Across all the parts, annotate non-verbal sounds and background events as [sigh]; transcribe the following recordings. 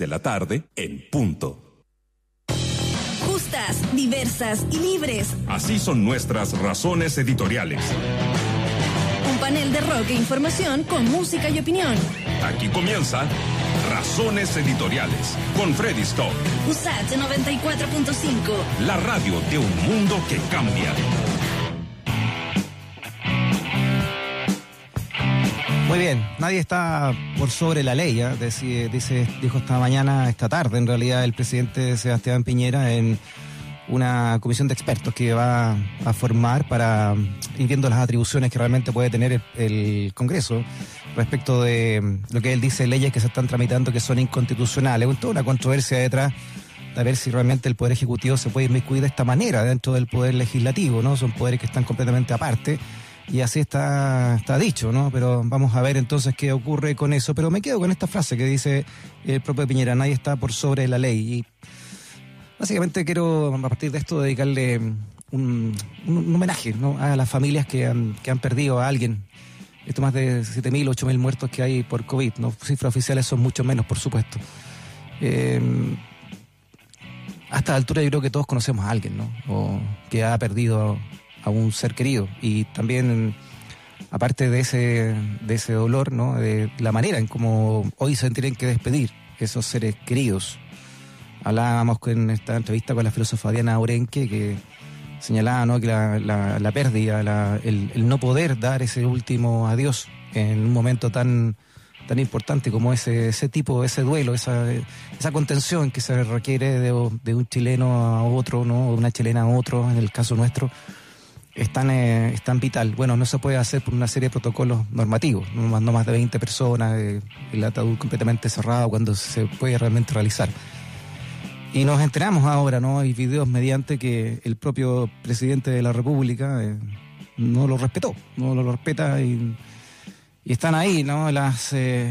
de la tarde en punto. Justas, diversas y libres. Así son nuestras razones editoriales. Un panel de rock e información con música y opinión. Aquí comienza Razones Editoriales con Freddy Stock. USAT 94.5. La radio de un mundo que cambia. Muy bien, nadie está por sobre la ley, ¿eh? dice, dijo esta mañana, esta tarde en realidad el presidente Sebastián Piñera en una comisión de expertos que va a formar para ir viendo las atribuciones que realmente puede tener el, el, Congreso respecto de lo que él dice, leyes que se están tramitando que son inconstitucionales. Toda una controversia detrás de ver si realmente el Poder Ejecutivo se puede inmiscuir de esta manera dentro del Poder Legislativo, ¿no? Son poderes que están completamente aparte y así está, está dicho, ¿no? Pero vamos a ver entonces qué ocurre con eso. Pero me quedo con esta frase que dice el propio Piñera, nadie está por sobre la ley. Y básicamente quiero, a partir de esto, dedicarle un, homenaje ¿no? a las familias que han, que han perdido a alguien. Esto más de 7.000, 8.000 muertos que hay por COVID, ¿no? Cifras oficiales son mucho menos, por supuesto. Eh, hasta la altura yo creo que todos conocemos a alguien, ¿no? O que ha perdido a un ser querido. Y también aparte de ese de ese dolor no de la manera en cómo hoy se tienen que despedir esos seres queridos. Hablábamos en esta entrevista con la filósofa Diana Orenque que señalaba ¿no? que la, la, la pérdida la, el, el, no poder dar ese último adiós en un momento tan tan importante como ese ese tipo ese duelo esa esa contención que se requiere de, de un chileno a otro no o una chilena a otro en el caso nuestro es tan, eh, es tan vital. Bueno, no se puede hacer por una serie de protocolos normativos, no más, no más de 20 personas, eh, el ataúd completamente cerrado cuando se puede realmente realizar. Y nos enteramos ahora, ¿no? Hay videos mediante que el propio presidente de la República eh, no lo respetó, no lo respeta y, y están ahí, ¿no? Las eh,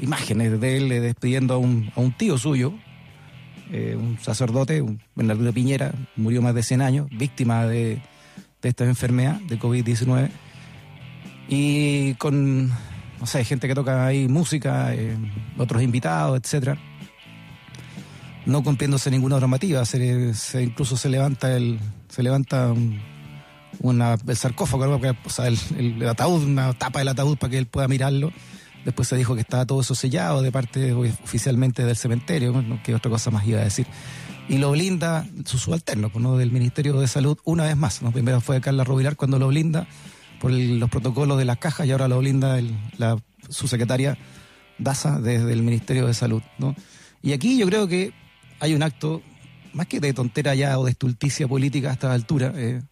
imágenes de él despidiendo a un, a un tío suyo, eh, un sacerdote, un Bernardino Piñera, murió más de 100 años, víctima de, de esta enfermedad, de COVID-19, y con, no sé, gente que toca ahí música, eh, otros invitados, etcétera no cumpliéndose ninguna normativa, se, incluso se levanta el, se levanta un, una, sarcófago, o sea, el, el, ataúd, una tapa del ataúd para que él pueda mirarlo. Después se dijo que estaba todo eso sellado de parte oficialmente del cementerio, que otra cosa más iba a decir. Y lo blinda su subalterno, ¿no? del Ministerio de Salud, una vez más. ¿no? Primero fue Carla Rovilar cuando lo blinda por los protocolos de las cajas y ahora lo blinda el, la Daza desde el Ministerio de Salud. ¿no? Y aquí yo creo que hay un acto, más que de tontera ya o de estulticia política a esta altura, eh,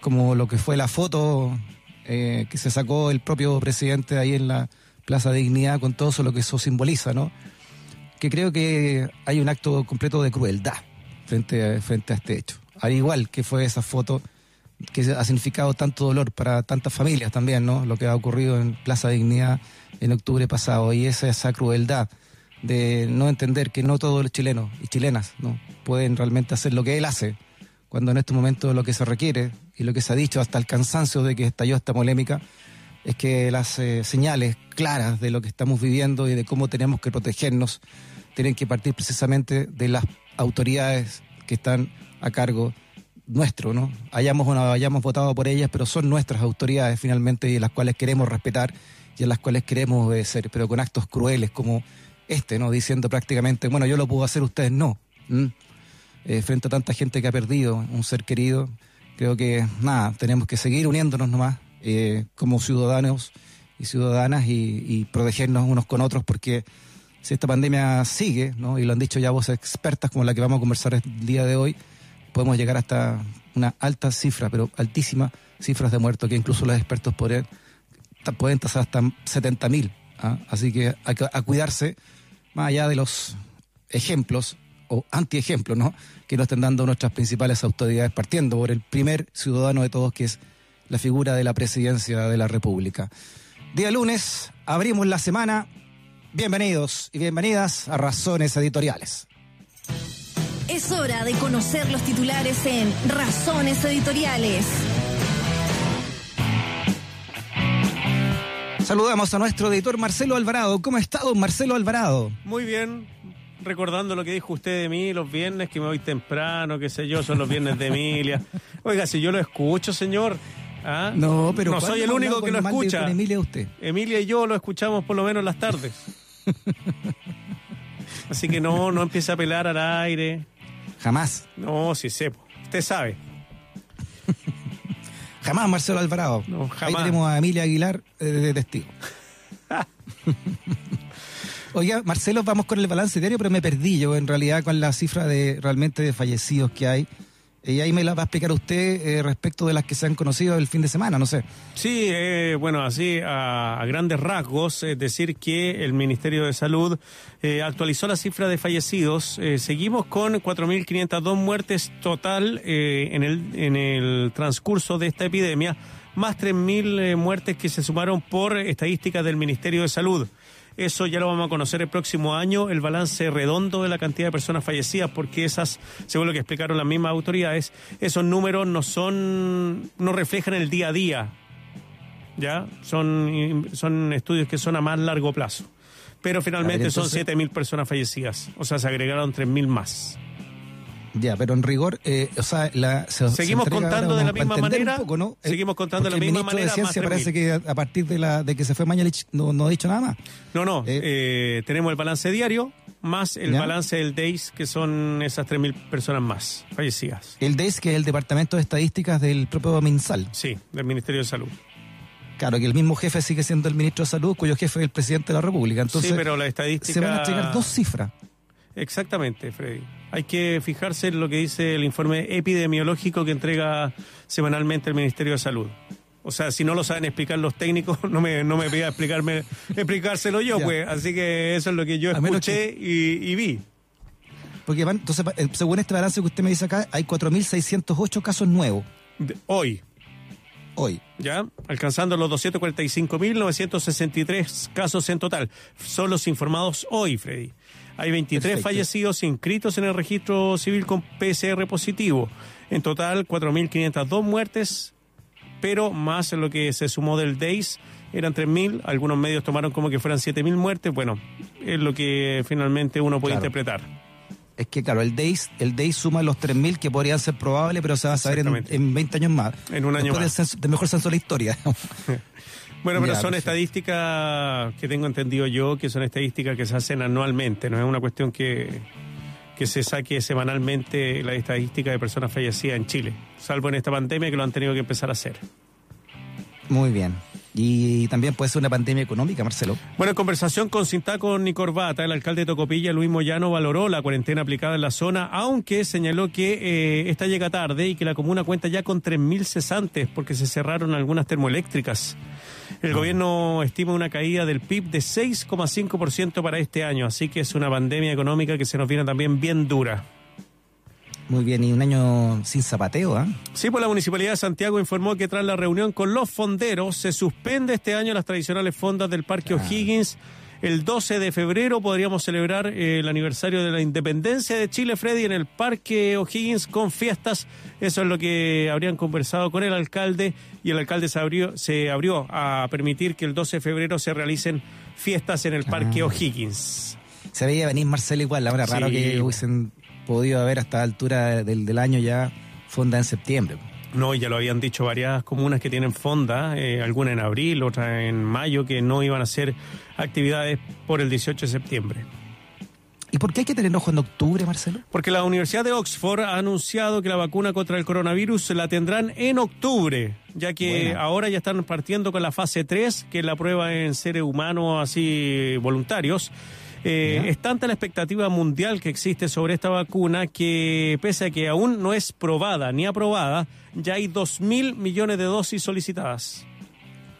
como lo que fue la foto eh, que se sacó el propio presidente ahí en la Plaza de Dignidad con todo eso lo que eso simboliza, ¿no? Que creo que hay un acto completo de crueldad frente a, frente a este hecho. Al igual que fue esa foto que ha significado tanto dolor para tantas familias también, ¿no? Lo que ha ocurrido en Plaza Dignidad en octubre pasado y esa, esa crueldad de no entender que no todos los chilenos y chilenas no pueden realmente hacer lo que él hace cuando en este momento lo que se requiere y lo que se ha dicho hasta el cansancio de que estalló esta polémica es que las eh, señales claras de lo que estamos viviendo y de cómo tenemos que protegernos tienen que partir precisamente de las autoridades que están a cargo nuestro, ¿no? Hayamos o no hayamos votado por ellas, pero son nuestras autoridades finalmente y las cuales queremos respetar y en las cuales queremos obedecer, pero con actos crueles como este, ¿no? Diciendo prácticamente, bueno, yo lo puedo hacer, ustedes no. ¿Mm? Eh, frente a tanta gente que ha perdido un ser querido, creo que, nada, tenemos que seguir uniéndonos nomás eh, como ciudadanos y ciudadanas y, y, protegernos unos con otros porque si esta pandemia sigue, ¿no? Y lo han dicho ya voces expertas como la que vamos a conversar el día de hoy, podemos llegar hasta una alta cifra, pero altísima cifras de muertos que incluso los expertos pueden, pueden tasar hasta 70 mil. ¿ah? Así que a, a cuidarse más allá de los ejemplos o antiejemplos, ¿no? Que nos están dando nuestras principales autoridades, partiendo por el primer ciudadano de todos, que es la figura de la presidencia de la República. Día lunes, abrimos la semana. Bienvenidos y bienvenidas a Razones Editoriales. Es hora de conocer los titulares en Razones Editoriales. Saludamos a nuestro editor Marcelo Alvarado. ¿Cómo está don Marcelo Alvarado? Muy bien, recordando lo que dijo usted de mí los viernes, que me voy temprano, qué sé yo, son los viernes de Emilia. [laughs] Oiga, si yo lo escucho, señor. ¿Ah? No, pero no soy el ¿cuándo único que lo escucha. con Emilia usted. Emilia y yo lo escuchamos por lo menos las tardes. [laughs] Así que no, no empiece a apelar al aire. Jamás. No, si sepo. Usted sabe. [laughs] Jamás Marcelo Alvarado. No, Ahí jamás. tenemos a Emilia Aguilar eh, de testigo. [laughs] Oiga, Marcelo, vamos con el balance diario, pero me perdí yo en realidad con la cifra de realmente de fallecidos que hay. Y ahí me la va a explicar usted eh, respecto de las que se han conocido el fin de semana, no sé. Sí, eh, bueno, así a, grandes rasgos, es decir, que el Ministerio de Salud eh, actualizó la cifra de fallecidos. Eh, seguimos con 4.502 muertes total en, el, en el transcurso de esta epidemia, más 3.000 eh, muertes que se sumaron por estadísticas del Ministerio de Salud. Eso ya lo vamos a conocer el próximo año, el balance redondo de la cantidad de personas fallecidas, porque esas, según lo que explicaron las mismas autoridades, esos números no son, no reflejan el día a día. ¿Ya? Son, son estudios que son a más largo plazo. Pero finalmente ver, son entonces- 7.000 personas fallecidas. O sea, se agregaron 3.000 más. Ya, pero en rigor, eh, o sea, la, se- se Seguimos contando de la misma manera, poco, ¿no? Seguimos contando de la misma el ministro manera, de Ciencia parece que a, partir de la de que se fue Mañalich no, no ha dicho nada más. No, no. Eh. eh, tenemos el balance diario más el ¿Ya? balance del DAIS, que son esas 3.000 personas más fallecidas. El DES, que es el Departamento de Estadísticas del propio MinSal. Sí, del Ministerio de Salud. Claro, que el mismo jefe sigue siendo el ministro de Salud, cuyo jefe es el presidente de la República. Entonces, sí, pero la estadística... se van a entregar dos cifras. Exactamente, Freddy. Hay que fijarse en lo que dice el informe epidemiológico que entrega semanalmente el Ministerio de Salud. O sea, si no lo saben explicar los técnicos, [laughs] no me, no me pida explicarme, explicárselo yo, Ya. pues. Así que eso es lo que yo escuché y, y vi. Porque van, entonces, eh, según este balance que usted me dice acá, hay 4.608 casos nuevos De- Hoy, hoy. ¿ya? Alcanzando los 245.963 casos en total. Son los informados hoy, Freddy. Hay 23 Perfecto. fallecidos inscritos en el registro civil con PCR positivo. En total, 4.502 muertes, pero más lo que se sumó del DAIS eran 3.000. Algunos medios tomaron como que fueran 7.000 muertes. Bueno, es lo que finalmente uno puede Claro. interpretar. Es que, claro, el DEIS, el suma los 3.000 que podrían ser probables, pero se va a saber en, en 20 años más. En un año Después más. Del, del mejor censo de la historia. [laughs] Bueno, pero Ya, son estadísticas que tengo entendido yo, que son estadísticas que se hacen anualmente, no es una cuestión que, que se saque semanalmente la estadística de personas fallecidas en Chile, salvo en esta pandemia que lo han tenido que empezar a hacer. Muy bien. Y también puede ser una pandemia económica, Marcelo. Bueno, en conversación con Sintaco Nicorbata, el alcalde de Tocopilla, Luis Moyano, valoró la cuarentena aplicada en la zona, aunque señaló que eh, esta llega tarde y que la comuna cuenta ya con 3.000 cesantes porque se cerraron algunas termoeléctricas. El gobierno estima una caída del PIB de 6,5% para este año, así que es una pandemia económica que se nos viene también bien dura. Muy bien, y un año sin zapateo, ¿ah? Sí, pues la Municipalidad de Santiago informó que tras la reunión con los fonderos se suspende este año las tradicionales fondas del Parque O'Higgins. El 12 de febrero podríamos celebrar eh, el aniversario de la independencia de Chile, Freddy, en el Parque O'Higgins con fiestas. Eso es lo que habrían conversado con el alcalde y el alcalde se abrió, se abrió a permitir que el 12 de febrero se realicen fiestas en el Parque Ah. O'Higgins. Se veía venir Marcelo igual, ahora raro Sí. que hubiesen podido haber hasta la altura del, del año ya fonda en septiembre. No, ya lo habían dicho varias comunas que tienen fonda, eh, algunas en abril, otras en mayo, que no iban a hacer actividades por el 18 de septiembre. ¿Y por qué hay que tener ojo en octubre, Marcelo? Porque la Universidad de Oxford ha anunciado que la vacuna contra el coronavirus la tendrán en octubre, ya que ahora ya están partiendo con la fase 3, que es la prueba en seres humanos así voluntarios. Eh, es tanta la expectativa mundial que existe sobre esta vacuna que pese a que aún no es probada ni aprobada, ya hay 2 mil millones de dosis solicitadas.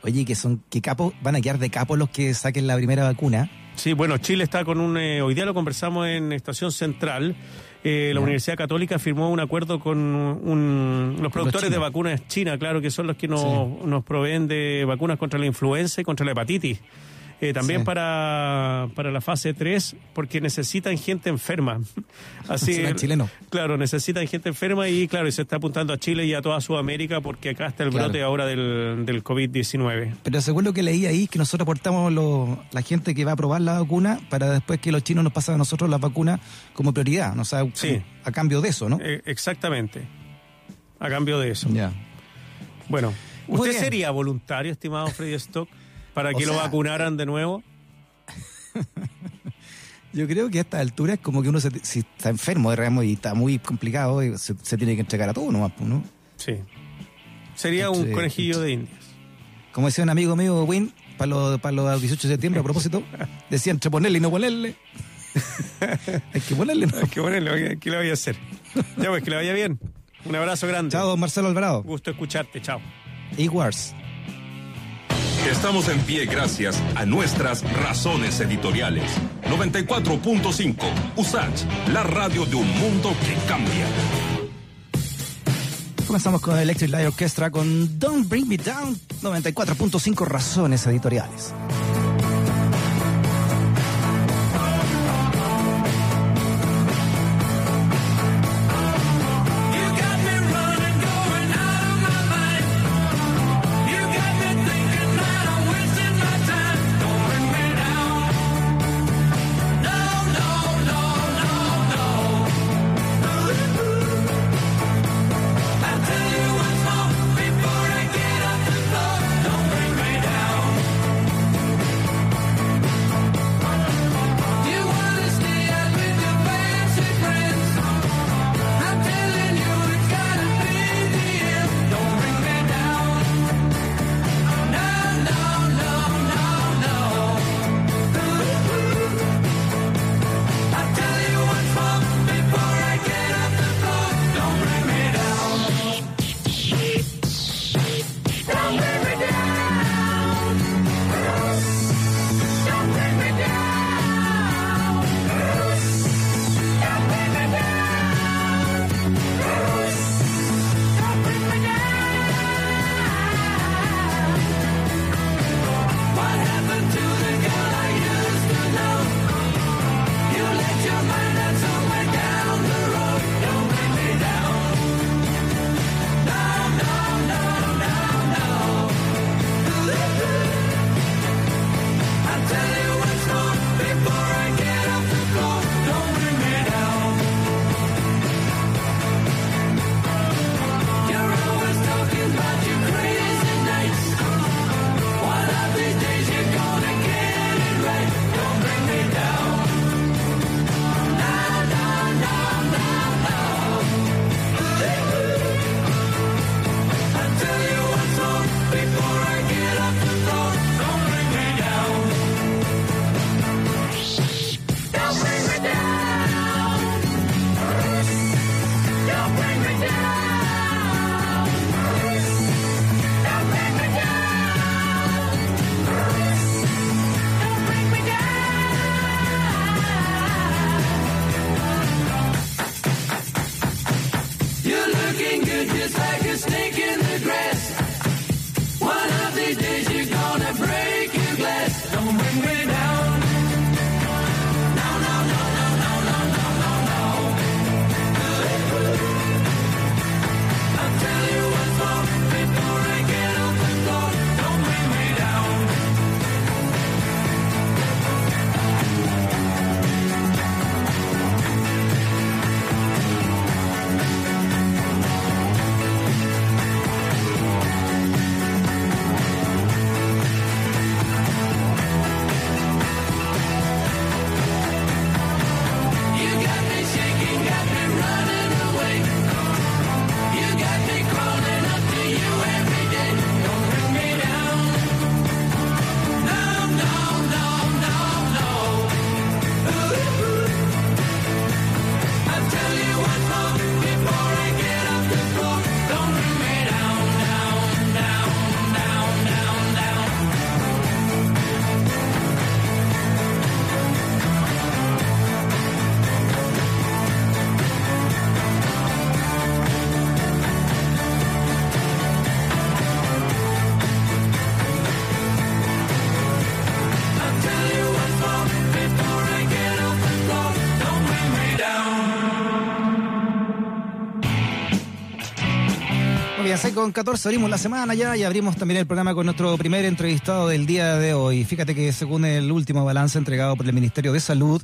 Oye, que son, que capos, van a quedar de capos los que saquen la primera vacuna. Sí, bueno, Chile está con un... eh, hoy día lo conversamos en Estación Central. Eh, la. Universidad Católica firmó un acuerdo con un- los productores de vacunas China, claro, que son los que nos, nos proveen de vacunas contra la influenza y contra la hepatitis. Eh, también Sí. para, para la fase 3, porque necesitan gente enferma. [laughs] Así Serán chilenos. Claro, necesitan gente enferma y claro, y se está apuntando a Chile y a toda Sudamérica porque acá está el Claro. brote ahora del, del COVID-19. Pero según lo que leí ahí, que nosotros aportamos lo- la gente que va a probar la vacuna para después que los chinos nos pasen a nosotros la vacuna como prioridad, ¿no? O sea, Sí. a cambio de eso, ¿no? Eh, exactamente. A cambio de eso. Ya. Bueno, ¿usted sería voluntario, estimado Freddy Stock, para O que lo sea- vacunaran de nuevo? [laughs] Yo creo que a esta altura es como que uno se- si está enfermo digamos, y está muy complicado, y se, se tiene que entregar a todo nomás, pues, ¿no? Sí. Sería un conejillo de indias. Como decía un amigo mío, Win, para los para los 18 de septiembre, a propósito, [laughs] decía entre ponerle y no ponerle. [laughs] Hay que ponerle, ¿no? Hay que ponerle, ¿qué le voy a hacer? Ya pues, que le vaya bien. Un abrazo grande. Chao, don Marcelo Alvarado. Gusto escucharte, chao. Y Wars. Estamos en pie gracias a nuestras razones editoriales. 94.5 USACH, la radio de un mundo que cambia. Comenzamos con Electric Light Orchestra con Don't Bring Me Down, 94.5 razones editoriales. Con 14 abrimos la semana ya y abrimos también el programa con nuestro primer entrevistado del día de hoy. Fíjate que según el último balance entregado por el Ministerio de Salud,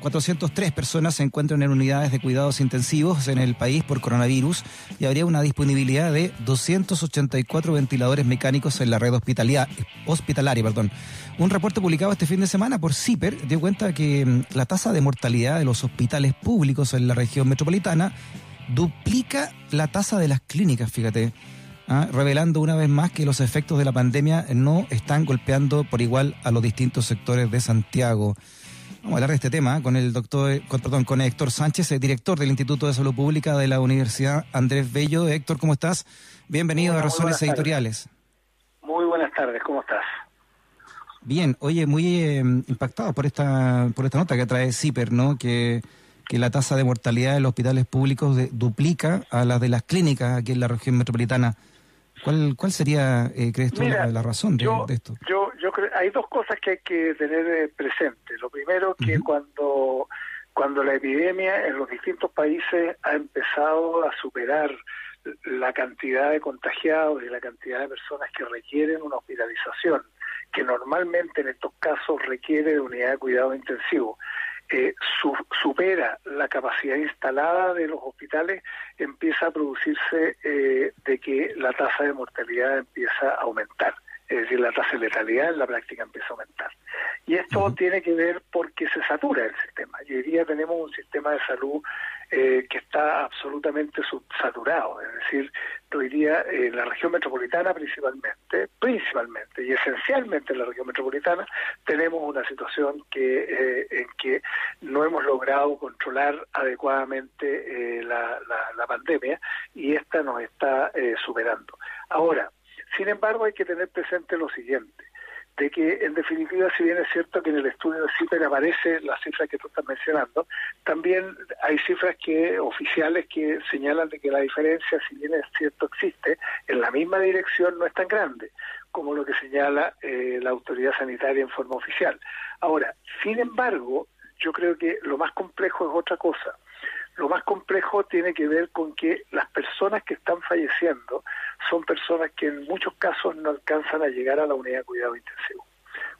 403 personas se encuentran en unidades de cuidados intensivos en el país por coronavirus y habría una disponibilidad de 284 ventiladores mecánicos en la red hospitalaria. hospitalaria perdón. Un reporte publicado este fin de semana por CIPER dio cuenta que mm, la tasa de mortalidad de los hospitales públicos en la región metropolitana duplica la tasa de las clínicas, fíjate, ¿ah? revelando una vez más que los efectos de la pandemia no están golpeando por igual a los distintos sectores de Santiago. Vamos a hablar de este tema con el doctor, con, perdón, con Héctor Sánchez, director del Instituto de Salud Pública de la Universidad Andrés Bello. Héctor, ¿cómo estás? Bienvenido a Razones Editoriales. Muy buenas tardes, ¿cómo estás? Bien, oye, muy eh, impactado por esta por esta nota que trae CIPER, ¿no? Que que la tasa de mortalidad en los hospitales públicos duplica a la de las clínicas aquí en la región metropolitana. ¿Cuál, cuál sería, eh, crees tú, la, razón de, esto? Yo, yo creo, hay dos cosas que hay que tener eh, presente. Lo primero, que cuando, cuando la epidemia en los distintos países ha empezado a superar la cantidad de contagiados y la cantidad de personas que requieren una hospitalización, que normalmente en estos casos requiere de unidad de cuidado intensivo, eh, supera la capacidad instalada de los hospitales, empieza a producirse eh, de que la tasa de mortalidad empieza a aumentar. Es decir, la tasa de letalidad en la práctica empieza a aumentar. Y esto tiene que ver porque se satura el sistema. Y hoy día tenemos un sistema de salud eh, que está absolutamente saturado. Es decir, hoy día en la región metropolitana principalmente, principalmente y esencialmente en la región metropolitana, tenemos una situación que eh, en que no hemos logrado controlar adecuadamente eh, la, la, pandemia y esta nos está superando. Ahora, sin embargo, hay que tener presente lo siguiente de que en definitiva, si bien es cierto que en el estudio de CIPER aparece la cifra que tú estás mencionando, también hay cifras que oficiales que señalan de que la diferencia, si bien es cierto existe, en la misma dirección no es tan grande como lo que señala eh, la autoridad sanitaria en forma oficial. Ahora, sin embargo, yo creo que lo más complejo es otra cosa. Lo más complejo tiene que ver con que las personas que están falleciendo son personas que en muchos casos no alcanzan a llegar a la unidad de cuidado intensivo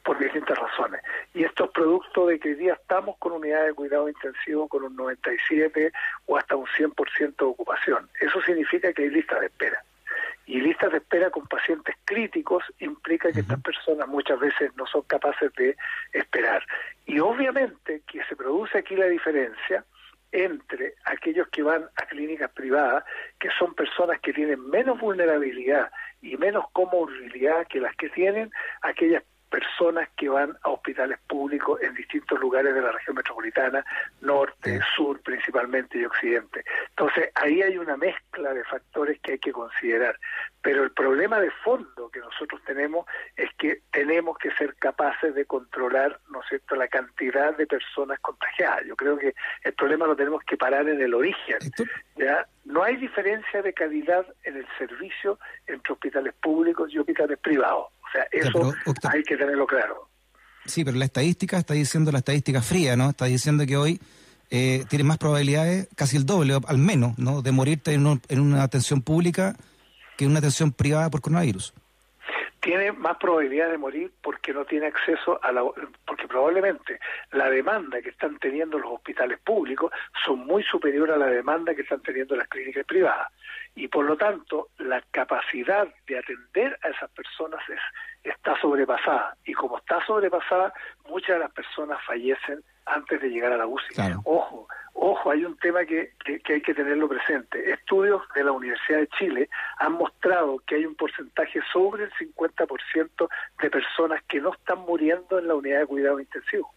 por distintas razones. Y esto es producto de que hoy día estamos con unidades de cuidado intensivo con un 97 o hasta un 100% de ocupación. Eso significa que hay listas de espera. Y listas de espera con pacientes críticos implica que estas personas muchas veces no son capaces de esperar. Y obviamente que se produce aquí la diferencia entre aquellos que van a clínicas privadas, que son personas que tienen menos vulnerabilidad y menos comorbilidad que las que tienen aquellas personas que van a hospitales públicos en distintos lugares de la región metropolitana, norte, sur principalmente y occidente. Entonces, ahí hay una mezcla de factores que hay que considerar. Pero el problema de fondo que nosotros tenemos es que tenemos que ser capaces de controlar, ¿no es cierto?, la cantidad de personas contagiadas. Yo creo que el problema lo tenemos que parar en el origen. ¿ya? No hay diferencia de calidad en el servicio entre hospitales públicos y hospitales privados o sea, eso hay que tenerlo claro. Sí, pero la estadística está diciendo la estadística fría, ¿no? Está diciendo que hoy eh, tienes más probabilidades, casi el doble, al menos, ¿no? De morirte en, en una atención pública que en una atención privada por coronavirus tiene más probabilidad de morir porque no tiene acceso a la porque probablemente la demanda que están teniendo los hospitales públicos son muy superior a la demanda que están teniendo las clínicas privadas. Y por lo tanto la capacidad de atender a esas personas es, está sobrepasada. Y como está sobrepasada muchas de las personas fallecen antes de llegar a la UCI. Ojo, ojo, hay un tema que, que, hay que tenerlo presente. Estudios de la Universidad de Chile han mostrado que hay un porcentaje sobre el 50% de personas que no están muriendo en la unidad de cuidado intensivo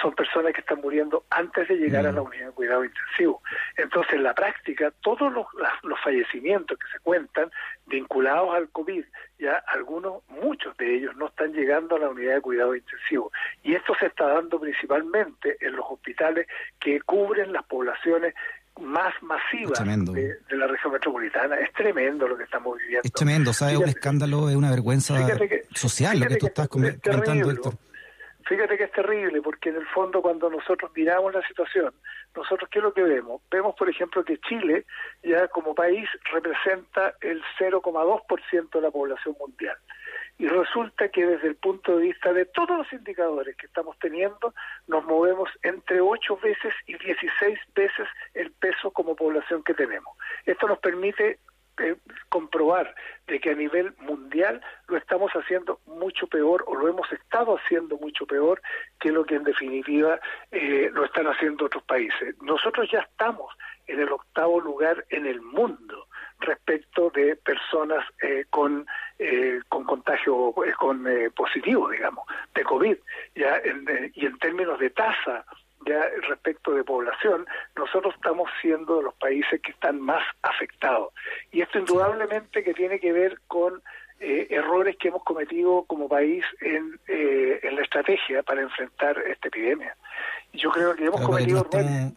son personas que están muriendo antes de llegar a la unidad de cuidado intensivo. Entonces, en la práctica, todos los, los fallecimientos que se cuentan vinculados al COVID, ya algunos, muchos de ellos no están llegando a la unidad de cuidado intensivo. Y esto se está dando principalmente en los hospitales que cubren las poblaciones más masivas de, la región metropolitana. Es tremendo lo que estamos viviendo. Es tremendo, ¿sabes? Es un escándalo, es una vergüenza social lo que tú estás comentando, Héctor Fíjate que es terrible porque en el fondo cuando nosotros miramos la situación, nosotros qué es lo que vemos? Vemos, por ejemplo, que Chile ya como país representa el 0,2% de la población mundial. Y resulta que desde el punto de vista de todos los indicadores que estamos teniendo, nos movemos entre 8 veces y 16 veces el peso como población que tenemos. Esto nos permite eh, comprobar de que a nivel mundial lo estamos haciendo mucho peor o lo hemos estado haciendo mucho peor que lo que en definitiva eh, lo están haciendo otros países. Nosotros ya estamos en el octavo lugar en el mundo respecto de personas eh, con con contagio con positivo digamos de covid ya y en términos de tasa ya respecto de población, nosotros estamos siendo de los países que están más afectados. Y esto indudablemente que tiene que ver con eh, errores que hemos cometido como país en, eh, en la estrategia para enfrentar esta epidemia. Yo creo que hemos cometido errores.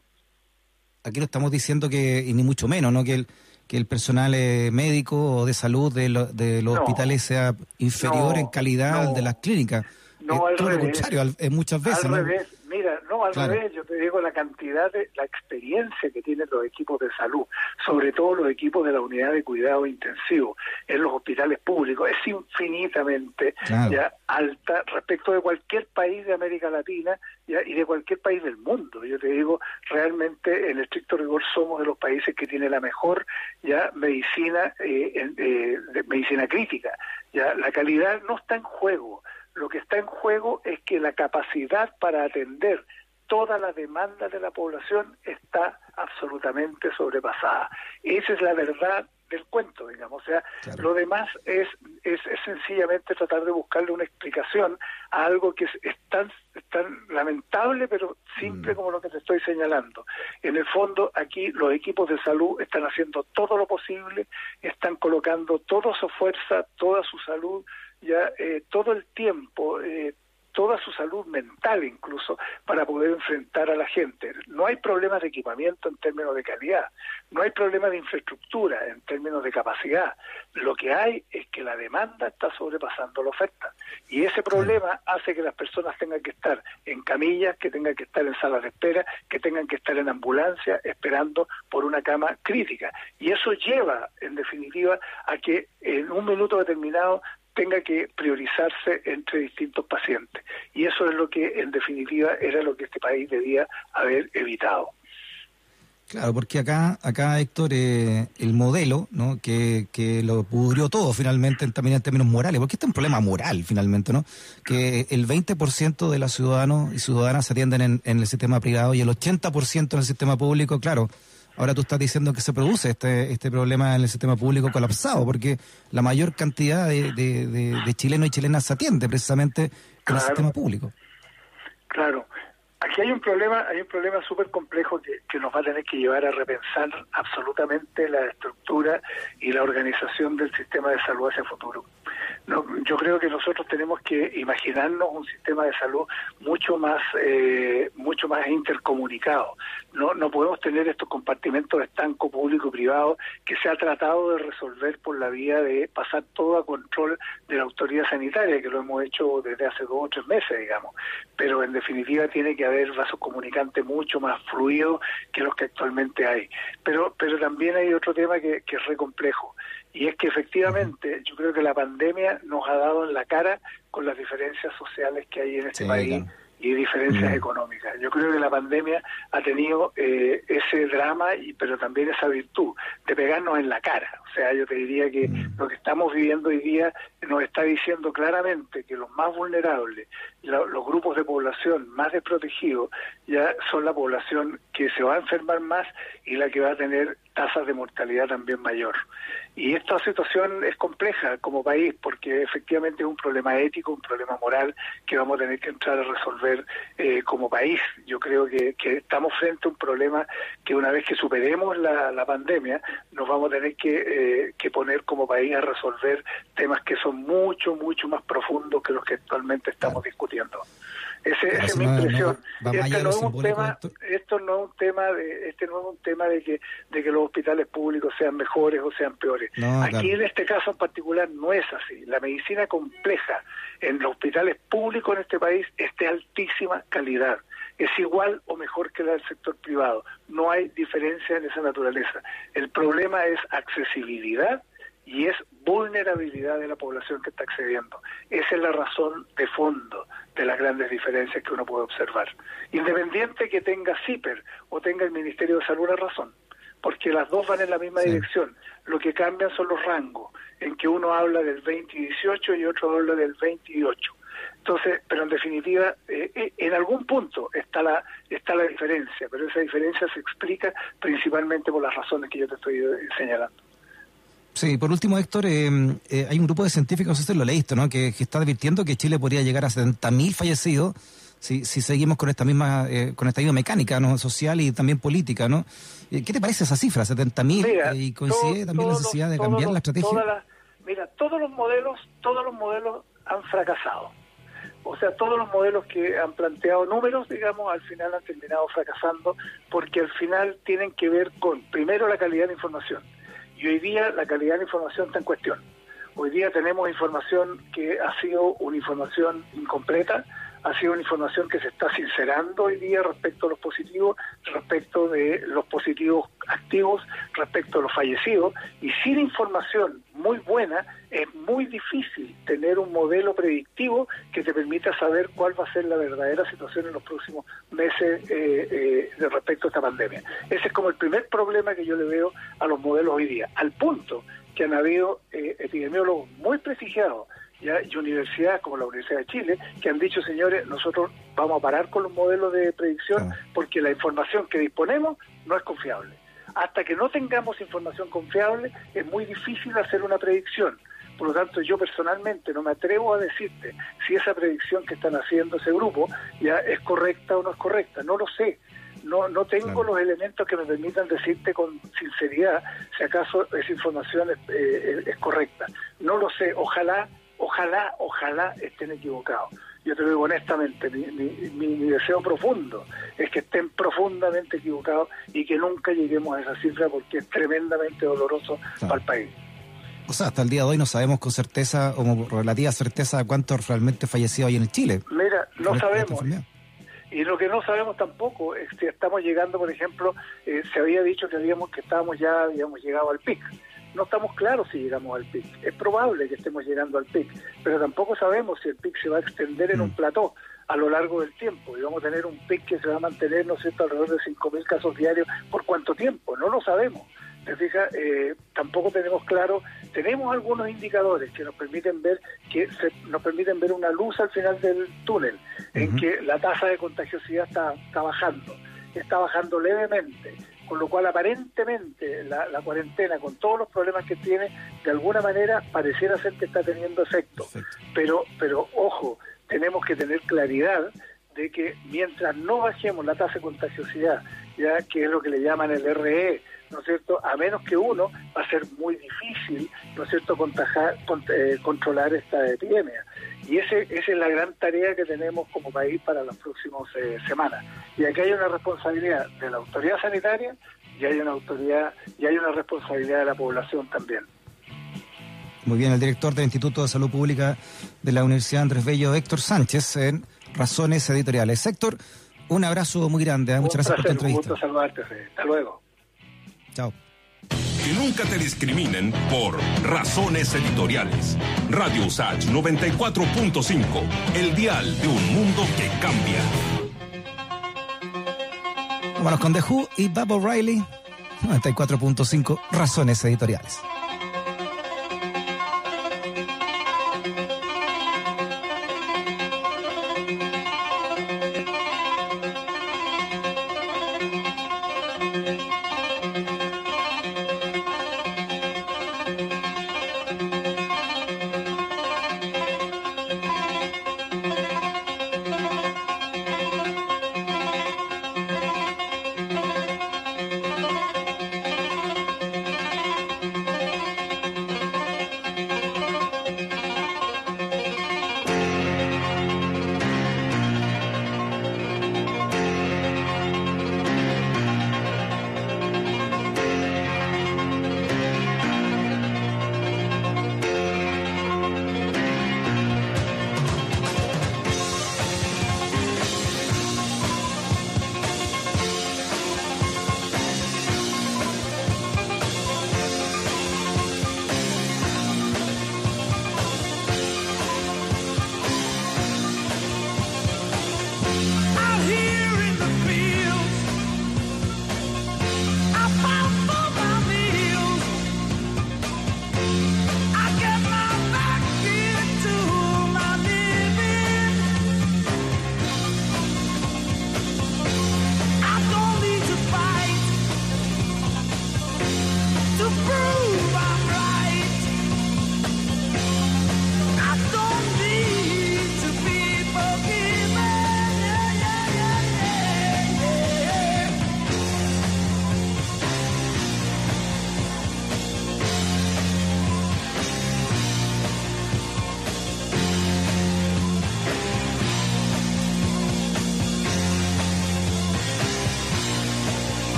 Aquí no estamos diciendo que, y ni mucho menos, ¿no? que el que el personal eh, médico o de salud de, de los hospitales sea inferior en calidad al de las clínicas. No, al todo revés. lo contrario, muchas veces. Al ¿no? revés. Mira, no, al revés, yo te digo la cantidad de, la experiencia que tienen los equipos de salud, sobre todo los equipos de la unidad de cuidado intensivo en los hospitales públicos, es infinitamente Claro. ya alta respecto de cualquier país de América Latina ya, y de cualquier país del mundo. Yo te digo, realmente en estricto rigor somos de los países que tiene la mejor ya medicina, eh, eh, medicina crítica. Ya la calidad no está en juego. Lo que está en juego es que la capacidad para atender toda la demanda de la población está absolutamente sobrepasada. Esa es la verdad del cuento, digamos. O sea, Claro. lo demás es, es, es sencillamente tratar de buscarle una explicación a algo que es, es tan, es tan lamentable, pero simple como lo que te estoy señalando. En el fondo, aquí los equipos de salud están haciendo todo lo posible, están colocando toda su fuerza, toda su salud, ya eh, todo el tiempo, eh, toda su salud mental incluso, para poder enfrentar a la gente. No hay problemas de equipamiento en términos de calidad, no hay problemas de infraestructura en términos de capacidad. Lo que hay es que la demanda está sobrepasando la oferta. Y ese problema hace que las personas tengan que estar en camillas, que tengan que estar en salas de espera, que tengan que estar en ambulancia esperando por una cama crítica. Y eso lleva, en definitiva, a que en un minuto determinado tenga que priorizarse entre distintos pacientes. Y eso es lo que, en definitiva, era lo que este país debía haber evitado. Claro, porque acá, acá Héctor, eh, el modelo, ¿no? Que, que lo pudrió todo finalmente en- también en términos morales, porque este es un problema moral finalmente, ¿no? Que el 20% de los ciudadanos y ciudadanas se atienden en, en el sistema privado y el 80% en el sistema público, claro. Ahora tú estás diciendo que se produce este, este problema en el sistema público colapsado, porque la mayor cantidad de, de, de- de chilenos y chilenas se atiende precisamente en el sistema público. Claro. Aquí hay un problema, hay un problema súper complejo que, nos va a tener que llevar a repensar absolutamente la estructura y la organización del sistema de salud hacia el futuro. No, yo creo que nosotros tenemos que imaginarnos un sistema de salud mucho más, eh, mucho más intercomunicado. No, no podemos tener estos compartimentos estanco público y privado que se ha tratado de resolver por la vía de pasar todo a control de la autoridad sanitaria, que lo hemos hecho desde hace dos o tres meses, digamos. Pero en definitiva tiene que haber vasos comunicantes mucho más fluidos que los que actualmente hay. Pero, pero también hay otro tema que, que es re complejo. Y es que efectivamente yo creo que la pandemia nos ha dado en la cara con las diferencias sociales que hay en este Sí, país claro. y diferencias Mm. económicas. Yo creo que la pandemia ha tenido eh, ese drama, y pero también esa virtud de pegarnos en la cara. O sea, yo te diría que Mm. lo que estamos viviendo hoy día nos está diciendo claramente que los más vulnerables, los grupos de población más desprotegidos, ya son la población que se va a enfermar más y la que va a tener tasas de mortalidad también mayor. Y esta situación es compleja como país porque efectivamente es un problema ético, un problema moral que vamos a tener que entrar a resolver eh, como país. Yo creo que, que estamos frente a un problema que una vez que superemos la, la pandemia nos vamos a tener que, eh, que poner como país a resolver temas que son mucho, mucho más profundos que los que actualmente estamos discutiendo. Ese, esa es mi impresión. este no es un tema, esto. no es un tema de, este no es un tema de que, de que los hospitales públicos sean mejores o sean peores. Aquí en este caso en particular no es así. La medicina compleja en los hospitales públicos en este país es de altísima calidad. Es igual o mejor que la del sector privado. No hay diferencia en esa naturaleza. El problema es accesibilidad y es vulnerabilidad de la población que está accediendo. Esa es la razón de fondo de las grandes diferencias que uno puede observar. Independiente que tenga CIPER o tenga el Ministerio de Salud la razón, porque las dos van en la misma dirección. Lo que cambian son los rangos, en que uno habla del 2018 y otro habla del 28. Entonces, pero en definitiva, eh, eh, en algún punto está la está la diferencia, pero esa diferencia se explica principalmente por las razones que yo te estoy eh, señalando. Sí, por último, Héctor, eh, eh, hay un grupo de científicos, usted lo leíste, ¿no? Que, está advirtiendo que Chile podría llegar a 70.000 fallecidos si, si seguimos con esta misma eh, con esta misma mecánica ¿no? social y también política, ¿no? ¿Qué te parece esa cifra, 70.000? ¿Y coincide también la necesidad de cambiar la estrategia? mira, todos los modelos, todos los modelos han fracasado. O sea, todos los modelos que han planteado números, digamos, al final han terminado fracasando porque al final tienen que ver con, primero, la calidad de información y hoy día la calidad de la información está en cuestión. Hoy día tenemos información que ha sido una información incompleta, ha sido una información que se está sincerando hoy día respecto a los positivos, respecto de los positivos activos, respecto a los fallecidos, y sin información muy buena es muy difícil tener un modelo predictivo que te permita saber cuál va a ser la verdadera situación en los próximos meses eh, eh, de respecto a esta pandemia. Ese es como el primer problema que yo le veo a los modelos hoy día, al punto que han habido eh, epidemiólogos muy prestigiados y universidades como la Universidad de Chile que han dicho, señores, nosotros vamos a parar con los modelos de predicción porque la información que disponemos no es confiable. Hasta que no tengamos información confiable es muy difícil hacer una predicción. Por lo tanto, yo personalmente no me atrevo a decirte si esa predicción que están haciendo ese grupo ya es correcta o no es correcta. No lo sé. No, no tengo los elementos que me permitan decirte con sinceridad si acaso esa información es, eh, es correcta. No lo sé. Ojalá Ojalá, ojalá estén equivocados. Yo te lo digo honestamente, mi, deseo profundo es que estén profundamente equivocados y que nunca lleguemos a esa cifra porque es tremendamente doloroso para el país. O sea, hasta el día de hoy no sabemos con certeza, o relativa certeza, cuántos realmente fallecidos hay en Chile. Mira, no sabemos. Y lo que no sabemos tampoco es si estamos llegando, por ejemplo, eh, se había dicho que habíamos que estábamos ya habíamos llegado al pic no estamos claros si llegamos al pic. Es probable que estemos llegando al pic, pero tampoco sabemos si el pic se va a extender en un mm. plató a lo largo del tiempo y vamos a tener un pic que se va a mantener, ¿no es cierto?, alrededor de 5.000 casos diarios. ¿Por cuánto tiempo? No lo sabemos. ¿Te fijas? Eh, tampoco tenemos claro, tenemos algunos indicadores que nos permiten ver que se, nos permiten ver una luz al final del túnel, en que la tasa de contagiosidad está, está bajando, está bajando levemente con lo cual aparentemente la, cuarentena, con todos los problemas que tiene, de alguna manera pareciera ser que está teniendo efecto. Pero, pero ojo, tenemos que tener claridad de que mientras no bajemos la tasa de contagiosidad, ya que es lo que le llaman el RE, ¿no es cierto? A menos que uno, va a ser muy difícil, ¿no es cierto?, eh, controlar esta epidemia. Y ese, esa es la gran tarea que tenemos como país para las próximas eh, semanas. Y aquí hay una responsabilidad de la autoridad sanitaria y hay una autoridad y hay una responsabilidad de la población también. Muy bien, el director del Instituto de Salud Pública de la Universidad Andrés Bello, Héctor Sánchez, en Razones Editoriales. Héctor, un abrazo muy grande. ¿eh? Muchas gracias por tu entrevista. Un gusto saludarte. Hasta luego. Chao. Que nunca te discriminen por razones editoriales. Radio Usach 94.5, el dial de un mundo que cambia. Vámonos con The Who y Bob O'Reilly, 94.5, razones editoriales.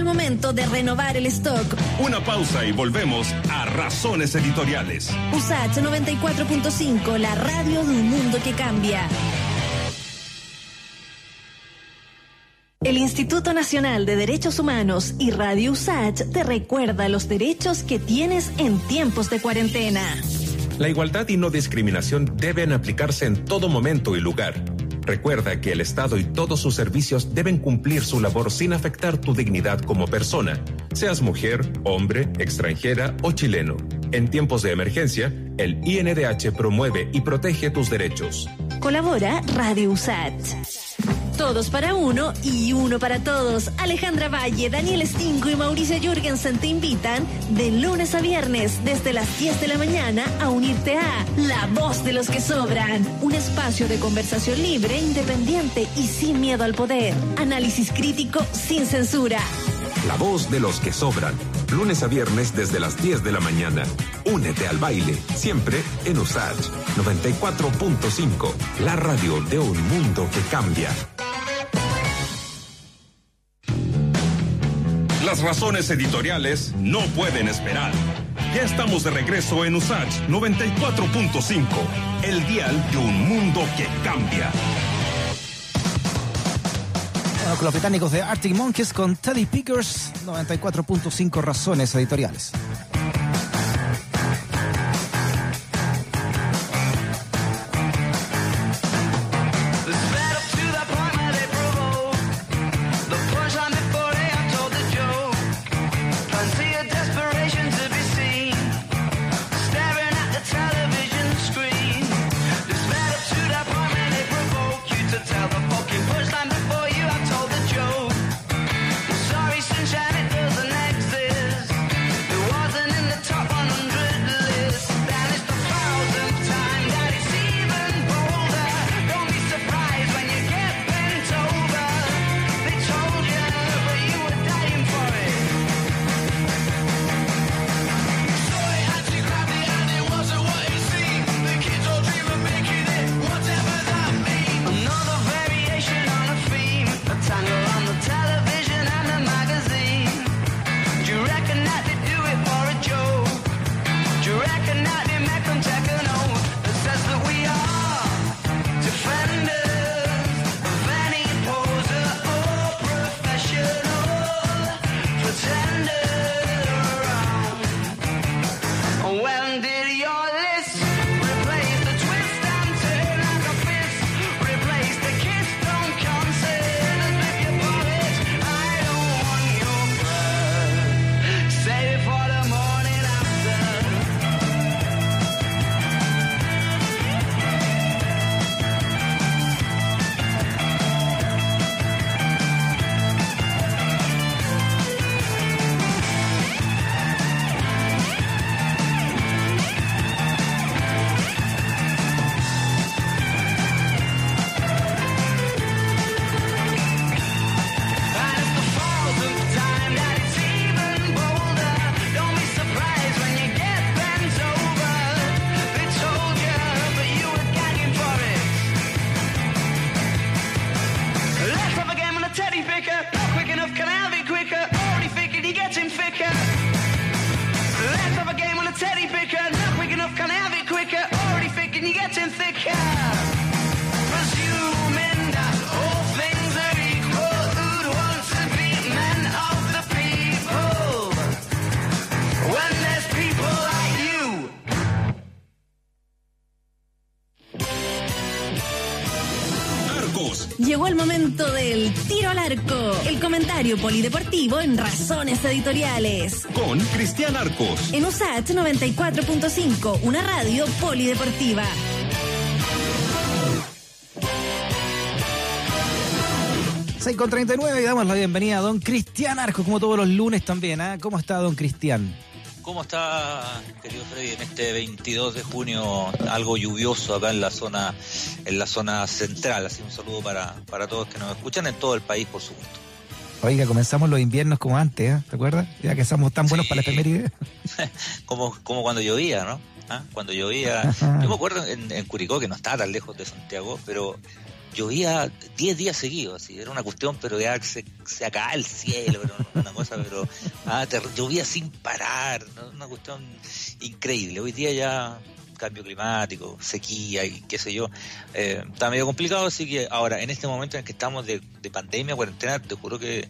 El momento de renovar el stock. Una pausa y volvemos a Razones Editoriales. USACH 94.5, la radio de un mundo que cambia. El Instituto Nacional de Derechos Humanos y Radio USACH te recuerda los derechos que tienes en tiempos de cuarentena. La igualdad y no discriminación deben aplicarse en todo momento y lugar. Recuerda que el Estado y todos sus servicios deben cumplir su labor sin afectar tu dignidad como persona, seas mujer, hombre, extranjera o chileno. En tiempos de emergencia, el INDH promueve y protege tus derechos. Colabora Radio USACH. Todos para uno y uno para todos. Alejandra Valle, Daniel Stingo y Mauricio Jürgensen te invitan de lunes a viernes desde las 10 de la mañana a unirte a La Voz de los que Sobran. Un espacio de conversación libre, independiente y sin miedo al poder. Análisis crítico sin censura. La voz de los que sobran. Lunes a viernes desde las 10 de la mañana. Únete al baile, siempre en USACH 94.5, la radio de un mundo que cambia. Las razones editoriales no pueden esperar. Ya estamos de regreso en USACH 94.5, el dial de un mundo que cambia. Bueno, con los británicos de Arctic Monkeys con Teddy Pickers, 94.5 razones editoriales. Llegó el momento del tiro al arco, el comentario polideportivo en Razones Editoriales. Con Cristian Arcos. En USAT 94.5, una radio polideportiva. Seis con 39 y damos la bienvenida a don Cristian Arcos, como todos los lunes también. ¿ah? ¿Cómo está don Cristian? ¿Cómo está, querido Freddy, en este 22 de junio, algo lluvioso acá en la zona, en la zona central? Así un saludo para, para todos que nos escuchan en todo el país, por supuesto. Oiga, comenzamos los inviernos como antes, ¿eh? ¿te acuerdas? Ya que somos tan buenos Sí. para la efeméride. [laughs] como, como cuando llovía, ¿no? ¿Ah? Cuando llovía, yo me acuerdo en, en Curicó, que no está tan lejos de Santiago, pero llovía 10 días seguidos, así, era una cuestión, pero ya se, se acababa el cielo, pero una cosa, pero ah, llovía sin parar, ¿no? una cuestión increíble. Hoy día ya cambio climático, sequía y qué sé yo, eh, está medio complicado, así que ahora, en este momento en que estamos de, de pandemia, cuarentena, te juro que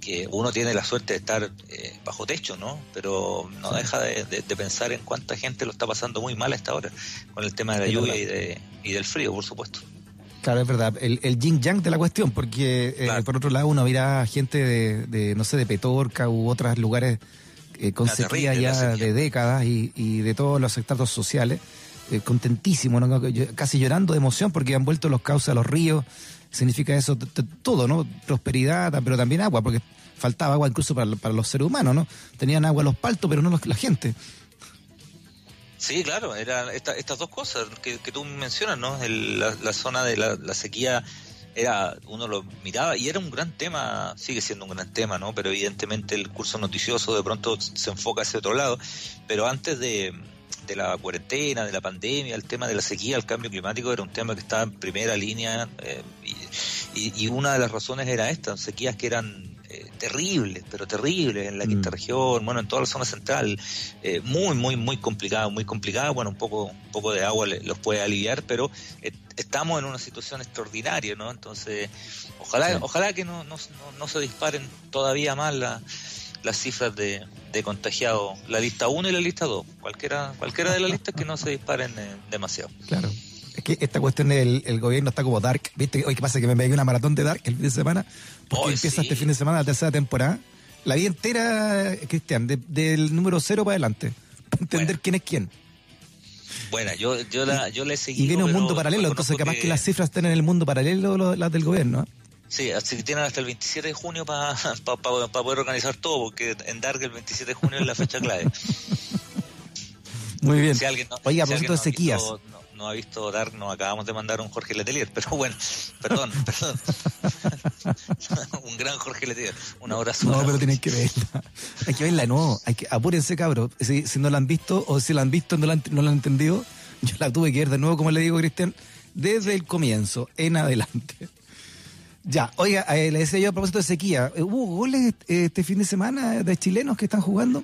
que uno tiene la suerte de estar eh, bajo techo, ¿no? Pero no deja de, de- de pensar en cuánta gente lo está pasando muy mal a esta hora, con el tema de la lluvia y, de, y del frío, por supuesto. Claro, es verdad. El, el yin yang de la cuestión, porque eh, por otro lado uno mira gente de, de, no sé, de Petorca u otros lugares eh, con La sequía terrible, ya sequía. de décadas y, y de todos los sectores sociales, eh, contentísimos, ¿no? Casi llorando de emoción porque han vuelto los cauces a los ríos. Significa eso todo, ¿no? Prosperidad, pero también agua, porque faltaba agua incluso para, para los seres humanos, ¿no? Tenían agua los paltos, pero no los- la gente. Sí, claro, eran esta- estas dos cosas que, que tú mencionas, ¿no? El- la, zona de la, la sequía era uno lo miraba y era un gran tema, sigue siendo un gran tema, ¿no? Pero evidentemente el curso noticioso de pronto se enfoca hacia otro lado, pero antes de, de la cuarentena, de la pandemia, el tema de la sequía, el cambio climático era un tema que estaba en primera línea eh, y, y- y una de las razones era esta, sequías que eran eh, terribles, pero terribles en la quinta Mm. región, bueno, en toda la zona central, eh, muy, muy, muy complicado, muy complicado. Bueno, un poco, un poco de agua le- los puede aliviar, pero eh, estamos en una situación extraordinaria, ¿no? Entonces, ojalá, Sí. ojalá que no, no, no- no se disparen todavía más la- las cifras de, de contagiados, la lista 1 y la lista 2, cualquiera, cualquiera de las listas que no se disparen eh, demasiado. Claro. Es que esta cuestión del el gobierno está como dark. ¿Viste? Hoy, ¿qué pasa? Que me pegué una maratón de dark el fin de semana. Porque empieza sí. este fin de semana la tercera temporada. La vi entera, Cristian, de- del número cero para adelante. Para entender Bueno. quién es quién. Bueno, yo, yo, la, yo le he seguido. Y viene un mundo paralelo. Entonces, capaz que... las cifras están en el mundo paralelo, lo- las del gobierno. ¿eh? Sí, así que tienen hasta el 27 de junio para [laughs] poder organizar todo, porque en Dark el 27 de junio es la fecha clave. [laughs] Muy bien. Si alguien no, Oiga, a si alguien propósito de sequías. visto- no, ha visto Dark, nos acabamos de mandar un Jorge Letelier, pero bueno, perdón, [laughs] perdón. [laughs] un gran Jorge Letelier, un abrazo. No, pero tienen que verla. Hay que verla, no. Hay que, apúrense, cabros. Si, si no la han visto o si la han visto no la han, no la han entendido, [laughs] yo la tuve que ver de nuevo, como le digo, Cristian, desde el comienzo, en adelante. Ya, oiga, eh, le decía yo a propósito de sequía, ¿hubo goles eh, este fin de semana de chilenos que están jugando?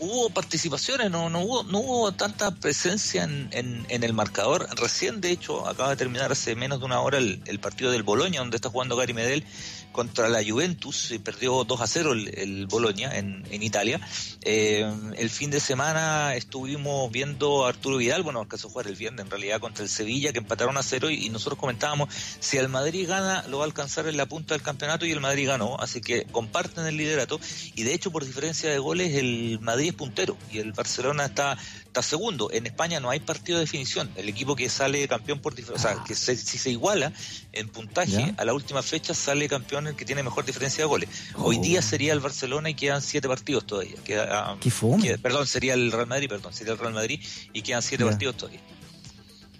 Hubo participaciones, no, no, hubo, no hubo tanta presencia en, en, en el marcador. Recién, de hecho, acaba de terminar hace menos de una hora el, el partido del Boloña, donde está jugando Gary Medel contra la Juventus, y perdió 2 a 0 el, el Boloña en, en Italia. Eh, el fin de semana estuvimos viendo a Arturo Vidal, bueno, alcanzó a jugar el viernes en realidad contra el Sevilla, que empataron a 0 y, y nosotros comentábamos, si el Madrid gana, lo va a alcanzar en la punta del campeonato y el Madrid ganó, así que comparten el liderato y de hecho por diferencia de goles el Madrid es puntero y el Barcelona está está segundo. En España no hay partido de definición. El equipo que sale campeón por dif- o sea, que se- si se iguala en puntaje Ya. a la última fecha sale campeón el que tiene mejor diferencia de goles. Hoy Oh. día sería el Barcelona y quedan siete partidos todavía. Queda, ah, Qué queda- perdón, sería el Real Madrid, perdón, sería el Real Madrid y quedan siete partidos todavía.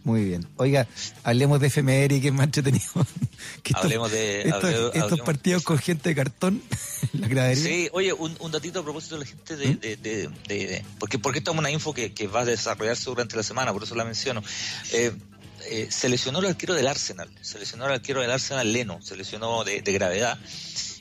Muy bien. Oiga, hablemos de efeméride, que es más entretenido. [laughs] Que estos- Hablemos de- Estos, hable- estos hablemos- partidos con gente de cartón, [laughs] la gradería. Sí, oye, un, un datito a propósito de la gente de... de, de, de- de- porque, porque esta es una info que, que va a desarrollarse durante la semana, por eso la menciono. Eh, eh, se lesionó el arquero del Arsenal, se lesionó el arquero del Arsenal Leno, se lesionó de, de gravedad.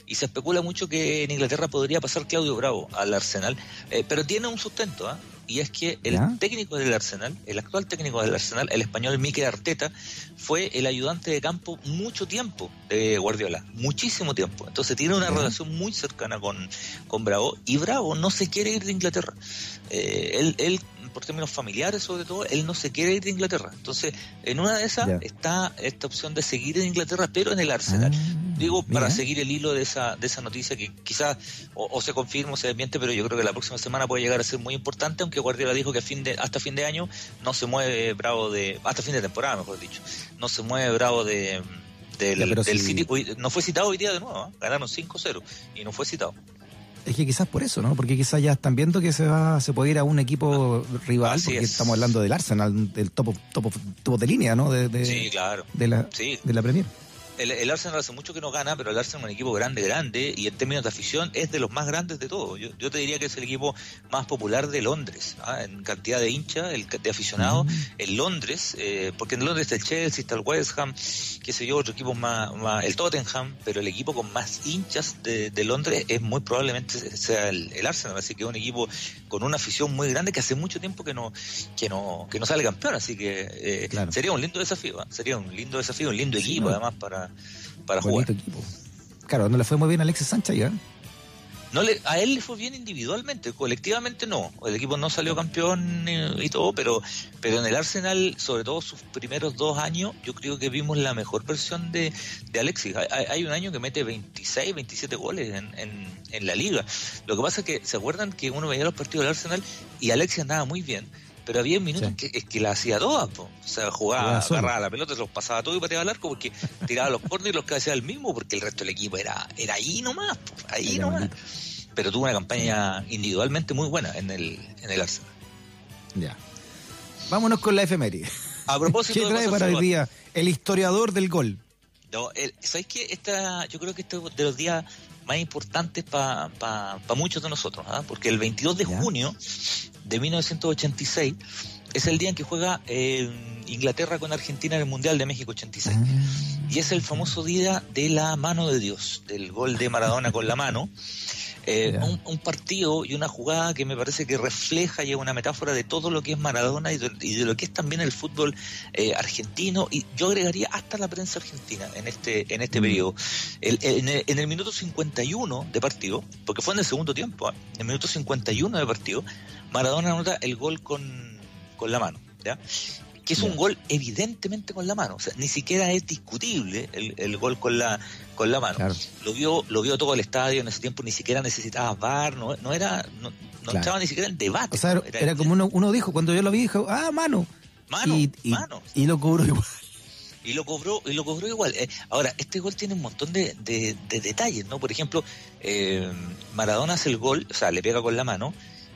Y se especula mucho que en Inglaterra podría pasar Claudio Bravo al Arsenal, eh, pero tiene un sustento, ¿ah? y es que el ¿Ya? técnico del Arsenal, el actual técnico del Arsenal, el español Mikel Arteta, fue el ayudante de campo mucho tiempo de Guardiola, muchísimo tiempo. Entonces tiene una Ya. relación muy cercana con, con Bravo y Bravo no se quiere ir de Inglaterra. Eh, él, él por términos familiares sobre todo, él no se quiere ir de Inglaterra. Entonces, en una de esas está esta opción de seguir en Inglaterra, pero en el Arsenal. Ah, Digo, para seguir el hilo de esa, de esa noticia que quizás o, o se confirma o se desmiente, pero yo creo que la próxima semana puede llegar a ser muy importante, aunque Guardiola dijo que a fin de, hasta fin de año no se mueve bravo de, hasta fin de temporada mejor dicho, no se mueve bravo de del, del si- City. No fue citado hoy día de nuevo, ¿ah? ganaron 5-0 y no fue citado. Es que quizás por eso, ¿no? Porque quizás ya están viendo que se va, se puede ir a un equipo rival, Así porque es. estamos hablando del Arsenal, del top, top, top de línea, ¿no? De, de, Sí, claro. de la, Sí. de la Premier. El, el Arsenal hace mucho que no gana, pero el Arsenal es un equipo grande, grande, y en términos de afición es de los más grandes de todos. Yo, yo te diría que es el equipo más popular de Londres, ¿ah? en cantidad de hinchas, el, de aficionados, en Londres, eh, porque en Londres está el Chelsea, está el West Ham, qué sé yo, otro equipo más, más- el Tottenham, pero el equipo con más hinchas de, de Londres es muy probablemente sea el, el Arsenal, así que es un equipo con una afición muy grande que hace mucho tiempo que no que no que no sale campeón, así que eh, Claro. sería un lindo desafío, ¿ah? sería un lindo desafío, un lindo Sí, equipo ¿no? además para para jugar. Bonito equipo. Claro, no le fue muy bien a Alexis Sánchez ya. No le, a él le fue bien individualmente, colectivamente no. El equipo no salió campeón eh, y todo, pero, pero en el Arsenal, sobre todo sus primeros dos años, yo creo que vimos la mejor versión de, de Alexis. Hay, hay- hay un año que mete 26, 27 goles en, en, en la liga. Lo que pasa es que, ¿se acuerdan que uno veía los partidos del Arsenal y Alexis andaba muy bien? Pero había minutos Sí. que, es que la hacía todas, po. o sea, jugaba, agarraba la pelota, se los pasaba todo y pateaba al arco porque [laughs] tiraba los corners y los que hacía el mismo, porque el resto del equipo era, era ahí nomás, po, ahí Era nomás pero tuvo una campaña individualmente muy buena en el, en el Arsenal. Ya. Vámonos con la efeméride. A propósito [laughs] ¿Qué trae para salvajes, día el historiador del gol? no, el- ¿sabes qué? Esta, yo creo que este es de los días más importantes para muchos de nosotros, ¿ah? porque el 22 de Ya. junio de 1986 es el día en que juega eh, Inglaterra con Argentina en el Mundial de México 86. Ah. Y es el famoso día de la mano de Dios, del gol de Maradona con la mano. Eh, un, un partido y una jugada que me parece que refleja y es una metáfora de todo lo que es Maradona y de, y de lo que es también el fútbol eh, argentino y yo agregaría hasta la prensa argentina en este en este Mm. periodo. El- en, el, en el minuto 51 de partido, porque fue en el segundo tiempo, en el minuto 51 de partido, Maradona anota el gol con, con la mano. ¿ya? que es un gol evidentemente con la mano, o sea, ni siquiera es discutible el, el gol con la con la mano. Claro. Lo vio lo vio todo el estadio en ese tiempo, ni siquiera necesitaba VAR, no, no era no, no Claro. estaba ni siquiera en debate. O sea, era, era como uno, uno dijo, cuando yo lo vi, dijo, ah, mano. mano, y, y, mano. y lo cobró igual. y lo cobró y lo cobró igual Eh, ahora este gol tiene un montón de, de- de detalles no por ejemplo eh, Maradona hace el gol o sea le pega con la mano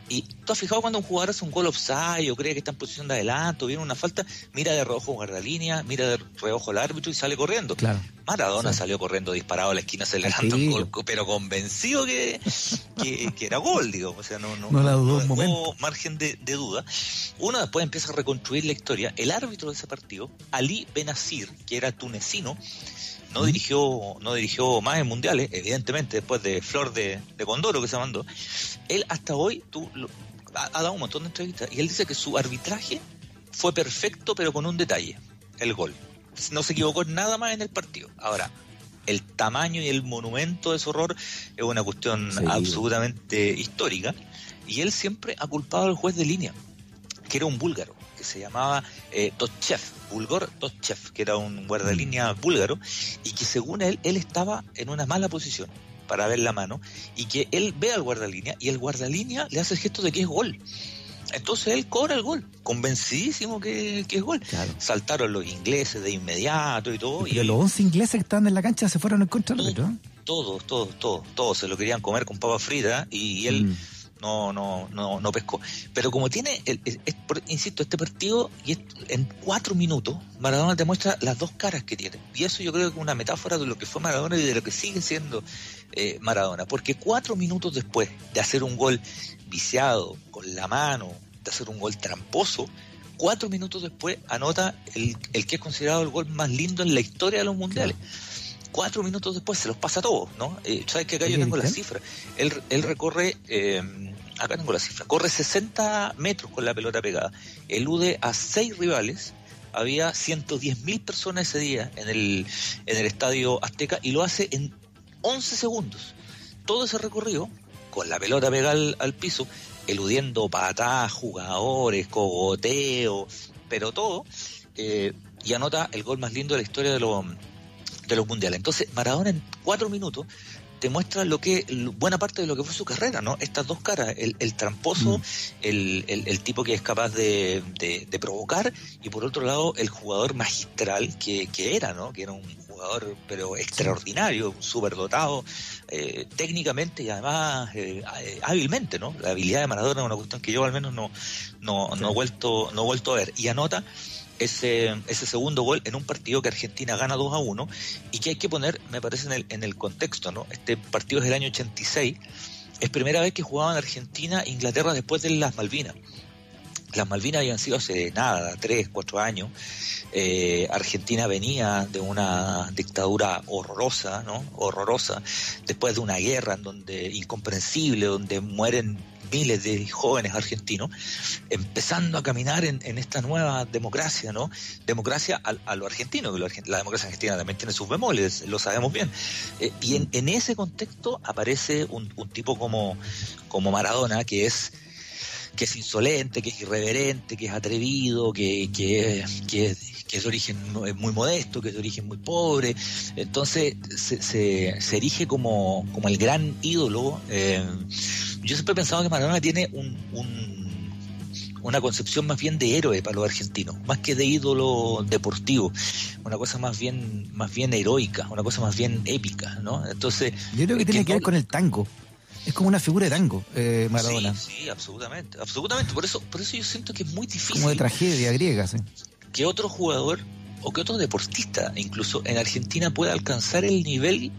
y tú has fijado cuando un jugador hace un gol offside o cree que está en posición de adelanto viene una falta mira de reojo guardalínea mira de reojo al árbitro y sale corriendo Claro. Maradona Sí. salió corriendo disparado a la esquina el tiro. gol pero convencido que, que, que era gol digo o sea no no, No la dudó un dejó momento. margen de, de duda uno después empieza a reconstruir la historia. El árbitro de ese partido, Ali Benazir, que era tunecino, no dirigió, no dirigió más en mundiales, evidentemente, después de Flor de, de Condoro que se mandó. Él hasta hoy tú, lo- ha, ha dado un montón de entrevistas y él dice que su arbitraje fue perfecto, pero con un detalle: el gol. No se equivocó nada más en el partido. Ahora, el tamaño y el monumento de ese horror es una cuestión Sí. absolutamente histórica. Y él siempre ha culpado al juez de línea que era un búlgaro, que se llamaba eh, Totchev, Bulgor Totchev, que era un guardalínea búlgaro, y que según él, él estaba en una mala posición para ver la mano, y que él ve al guardalínea, y el guardalínea le hace el gesto de que es gol. Entonces él cobra el gol, convencidísimo que, que es gol. Claro. Saltaron los ingleses de inmediato y todo, Pero y los 11 ingleses que estaban en la cancha se fueron en contra del todos, todos, todos, todos se lo querían comer con papa frita, y, y él Mm. No, no, no, no pescó. Pero como tiene, el- el- insisto, este partido, y en cuatro minutos, Maradona te muestra las dos caras que tiene. Y eso yo creo que es una metáfora de lo que fue Maradona y de lo que sigue siendo eh, Maradona. Porque cuatro minutos después de hacer un gol viciado, con la mano, de hacer un gol tramposo, cuatro minutos después anota el, el que es considerado el gol más lindo en la historia de los mundiales. Cuatro minutos después se los pasa a todos, ¿no? Eh, Sabes que acá yo tengo la cifra. Él, él recorre, eh, acá tengo la cifra, corre 60 metros con la pelota pegada, elude a seis rivales, había 110 mil personas ese día en el, en el estadio Azteca y lo hace en 11 segundos. Todo ese recorrido, con la pelota pegada al, al piso, eludiendo patadas, jugadores, cogoteo, pero todo, eh, y anota el gol más lindo de la historia de, los de los mundiales. Entonces, Maradona en cuatro minutos te muestra lo que buena parte de lo que fue su carrera, ¿no? Estas dos caras, el, el tramposo, el, el- el tipo que es capaz de, de- de provocar, y por otro lado, el jugador magistral que, que era, ¿no? Que era un jugador, pero extraordinario, súper dotado, eh, técnicamente y además eh, eh, hábilmente, ¿no? La habilidad de Maradona es una cuestión que yo al menos no, no, no he vuelto, no he vuelto a ver. Y anota ese, ese segundo gol en un partido que Argentina gana 2 a 1 y que hay que poner, me parece, en el, en el contexto, ¿no? Este partido es del año 86, es primera vez que jugaban Argentina e Inglaterra después de las Malvinas. Las Malvinas habían sido hace nada, tres, cuatro años. Eh, Argentina venía de una dictadura horrorosa, ¿no? Horrorosa, después de una guerra en donde incomprensible, donde mueren miles de jóvenes argentinos, empezando a caminar en, esta nueva democracia, ¿no? Democracia a, a lo argentino, que la democracia argentina también tiene sus bemoles, lo sabemos bien. Eh, y en, en ese contexto aparece un, un tipo como, como Maradona, que es que es insolente, que es irreverente, que es atrevido, que, que, que, que es de origen es muy modesto, que es de origen muy pobre. Entonces se, se, se erige como, como el gran ídolo. Eh, yo siempre he pensado que Maradona tiene un, un- una concepción más bien de héroe para los argentinos, más que de ídolo deportivo, una cosa más bien, más bien heroica, una cosa más bien épica, ¿no? Entonces, Yo creo que tiene que ver con el tango. Es como una figura de tango, eh, Maradona. Sí, sí, absolutamente, absolutamente. Por eso, por eso yo siento que es muy difícil Como de tragedia griega, sí. que otro jugador o que otro deportista incluso en Argentina pueda alcanzar el nivel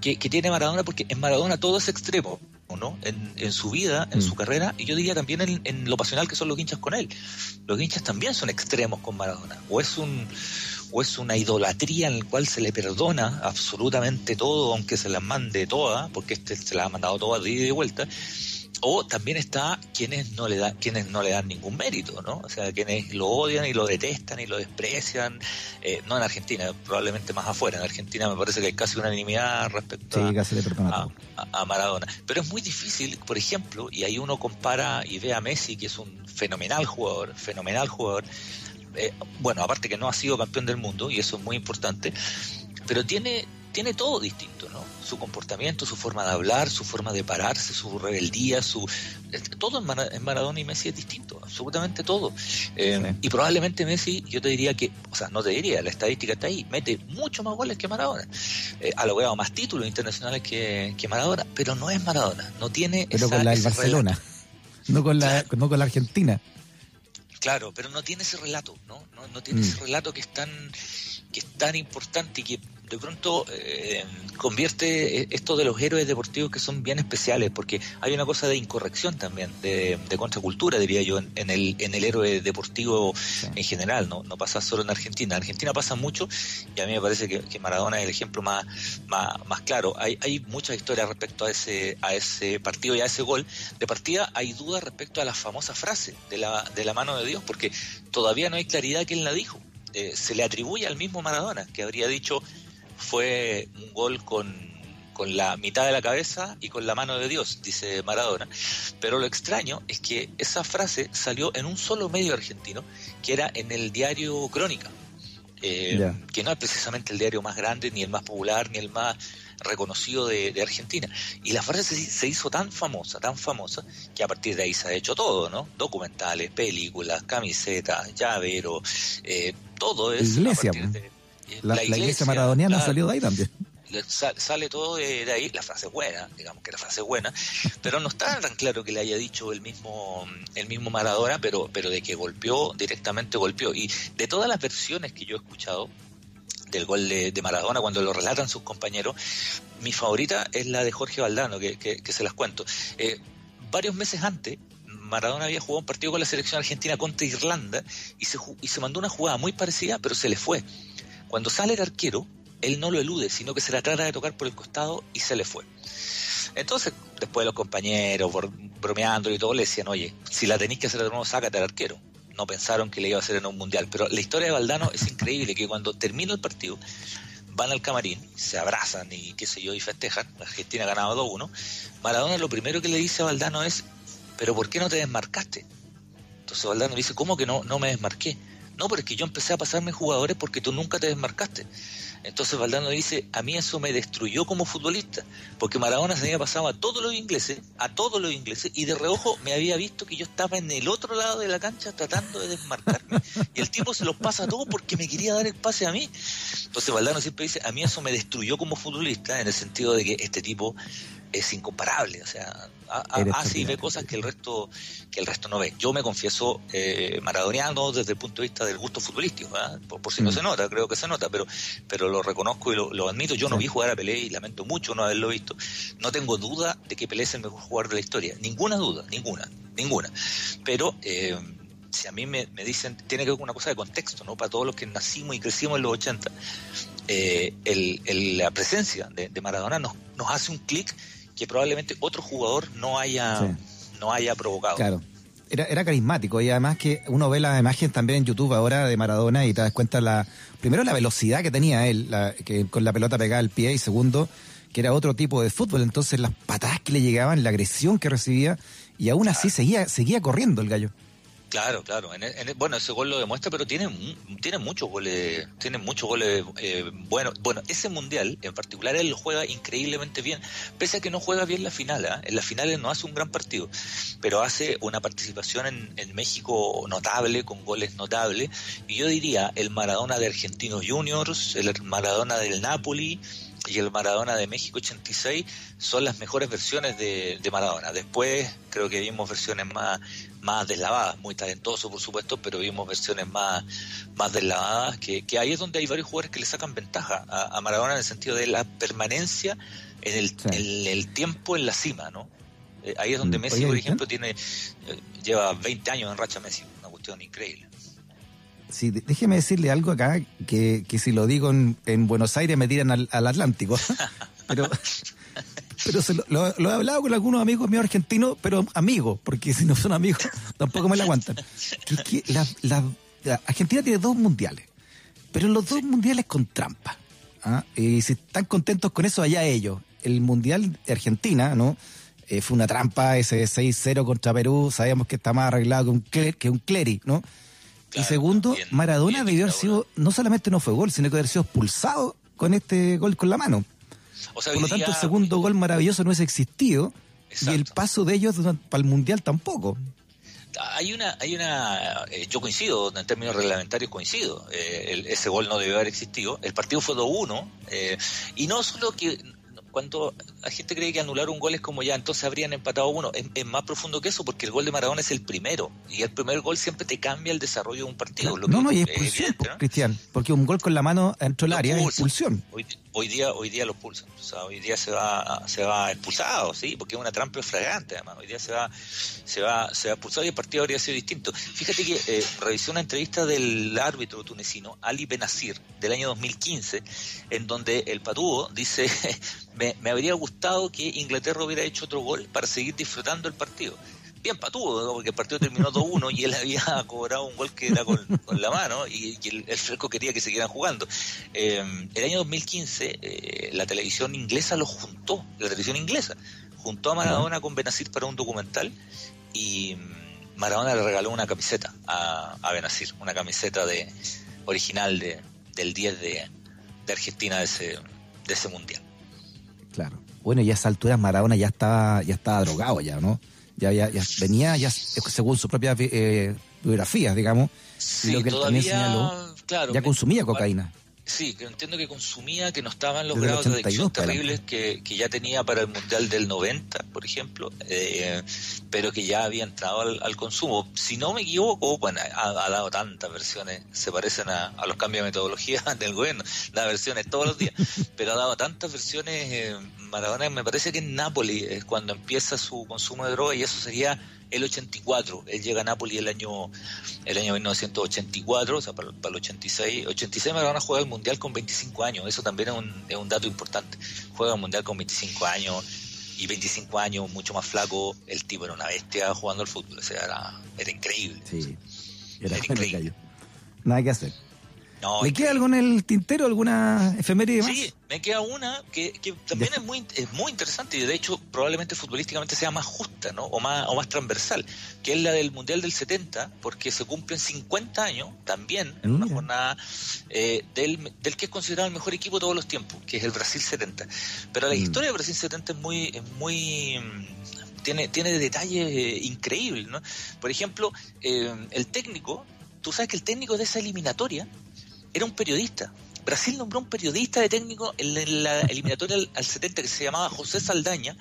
que, que tiene Maradona, porque en Maradona todo es extremo, ¿no? En, en su vida, en Mm. su carrera, y yo diría también en, en lo pasional que son los hinchas con él. Los hinchas también son extremos con Maradona. O es un o es una idolatría en la cual se le perdona absolutamente todo, aunque se las mande todas, porque este se las ha mandado todas de ida y de vuelta, o también está quienes no le dan quienes no le dan ningún mérito no o sea quienes lo odian y lo detestan y lo desprecian eh, no en Argentina probablemente más afuera. En Argentina me parece que hay casi unanimidad respecto Sí, casi a Maradona. Pero es muy difícil por ejemplo y ahí uno compara y ve a Messi que es un fenomenal jugador fenomenal jugador eh, bueno aparte que no ha sido campeón del mundo y eso es muy importante pero tiene tiene todo distinto, ¿no? Su comportamiento, su forma de hablar, su forma de pararse, su rebeldía, su todo en, Mara- en Maradona y Messi es distinto, absolutamente todo. Eh, Sí. Y probablemente Messi, yo te diría que, o sea, no te diría, la estadística está ahí, mete mucho más goles que Maradona. Eh, ha logrado más títulos internacionales que, que Maradona, pero no es Maradona, no tiene Pero esa- con la del Barcelona. No con la, no con la Argentina. Claro, pero no tiene ese relato, ¿no? No, no tiene Mm. ese relato que es tan que es tan importante y que de pronto eh, convierte eh, esto de los héroes deportivos que son bien especiales, porque hay una cosa de incorrección también, de, de contracultura, diría yo, en, en el, en el héroe deportivo en general, ¿no? no pasa solo en Argentina. En Argentina pasa mucho y a mí me parece que, que Maradona es el ejemplo más, más, más claro. Hay, hay muchas historias respecto a ese, a ese partido y a ese gol. De partida hay dudas respecto a la famosa frase de la, de la mano de Dios, porque todavía no hay claridad quién la dijo. Eh, se le atribuye al mismo Maradona, que habría dicho fue un gol con, con la mitad de la cabeza y con la mano de Dios, dice Maradona. Pero lo extraño es que esa frase salió en un solo medio argentino, que era en el diario Crónica, eh, que no es precisamente el diario más grande, ni el más popular, ni el más reconocido de, de Argentina. Y la frase se, se hizo tan famosa, tan famosa, que a partir de ahí se ha hecho todo, ¿no? Documentales, películas, camisetas, llavero, eh, todo es... a Iglesia, partir pues. de- La, la iglesia maradoniana claro, salió de ahí también. le sa- sale todo de, de ahí, la frase buena, digamos que la frase buena, pero no está tan claro que le haya dicho el mismo, el mismo Maradona, pero, pero de que golpeó, directamente golpeó. Y de todas las versiones que yo he escuchado del gol de, de Maradona, cuando lo relatan sus compañeros, mi favorita es la de Jorge Valdano, que, que- que se las cuento. Eh, varios meses antes, Maradona había jugado un partido con la selección argentina contra Irlanda y se, y se mandó una jugada muy parecida, pero se le fue. Cuando sale el arquero, él no lo elude, sino que se la trata de tocar por el costado y se le fue. Entonces, después los compañeros, bromeando y todo, le decían, oye, si la tenéis que hacer de nuevo, sácate al arquero. No pensaron que le iba a hacer en un mundial. Pero la historia de Valdano es increíble, que cuando termina el partido, van al camarín, se abrazan y qué sé yo, y festejan. La Argentina ha ganado 2-1. Maradona lo primero que le dice a Valdano es, pero ¿por qué no te desmarcaste? Entonces Valdano dice, ¿cómo que no, no me desmarqué? No, pero es que yo empecé a pasarme jugadores porque tú nunca te desmarcaste. Entonces Valdano dice, a mí eso me destruyó como futbolista, porque Maradona se había pasado a todos los ingleses, a todos los ingleses, y de reojo me había visto que yo estaba en el otro lado de la cancha tratando de desmarcarme. Y el tipo se los pasa a todos porque me quería dar el pase a mí. Entonces Valdano siempre dice, a mí eso me destruyó como futbolista, en el sentido de que este tipo es incomparable, o sea, y ve cosas que el resto que el resto no ve. Yo me confieso eh, maradoniano desde el punto de vista del gusto futbolístico, ¿ah? por, por si no Mm. se nota, creo que se nota, pero pero lo reconozco y lo, lo admito. Yo no vi jugar a Pelé y lamento mucho no haberlo visto. No tengo duda de que Pelé es el mejor jugador de la historia, ninguna duda, ninguna, ninguna. Pero eh, si a mí me, me dicen, tiene que ver con una cosa de contexto, ¿no? Para todos los que nacimos y crecimos en los 80, eh, el- el- la presencia de, de Maradona nos, nos hace un clic que probablemente otro jugador no haya, Sí. no haya provocado. Claro. Era, era carismático y además que uno ve la imagen también en YouTube ahora de Maradona y te das cuenta la primero la velocidad que tenía él, la- que con la pelota pegada al pie y segundo que era otro tipo de fútbol, entonces las patadas que le llegaban, la agresión que recibía y aún así seguía seguía corriendo el gallo. Claro, claro. En el- en el- bueno, ese gol lo demuestra, pero tiene, tiene muchos goles, tiene muchos goles eh, buenos. Bueno, ese mundial en particular él juega increíblemente bien, pese a que no juega bien la final. ¿ah? En las finales no hace un gran partido, pero hace una participación en, en México notable, con goles notables. Y yo diría el Maradona de Argentinos Juniors, el Maradona del Napoli y el Maradona de México 86 son las mejores versiones de, de Maradona. Después creo que vimos versiones más, más deslavadas, muy talentoso por supuesto, pero vimos versiones más, más deslavadas, que, que ahí es donde hay varios jugadores que le sacan ventaja a, a Maradona en el sentido de la permanencia en el, tiempo en la cima, ¿no? Eh, ahí es donde Mm. Messi, Oye, por ¿y ejemplo, tiene eh, lleva 20 años en racha Messi, una cuestión increíble. Sí, déjeme decirle algo acá, que, que si lo digo en, en Buenos Aires me tiran al, Atlántico. [laughs] pero pero lo, he hablado con algunos amigos míos argentinos, pero amigos, porque si no son amigos [laughs] tampoco me la aguantan. Argentina tiene dos mundiales, pero los dos mundiales con trampa. ¿ah? Y si están contentos con eso, allá ellos. El mundial de Argentina, ¿no? Eh, fue una trampa, ese 6-0 contra Perú, sabíamos que está más arreglado que un, Cle- que un ¿no? Y segundo, bien, Maradona bien debió haber sido, no solamente no fue gol, sino que haber sido expulsado con este gol con la mano. O sea, Por lo tanto, día- el segundo gol maravilloso no hubiese existido y el paso de ellos para el Mundial tampoco. Hay una, hay una, eh, yo coincido, en términos reglamentarios coincido, eh, el- ese gol no debió haber existido, el partido fue 2-1, eh, y no solo que cuando la gente cree que anular un gol es como ya, entonces habrían empatado uno, es, es más profundo que eso, porque el gol de Maradona es el primero, y el primer gol siempre te cambia el desarrollo de un partido. lo no, que no, y es expulsión, evidente, ¿no? Cristian, porque un gol con la mano dentro del área es pulsan. expulsión. Hoy, hoy día, hoy día lo pulsan. O sea, hoy día se va, se va expulsado, sí, porque es una trampa flagrante además. Hoy día se va, se va, se va expulsado y el partido habría sido distinto. Fíjate que eh, revisé una entrevista del árbitro tunecino, Ali Benazir, del año 2015, en donde el patúo dice, [laughs] me, me habría gustado que Inglaterra hubiera hecho otro gol para seguir disfrutando el partido. Bien patudo, ¿no? porque el partido terminó 2-1 y él había [laughs] cobrado un gol que era con, con la mano y, y el, el fresco quería que siguieran jugando. Eh, el año 2015 eh, la televisión inglesa lo juntó, la televisión inglesa, juntó a Maradona con Benazir para un documental y mm, Maradona le regaló una camiseta a, a Benazir, una camiseta de original de, del 10 de, de Argentina de ese, de ese mundial. Claro. Bueno, y a esa altura Maradona ya estaba, ya estaba drogado ya, ¿no? Ya, ya, ya venía, ya según su propia eh, biografía, digamos, Sí, lo que él también señaló, claro, ya consumía cocaína. Sí, que entiendo que consumía, que no estaban los Desde grados de 82 adicción terribles que, que ya tenía para el Mundial del 90, por ejemplo, eh, pero que ya había entrado al, al consumo. Si no me equivoco, bueno, ha, ha dado tantas versiones, se parecen a, a los cambios de metodología [laughs] del gobierno, da versiones todos los días, [laughs] pero ha dado tantas versiones, eh, Maradona me parece que en Nápoles es cuando empieza su consumo de droga y eso sería el 84. Él llega a Nápoles el año el año 1984, o sea, para, para el 86. 86 Maradona juega el Mundial con 25 años, eso también es un, es un dato importante. Juega el Mundial con 25 años y 25 años, mucho más flaco. El tipo era una bestia jugando al fútbol, o sea, era, era increíble. Sí, era increíble. Nada que hacer. No, ¿Le queda algo en el tintero, alguna efeméride más? Sí, me queda una que, que también es muy, es muy interesante y de hecho probablemente futbolísticamente sea más justa ¿no? o, más, o más transversal, que es la del Mundial del 70, porque se cumplen 50 años también en una jornada eh, del, del que es considerado el mejor equipo de todos los tiempos, que es el Brasil 70. Pero la Mm. historia de Brasil 70 es muy... Es muy mm, tiene, tiene detalles eh, increíbles, ¿no? Por ejemplo, eh, el técnico, tú sabes que el técnico de esa eliminatoria era un periodista. Brasil nombró un periodista de técnico en la- eliminatoria al, al 70 que se llamaba José Saldaña,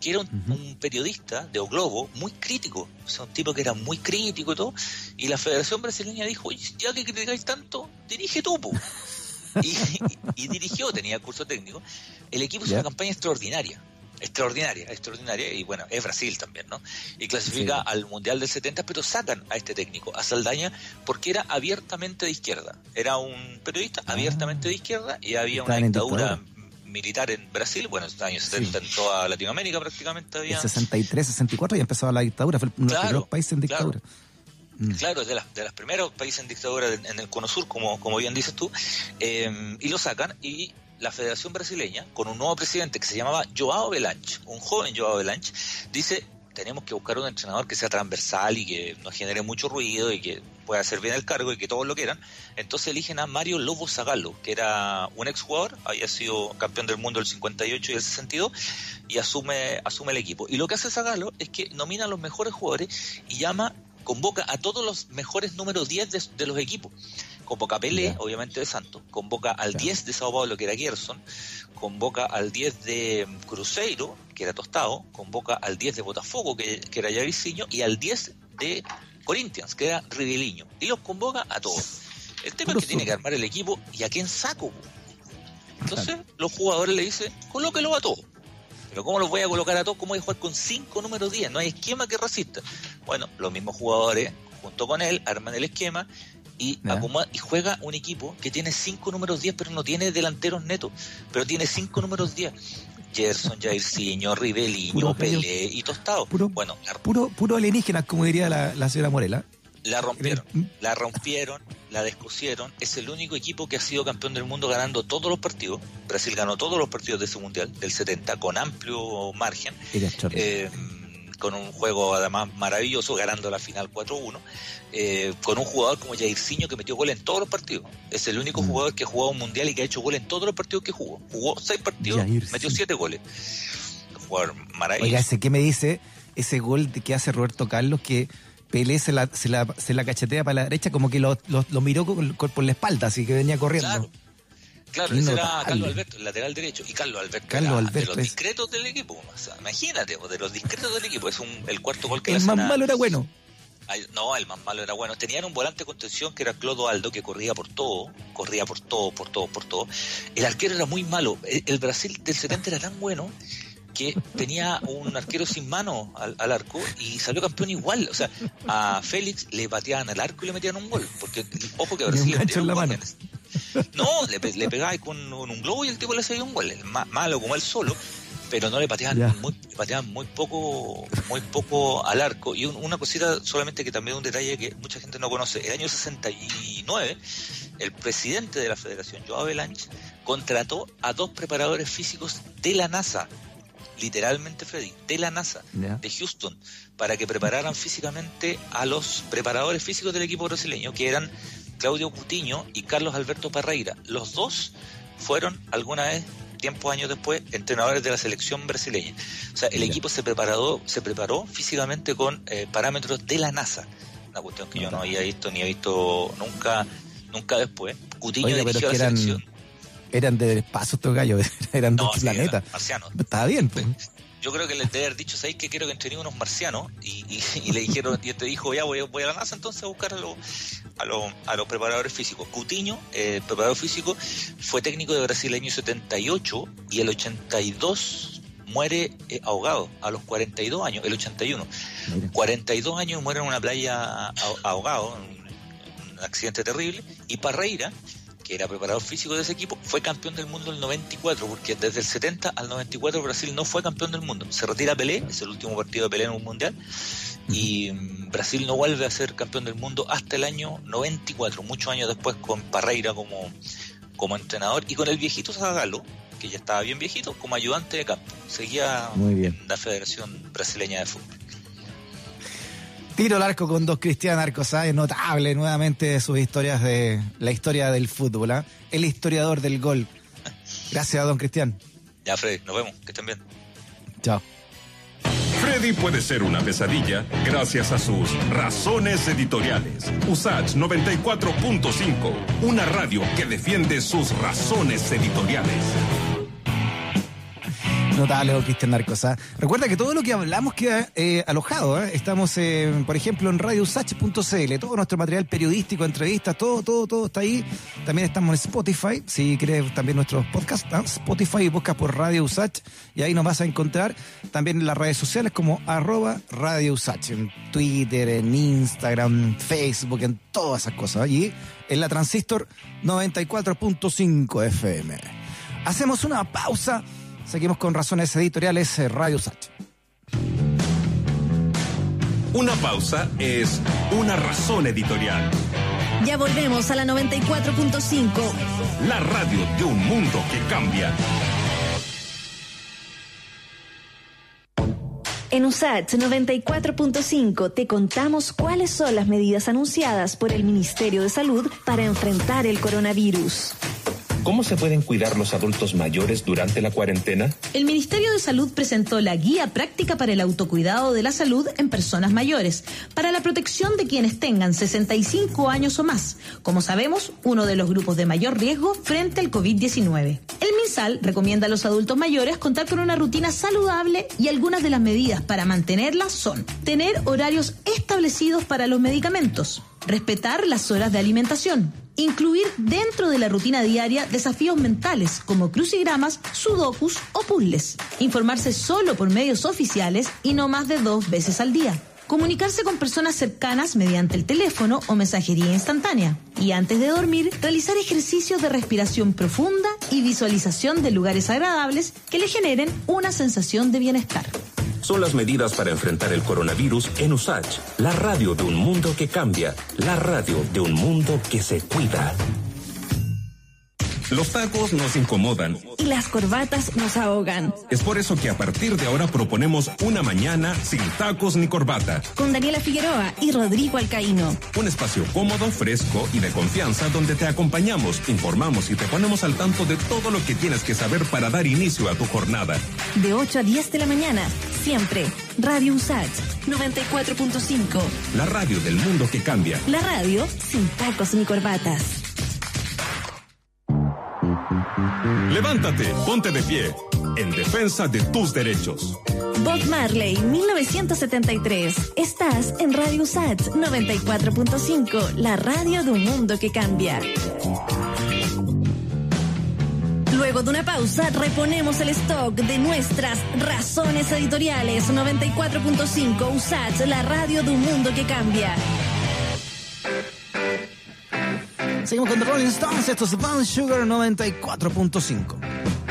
que era un, un periodista de O Globo muy crítico, o sea, un tipo que era muy crítico y todo, y la Federación Brasileña dijo, "Oye, ya que criticáis tanto, dirige tú, po". [laughs] y, y- y dirigió, tenía curso técnico. El equipo hizo una campaña extraordinaria, extraordinaria, extraordinaria, y bueno, es Brasil también, ¿no? Y clasifica Sí. al Mundial del 70, pero sacan a este técnico, a Saldaña, porque era abiertamente de izquierda. Era un periodista abiertamente de izquierda y había una Ah. En dictadura militar en Brasil, bueno, en los años 70 en toda Latinoamérica prácticamente había. El 63, 64 ya empezaba la dictadura, fue uno de los primeros países en dictadura. Mm. Claro, es de, las de los primeros países en dictadura en, en el Cono Sur, como, como bien dices tú, eh, y lo sacan y la Federación Brasileña, con un nuevo presidente que se llamaba Joao Belanche, un joven Joao Belanche, dice, tenemos que buscar un entrenador que sea transversal y que no genere mucho ruido y que pueda hacer bien el cargo y que todos lo quieran. Entonces eligen a Mario Lobo Zagallo, que era un exjugador, había sido campeón del mundo el 58 y el 62, y asume, asume el equipo. Y lo que hace Zagallo es que nomina a los mejores jugadores y llama, convoca a todos los mejores números 10 de, de los equipos. Convoca a Pelé, obviamente de Santos, convoca al Ya. 10 de Sao Paulo, que era Gerson, convoca al 10 de Cruzeiro, que era Tostado, convoca al 10 de Botafogo, que, que era Jairzinho, y al 10 de Corinthians, que era Riveliño. Y los convoca a todos. El tema es que tiene que armar el equipo y a quién saco. Entonces los jugadores le dicen, colóquelo a todos. Pero ¿cómo los voy a colocar a todos? ¿Cómo voy a jugar con cinco números 10? No hay esquema que resista. Bueno, los mismos jugadores, junto con él, arman el esquema y acomoda- y juega un equipo que tiene cinco números 10, pero no tiene delanteros netos, pero tiene cinco números 10. Gerson, Jairzinho, gallo. Pelé y Tostado. Puro- Bueno, la, Puro, puro alienígenas, como diría la, la señora Morela. la rompieron. La rompieron, la descosieron. Es el único equipo que ha sido campeón del mundo ganando todos los partidos. Brasil ganó todos los partidos de ese mundial, del 70, con amplio margen. Eh, con un juego además maravilloso, ganando la final 4-1, eh, con un jugador como Jairzinho que metió gol en todos los partidos. Es el único Mm. jugador que ha jugado un mundial y que ha hecho gol en todos los partidos que jugó. Jugó seis partidos, metió siete goles. Un jugador maravilloso. Oiga, ese que me dice ese gol que hace Roberto Carlos que Pelé se la, se la, se la cachetea para la derecha como que lo, lo, lo miró por la espalda, así que venía corriendo. Claro. Claro, ese era. Carlos Alberto, el lateral derecho. Y Carlos Alberto Carlos era Alberto de los es- discretos del equipo. O sea, imagínate, de los discretos del equipo. Es un, el cuarto gol que El más malo era bueno. Ay, No, el más malo era bueno. Tenían un volante de contención que era Clodo Aldo, que corría por todo, corría por todo, por todo, por todo. El arquero era muy malo. El, el Brasil del 70 era tan bueno que tenía un arquero sin mano al, al arco y salió campeón igual. O sea, a Félix le pateaban al arco y le metían un gol. Porque, ojo que un Brasil le metieron la gol No, le, pe- le pegaba con, con un globo y el tipo le hacía un gol. Malo como él solo, pero no le pateaban muy, le pateaban muy poco, muy poco al arco. Y un- una cosita solamente que también un detalle que mucha gente no conoce. El año 69, el presidente de la federación, Joao Belanche, contrató a dos preparadores físicos de la NASA. Literalmente, Freddy, de la NASA, de Houston, para que prepararan físicamente a los preparadores físicos del equipo brasileño, que eran Claudio Cutiño y Carlos Alberto Parreira. Los dos fueron alguna vez, tiempos años después, entrenadores de la selección brasileña. O sea, el equipo se preparó, se preparó físicamente con eh, parámetros de la NASA. Una cuestión que yo no había visto ni he visto nunca, nunca después. Cutiño pero dirigió la eran, selección. eran de espacio estos gallos, [laughs] eran de No, otro sí, planeta. eran marcianos. Estaba bien, pues. Yo creo que les debe haber dicho, ¿sabéis que quiero que entrené unos marcianos? Y, y- y le dijeron, y este dijo, ya voy, voy a la NASA entonces a buscar a, los a, los a los preparadores físicos. Cutiño, eh, preparador físico, fue técnico de Brasil el año 78 y el 82 muere eh, ahogado, a los 42 años, el 81. Mira. 42 años muere en una playa ah- ahogado, en un accidente terrible, y Parreira, que era preparador físico de ese equipo, fue campeón del mundo en el 94, porque desde el 70 al 94 Brasil no fue campeón del mundo. Se retira Pelé, es el último partido de Pelé en un mundial, y mm, Brasil no vuelve a ser campeón del mundo hasta el año 94, muchos años después con Parreira como, como entrenador y con el viejito Zagallo, que ya estaba bien viejito, como ayudante de campo. Seguía Muy bien. en la Federación Brasileña de Fútbol. Tiro al arco con dos Cristian Arcos, ¿ah? es notable nuevamente sus historias de la historia del fútbol, ¿ah? el historiador del gol. Gracias, don Cristian. Ya, Freddy, nos vemos, que estén bien. Chao. Freddy puede ser una pesadilla gracias a sus razones editoriales. Usach 94.5, una radio que defiende sus razones editoriales. [laughs] Notable, Cristian Arcos. ¿ah? Recuerda que todo lo que hablamos queda eh, alojado. ¿eh? Estamos, eh, por ejemplo, en radiosach.cl. Todo nuestro material periodístico, entrevistas, todo, todo, todo está ahí. También estamos en Spotify. Si quieres también nuestros podcasts, ¿ah? Spotify, buscas por Radio Usach y ahí nos vas a encontrar. También en las redes sociales como arroba Radio Usach. En Twitter, en Instagram, Facebook, en todas esas cosas. Y en la Transistor 94.5 FM. Hacemos una pausa. Seguimos con razones editoriales eh, Radio Sach. Una pausa es una razón editorial. Ya volvemos a la 94.5. La radio de un mundo que cambia. En USAT 94.5 te contamos cuáles son las medidas anunciadas por el Ministerio de Salud para enfrentar el coronavirus. ¿Cómo se pueden cuidar los adultos mayores durante la cuarentena? El Ministerio de Salud presentó la Guía Práctica para el Autocuidado de la Salud en Personas Mayores, para la protección de quienes tengan 65 años o más, como sabemos, uno de los grupos de mayor riesgo frente al COVID-19. El MinSal recomienda a los adultos mayores contar con una rutina saludable y algunas de las medidas para mantenerla son tener horarios establecidos para los medicamentos, respetar las horas de alimentación, incluir dentro de la rutina diaria desafíos mentales como crucigramas, sudokus o puzzles, informarse solo por medios oficiales y no más de dos veces al día. Comunicarse con personas cercanas mediante el teléfono o mensajería instantánea. Y antes de dormir, realizar ejercicios de respiración profunda y visualización de lugares agradables que le generen una sensación de bienestar. Son las medidas para enfrentar el coronavirus en USACH, la radio de un mundo que cambia, la radio de un mundo que se cuida. Los tacos nos incomodan. Y las corbatas nos ahogan. Es por eso que a partir de ahora proponemos una mañana sin tacos ni corbata. Con Daniela Figueroa y Rodrigo Alcaíno. Un espacio cómodo, fresco y de confianza donde te acompañamos, informamos y te ponemos al tanto de todo lo que tienes que saber para dar inicio a tu jornada. De 8 a 10 de la mañana. Siempre. Radio USAT 94.5. La radio del mundo que cambia. La radio sin tacos ni corbatas. Levántate, ponte de pie, en defensa de tus derechos. Bob Marley, 1973. Estás en Radio USAT 94.5, la radio de un mundo que cambia. Luego de una pausa, reponemos el stock de nuestras razones editoriales 94.5 USAT, la radio de un mundo que cambia. Seguimos con The Rolling Stones, esto es Brown Sugar 94.5.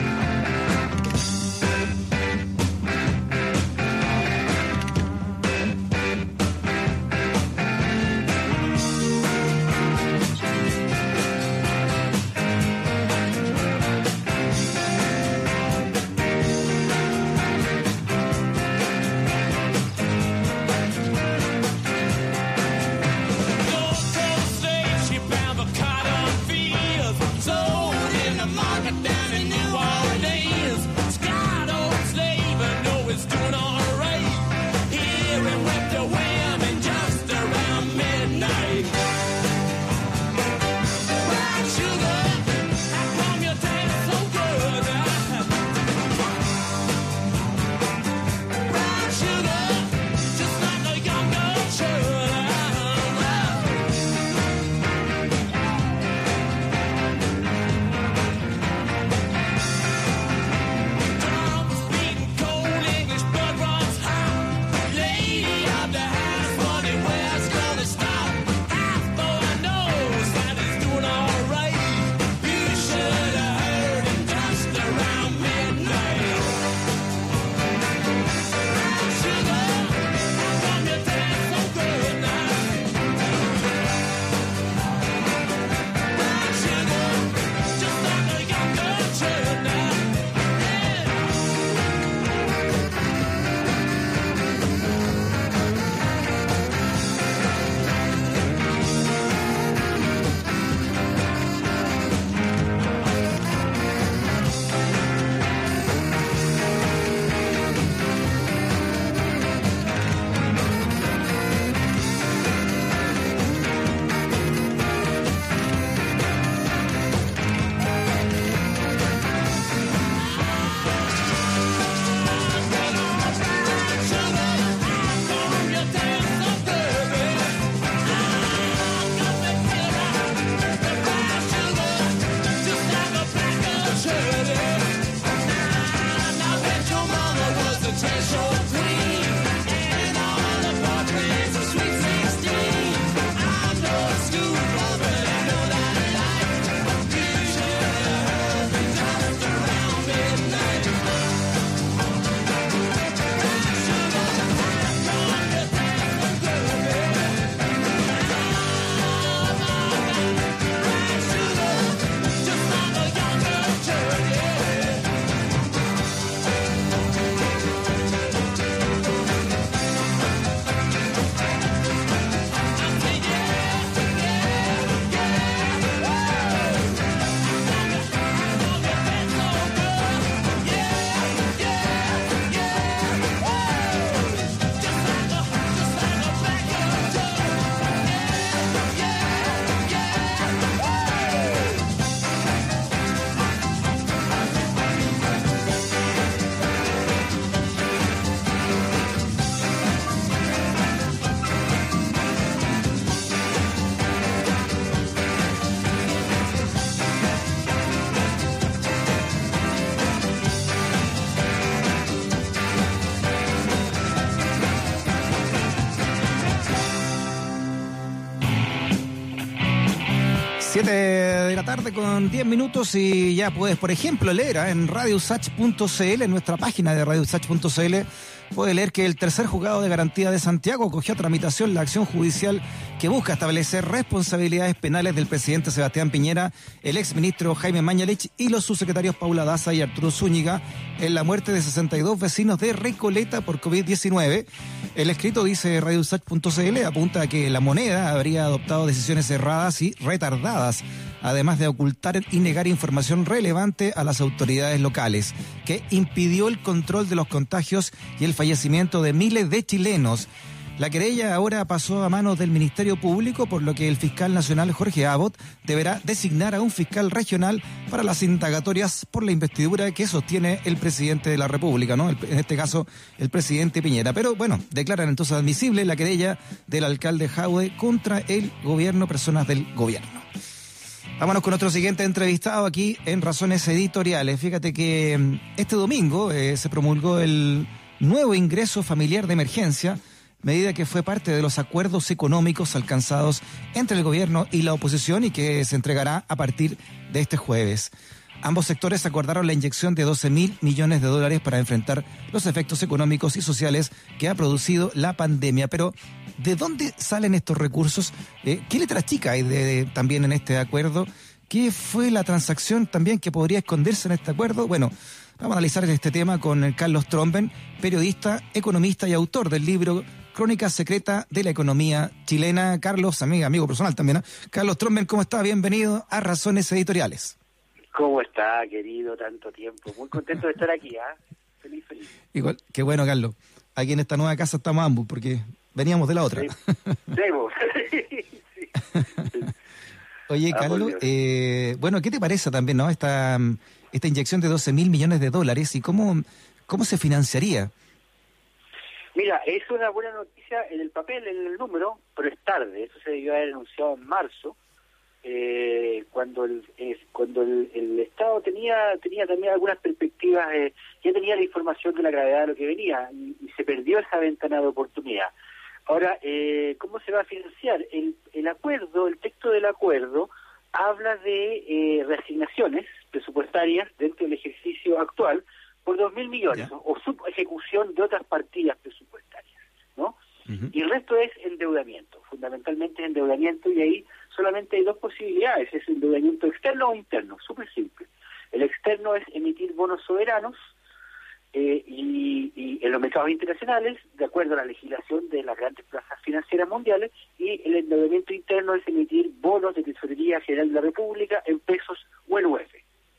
con 10 minutos y ya puedes, por ejemplo, leer ¿eh? en radiosach.cl, en nuestra página de radiosach.cl, puede leer que el tercer juzgado de garantía de Santiago cogió a tramitación la acción judicial que busca establecer responsabilidades penales del presidente Sebastián Piñera, el exministro Jaime Mañalich y los subsecretarios Paula Daza y Arturo Zúñiga en la muerte de 62 vecinos de Recoleta por COVID-19. El escrito dice radiosach.cl apunta a que la moneda habría adoptado decisiones erradas y retardadas, además de ocultar y negar información relevante a las autoridades locales, que impidió el control de los contagios y el fallecimiento de miles de chilenos. La querella ahora pasó a manos del Ministerio Público, por lo que el fiscal nacional Jorge Abbott deberá designar a un fiscal regional para las indagatorias por la investidura que sostiene el presidente de la República, ¿no? En este caso, el presidente Piñera. Pero bueno, declaran entonces admisible la querella del alcalde Jaude contra el gobierno, personas del gobierno. Vámonos con nuestro siguiente entrevistado aquí en Razones Editoriales. Fíjate que mm, este domingo eh, se promulgó el nuevo ingreso familiar de emergencia, medida que fue parte de los acuerdos económicos alcanzados entre el gobierno y la oposición y que se entregará a partir de este jueves. Ambos sectores acordaron la inyección de 12 mil millones de dólares para enfrentar los efectos económicos y sociales que ha producido la pandemia. Pero, ¿de dónde salen estos recursos? Eh, ¿Qué letra chica hay de- de- también en este acuerdo? ¿Qué fue la transacción también que podría esconderse en este acuerdo? Bueno, vamos a analizar este tema con Carlos Tromben, periodista, economista y autor del libro Crónica Secreta de la Economía Chilena. Carlos, amiga, amigo personal también. ¿eh? Carlos Tromben, ¿cómo está? Bienvenido a Razones Editoriales. ¿Cómo está, querido? Tanto tiempo. Muy contento de estar aquí, ¿ah? Feliz, feliz. Igual, qué bueno, Carlos. Aquí en esta nueva casa estamos ambos, porque veníamos de la otra. Debo. [laughs] Oye, Ah, Carlos, eh, bueno, ¿qué te parece también, no? Esta, mm, esta inyección de 12 mil millones de dólares y cómo, cómo se financiaría. Mira, es una buena noticia en el papel, en el número, pero es tarde. Eso se debió haber anunciado en marzo, eh, cuando el eh, cuando el, el Estado tenía tenía también algunas perspectivas, eh, ya tenía la información de la gravedad de lo que venía y, y se perdió esa ventana de oportunidad. Ahora, eh, ¿cómo se va a financiar? El, el acuerdo, el texto del acuerdo, habla de eh, reasignaciones presupuestarias dentro del ejercicio actual por dos mil millones Ya. o, o subejecución de otras partidas presupuestarias, ¿no? Y el resto es endeudamiento, fundamentalmente es endeudamiento y ahí solamente hay dos posibilidades, es endeudamiento externo o interno, súper simple. El externo es emitir bonos soberanos eh, y, y en los mercados internacionales, de acuerdo a la legislación de las grandes plazas financieras mundiales, y el endeudamiento interno es emitir bonos de Tesorería General de la República en pesos o en UF.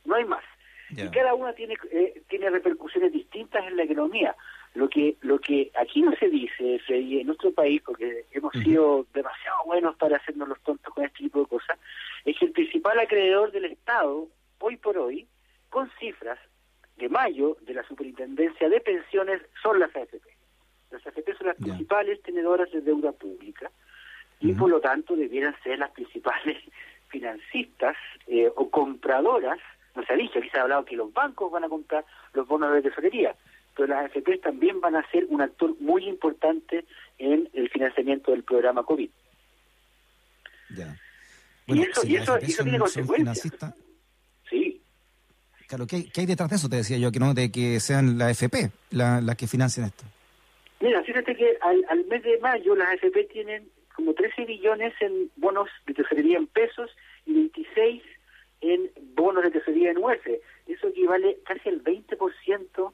No hay más. Y cada una tiene eh, tiene repercusiones distintas en la economía. Lo que lo que aquí no se dice, Freddy, en nuestro país, porque hemos sido demasiado buenos para hacernos los tontos con este tipo de cosas, es que el principal acreedor del Estado, hoy por hoy, con cifras de mayo de la Superintendencia de Pensiones, son las AFP. Las AFP son las principales tenedoras de deuda pública y por lo tanto debieran ser las principales [laughs] financistas eh, o compradoras, no se ha dicho, aquí se ha hablado que los bancos van a comprar los bonos de tesorería, pero las AFP también van a ser un actor muy importante en el financiamiento del programa COVID. Ya. Y eso- y eso- y eso son- tiene consecuencias. Claro, ¿qué, hay- qué hay detrás de eso? Te decía yo, que no de que sean la FP la- las que financian esto. Mira, fíjate que al, al mes de mayo las AFP tienen como 13 billones en bonos de tesorería en pesos y 26 en bonos de tesorería en UF. Eso equivale casi al 20%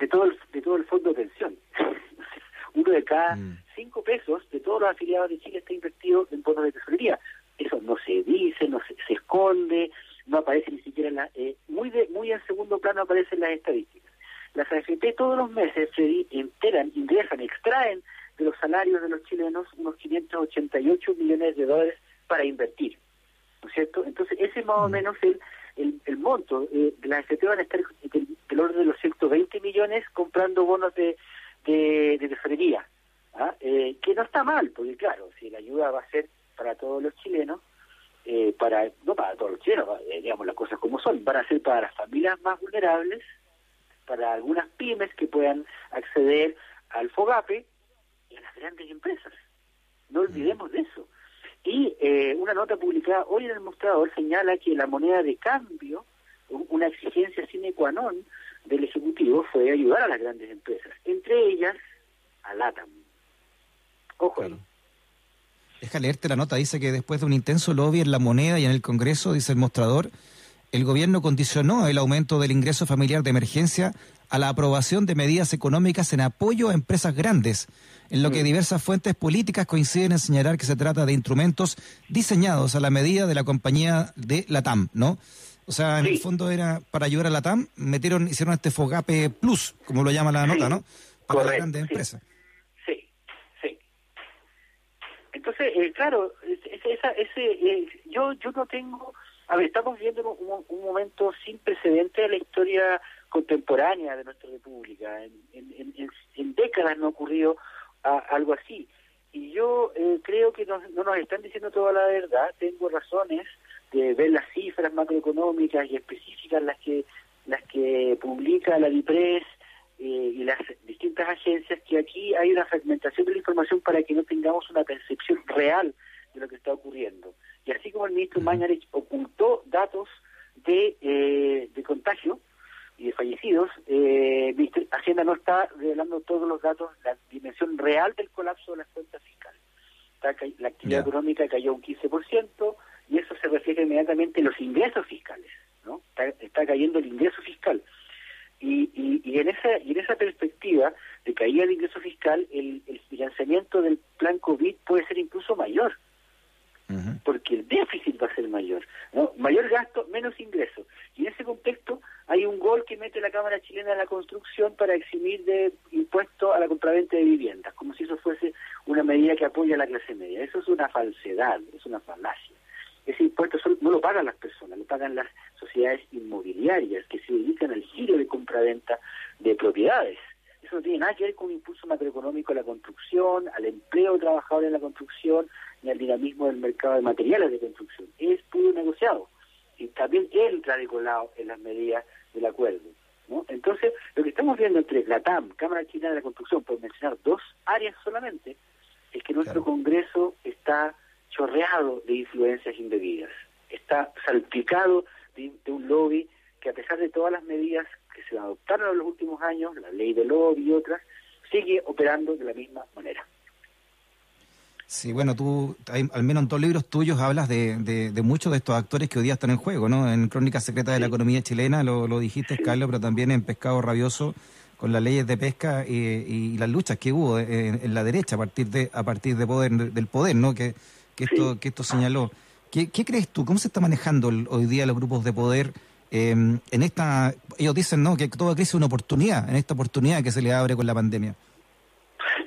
de todo el, de todo el fondo de pensión. [laughs] Uno de cada Mm. cinco pesos de todos los afiliados de Chile está invertido en bonos de tesorería. Eso no se dice, no se, se esconde, no aparece ni siquiera en la... eh, muy, de, muy en segundo plano aparecen las estadísticas. Las AFP todos los meses, Freddy, enteran, ingresan, extraen de los salarios de los chilenos unos 588 millones de dólares para invertir. ¿No es cierto? Entonces, ese es más o menos el, el, el monto. Eh, las AFP van a estar del, del orden de los 120 millones comprando bonos de, de, de tesorería. ¿ah? Eh, que no está mal, porque claro, si la ayuda va a ser para todos los chilenos, eh, para no para todos los chilenos, eh, digamos las cosas como son, van a ser para las familias más vulnerables, para algunas pymes que puedan acceder al FOGAPE y a las grandes empresas. No olvidemos de eso. Y eh, una nota publicada hoy en el mostrador señala que la moneda de cambio, una exigencia sine qua non del Ejecutivo fue ayudar a las grandes empresas, entre ellas a LATAM. Ojo, ahí. Deja leerte la nota, dice que después de un intenso lobby en la moneda y en el Congreso, dice el mostrador, el gobierno condicionó el aumento del ingreso familiar de emergencia a la aprobación de medidas económicas en apoyo a empresas grandes, en lo que diversas fuentes políticas coinciden en señalar que se trata de instrumentos diseñados a la medida de la compañía de la TAM, ¿no? O sea, en el fondo era para ayudar a la TAM, metieron, hicieron este Fogape Plus, como lo llama la nota, ¿no? Para las grandes sí. empresas. Sí, sí. Entonces, eh, claro, ese, eh, yo, yo no tengo, a ver, estamos viviendo un, un momento sin precedente de la historia contemporánea de nuestra república. En, en- en- décadas no ha ocurrido algo así. Y yo eh, creo que nos- no nos están diciendo toda la verdad. Tengo razones de ver las cifras macroeconómicas y específicas las que las que publica la DIPRES eh, y las distintas agencias que aquí hay una fragmentación de la información para que no tengamos una percepción real de lo que está ocurriendo. Y así como el ministro Mañarich ocultó datos de, eh, de contagio y de fallecidos, eh, Hacienda no está revelando todos los datos, la dimensión real del colapso de las cuentas fiscales. La actividad económica cayó un 15% y eso se refleja inmediatamente en los ingresos fiscales. ¿no? Está, está cayendo el ingreso fiscal. Y, y, y en esa y en esa perspectiva de caída de ingreso fiscal, el, el financiamiento del plan COVID puede ser incluso mayor, porque el déficit va a ser mayor. ¿no? Mayor gasto, menos ingreso. Y en ese contexto hay un gol que mete la Cámara Chilena de la Construcción para eximir de impuesto a la compraventa de viviendas, como si eso fuese una medida que apoya a la clase media. Eso es una falsedad, es una falacia. Ese impuesto solo- no lo pagan las personas, lo pagan las sociedades inmobiliarias que se dedican al giro de compraventa de propiedades. Eso no tiene nada que ver con un impulso macroeconómico a la construcción, al empleo de trabajadores en la construcción, ni al dinamismo del mercado de materiales de construcción. Es puro negociado. Y también entra de colado en las medidas del acuerdo. ¿no? Entonces, lo que estamos viendo entre la TAM, Cámara Chilena de la Construcción, por mencionar dos áreas solamente, es que nuestro Congreso está chorreado de influencias indebidas, está salpicado de, de un lobby que a pesar de todas las medidas que se adoptaron en los últimos años, la ley de lobby y otras, sigue operando de la misma manera. Sí, bueno, tú, hay- al menos en dos libros tuyos hablas de, de, de muchos de estos actores que hoy día están en juego, ¿no? En Crónicas Secretas de la Economía Chilena lo, lo dijiste, Carlos, pero también en Pescado Rabioso con las leyes de pesca eh, y, las luchas que hubo en, en la derecha a partir de a partir de poder del poder, ¿no? Que, que esto que esto señaló. ¿Qué, qué crees tú? ¿Cómo se está manejando el- hoy día los grupos de poder eh, en esta? Ellos dicen, ¿no? Que toda crisis es una oportunidad, en esta oportunidad que se le abre con la pandemia.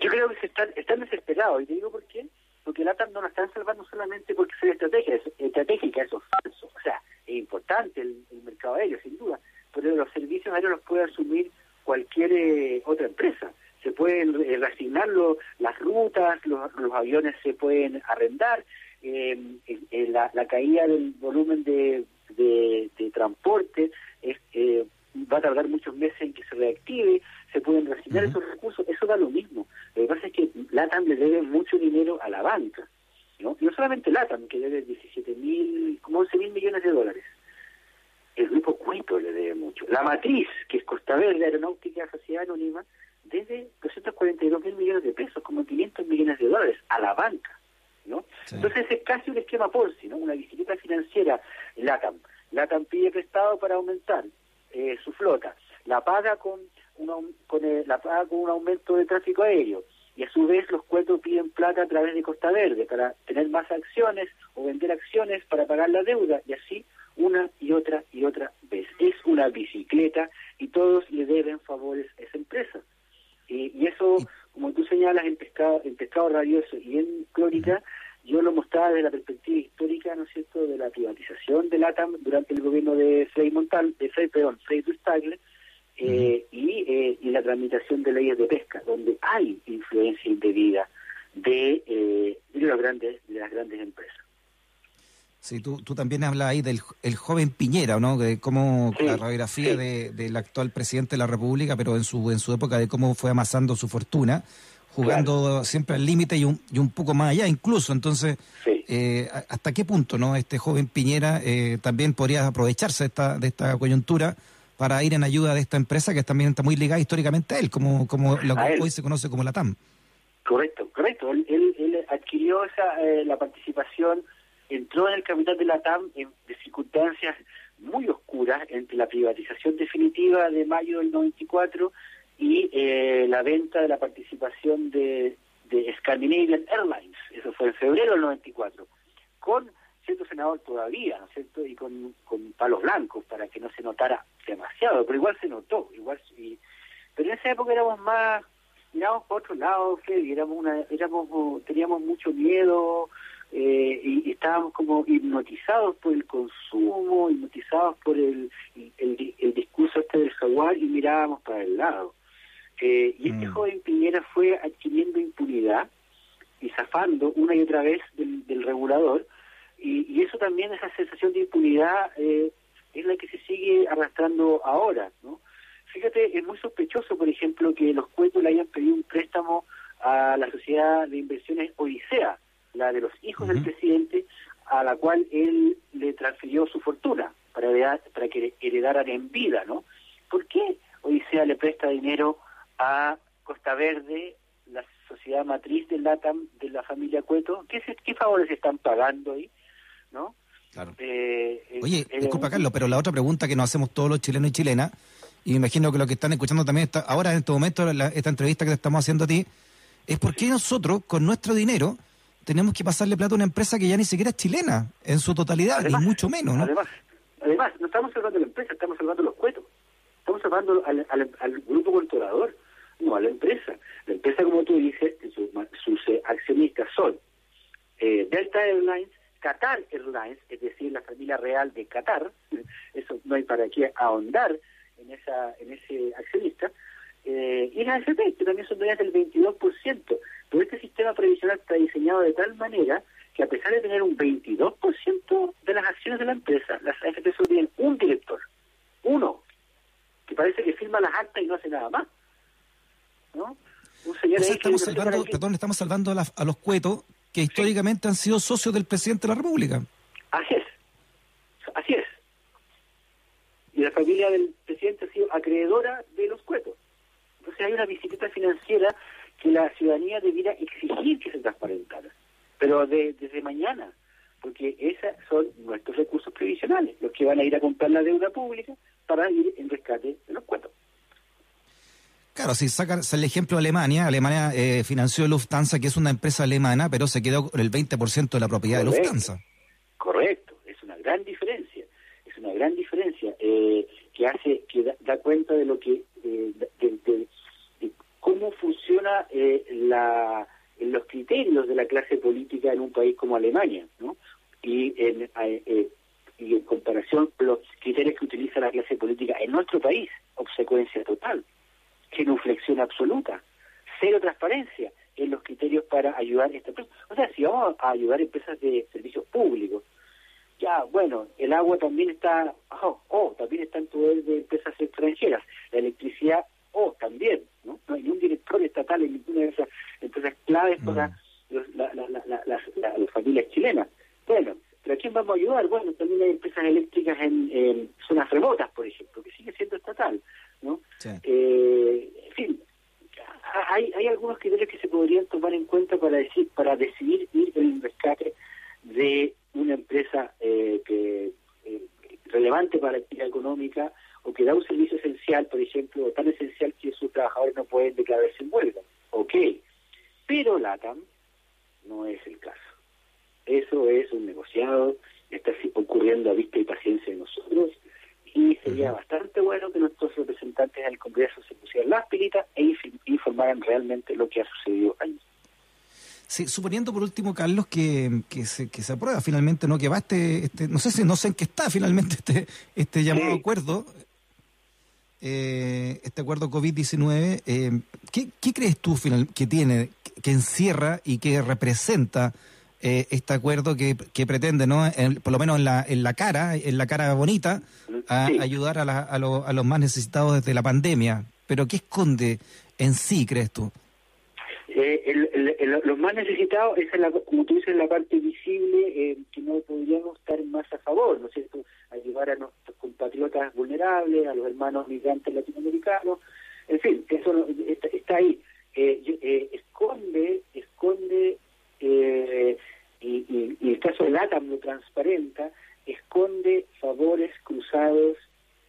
Yo creo que se están, están desesperados, y te digo por qué. Porque la TAM no la están salvando solamente porque es estrategia, es, estratégica, eso es falso. O sea, es importante el, el mercado aéreo, sin duda, pero los servicios aéreos los puede asumir cualquier eh, otra empresa. Se pueden eh, reasignar lo- las rutas, los, los aviones se pueden arrendar, eh, eh, eh, la, la caída del volumen de, de, de transporte eh, va a tardar muchos meses en que se reactive, se pueden reasignar esos recursos, eso da lo mismo. Lo que pasa es que LATAM le debe mucho dinero a la banca, ¿no? Y no solamente LATAM, que debe 17 mil, como 11 mil millones de dólares. El grupo Cuito le debe mucho. La matriz, que es Costa Verde Aeronáutica Sociedad Anónima, debe 242 mil millones de pesos, como 500 millones de dólares, a la banca, ¿no? Entonces es casi un esquema Ponzi, ¿no? Una bicicleta financiera LATAM. LATAM pide prestado para aumentar eh, su flota, la paga con, un aum- con eh, la paga con un aumento de tráfico aéreo y a su vez los cuetos piden plata a través de Costa Verde para tener más acciones o vender acciones para pagar la deuda y así una y otra y otra vez. Es una bicicleta y todos le deben favores a esa empresa. Eh, y eso, como tú señalas en Pescado, en pescado Rabioso y en Crónica, yo lo mostraba desde la perspectiva histórica, ¿no es cierto?, de la privatización del ATAM durante el gobierno de Frei Montal, de Frei, perdón, Frei Rustagle, eh, y, eh, y la tramitación de leyes de pesca, donde hay influencia indebida de, eh, de, los grandes, de las grandes empresas. Sí, tú, tú también hablas ahí del el joven Piñera, ¿no? De cómo la radiografía de- del actual presidente de la República, pero en su en su época de cómo fue amasando su fortuna jugando siempre al límite y un, y un poco más allá incluso. Entonces, Sí. eh, ¿hasta qué punto no este joven Piñera eh, también podría aprovecharse de esta, de esta coyuntura para ir en ayuda de esta empresa que también está muy ligada históricamente a él, como, como lo que él. hoy se conoce como la TAM? Correcto, correcto. Él, él, él adquirió esa, eh, la participación, entró en el capital de la TAM en de circunstancias muy oscuras entre la privatización definitiva de mayo del 94 y eh, la venta de la participación de, de Scandinavian Airlines. Eso fue en febrero del 94. Con cierto senador todavía, ¿no es cierto? Y con, con palos blancos para que no se notara demasiado, pero igual se notó. igual y, Pero en esa época éramos más miramos por otro lado, Freddy, éramos una, éramos, teníamos mucho miedo eh, y, y estábamos como hipnotizados por el consumo, hipnotizados por el, el, el discurso este del jaguar y mirábamos para el lado. Eh, y este Mm. joven Piñera fue adquiriendo impunidad y zafando una y otra vez del, del regulador y, y eso también, esa sensación de impunidad eh, es la que se sigue arrastrando ahora, ¿no? Fíjate, es muy sospechoso, por ejemplo, que los cuentos le hayan pedido un préstamo a la sociedad de inversiones Odisea, la de los hijos del presidente, a la cual él le transfirió su fortuna para, heredar- para que heredaran en vida, ¿no? ¿Por qué Odisea le presta dinero a Costa Verde, la sociedad matriz del LATAM de la familia Cueto? ¿Qué, se- qué favores están pagando ahí? ¿No? Claro. Eh, eh, Oye, eh, disculpa Carlos, pero la otra pregunta que nos hacemos todos los chilenos y chilenas, y me imagino que lo que están escuchando también está, ahora en este momento, la- esta entrevista que te estamos haciendo a ti, es por qué nosotros, con nuestro dinero, tenemos que pasarle plata a una empresa que ya ni siquiera es chilena, en su totalidad, Además- y mucho menos, ¿no? Además, además, no estamos salvando a la empresa, estamos salvando los cuetos. Estamos salvando al, al- al grupo controlador, no a la empresa. La empresa, como tú dices, sus, sus eh, accionistas son eh, Delta Airlines, Qatar Airlines, es decir, la familia real de Qatar. [laughs] Eso no hay para qué ahondar en esa en ese accionista. Eh, y las AFP, que también son dueñas del 22%. Pero este sistema previsional está diseñado de tal manera que a pesar de tener un 22% de las acciones de la empresa, las AFP solo tienen un director, uno, que parece que firma las actas y no hace nada más. ¿No? Un señor O sea, que estamos salvando, perdón, estamos salvando a, la- a los cuetos que históricamente han sido socios del presidente de la República. Así es. Así es. Y la familia del presidente ha sido acreedora de los cuetos. Entonces hay una bicicleta financiera que la ciudadanía debiera exigir que se transparentara. Pero de- desde mañana, porque esos son nuestros recursos previsionales, los que van a ir a comprar la deuda pública para ir en rescate de los cuetos. Claro, si sacan el ejemplo de Alemania, Alemania eh, financió Lufthansa, que es una empresa alemana, pero se quedó con el 20% de la propiedad de Correcto. Lufthansa. Correcto, es una gran diferencia, es una gran diferencia eh, que hace, que da, da cuenta de lo que, eh, de, de- de cómo funciona eh, la, los criterios de la clase política en un país como Alemania, ¿no? Y en, eh, eh, y en comparación los criterios que utiliza la clase política en nuestro país, obsecuencia total, genuflexión absoluta, cero transparencia en los criterios para ayudar a esta empresa. O sea, si vamos a ayudar a empresas de servicios públicos, ya, bueno, el agua también está, oh, oh, también está en poder de empresas extranjeras, la electricidad, oh, también, ¿no? No hay ningún director estatal en ninguna de esas empresas claves para la- la- la- las, la- las familias chilenas. Bueno, ¿pero a quién vamos a ayudar? Bueno, también hay empresas eléctricas en, en zonas remotas, por ejemplo, que sigue siendo estatal, ¿no? Sí. Eh, en fin, hay, hay algunos criterios que se podrían tomar en cuenta para decir para decidir ir en el rescate de una empresa eh, que eh, relevante para la actividad económica o que da un servicio esencial, por ejemplo, o tan esencial que sus trabajadores no pueden declararse en huelga. Ok, pero LATAM no es el caso. Eso es un negociado, está ocurriendo a vista y paciencia de nosotros y sería bastante bueno que nuestros representantes en el Congreso se pusieran las pilitas e inf- informaran realmente lo que ha sucedido allí. Sí, suponiendo por último, Carlos, que, que, se, que se aprueba finalmente, ¿no? Que va este, este, no sé si, no sé en qué está finalmente este, este llamado Sí. acuerdo, eh, este acuerdo COVID-19, eh, ¿qué, ¿qué crees tú final, que tiene, que encierra y que representa eh, este acuerdo que, que pretende, ¿no? En- por lo menos en la, en la cara, en la cara bonita, a Sí. ayudar a, la- a, lo- a los más necesitados desde la pandemia? Pero ¿qué esconde en sí, crees tú? Eh, el- el- el- los más necesitados, esa es la, como tú dices, la parte visible eh, que no podríamos estar más a favor, ¿no es cierto? Ayudar a nuestros compatriotas vulnerables, a los hermanos migrantes latinoamericanos, en fin, eso está, está ahí. Eh, eh, esconde, esconde, eh, y, y- y el caso de LATAM transparenta, esconde favores cruzados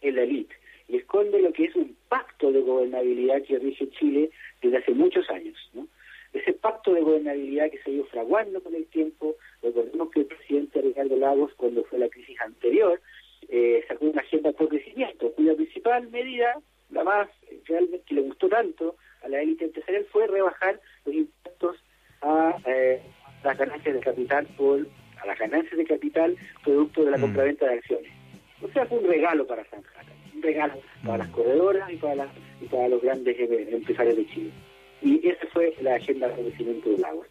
en la élite y esconde lo que es un pacto de gobernabilidad que rige Chile desde hace muchos años. ¿no? Ese pacto de gobernabilidad que se ha ido fraguando con el tiempo, recordemos que el presidente Ricardo Lagos, cuando fue la crisis anterior, eh, sacó una agenda por crecimiento, cuya principal medida, la más eh, realmente que le gustó tanto a la élite empresarial, fue rebajar los impuestos a eh, las ganancias de capital por a las ganancias de capital producto de la Mm. compraventa de acciones. O sea, fue un regalo para Sanjata, un regalo para las corredoras y para, las- y para los grandes eh, empresarios de Chile. Y esa fue la agenda de crecimiento de Lagos.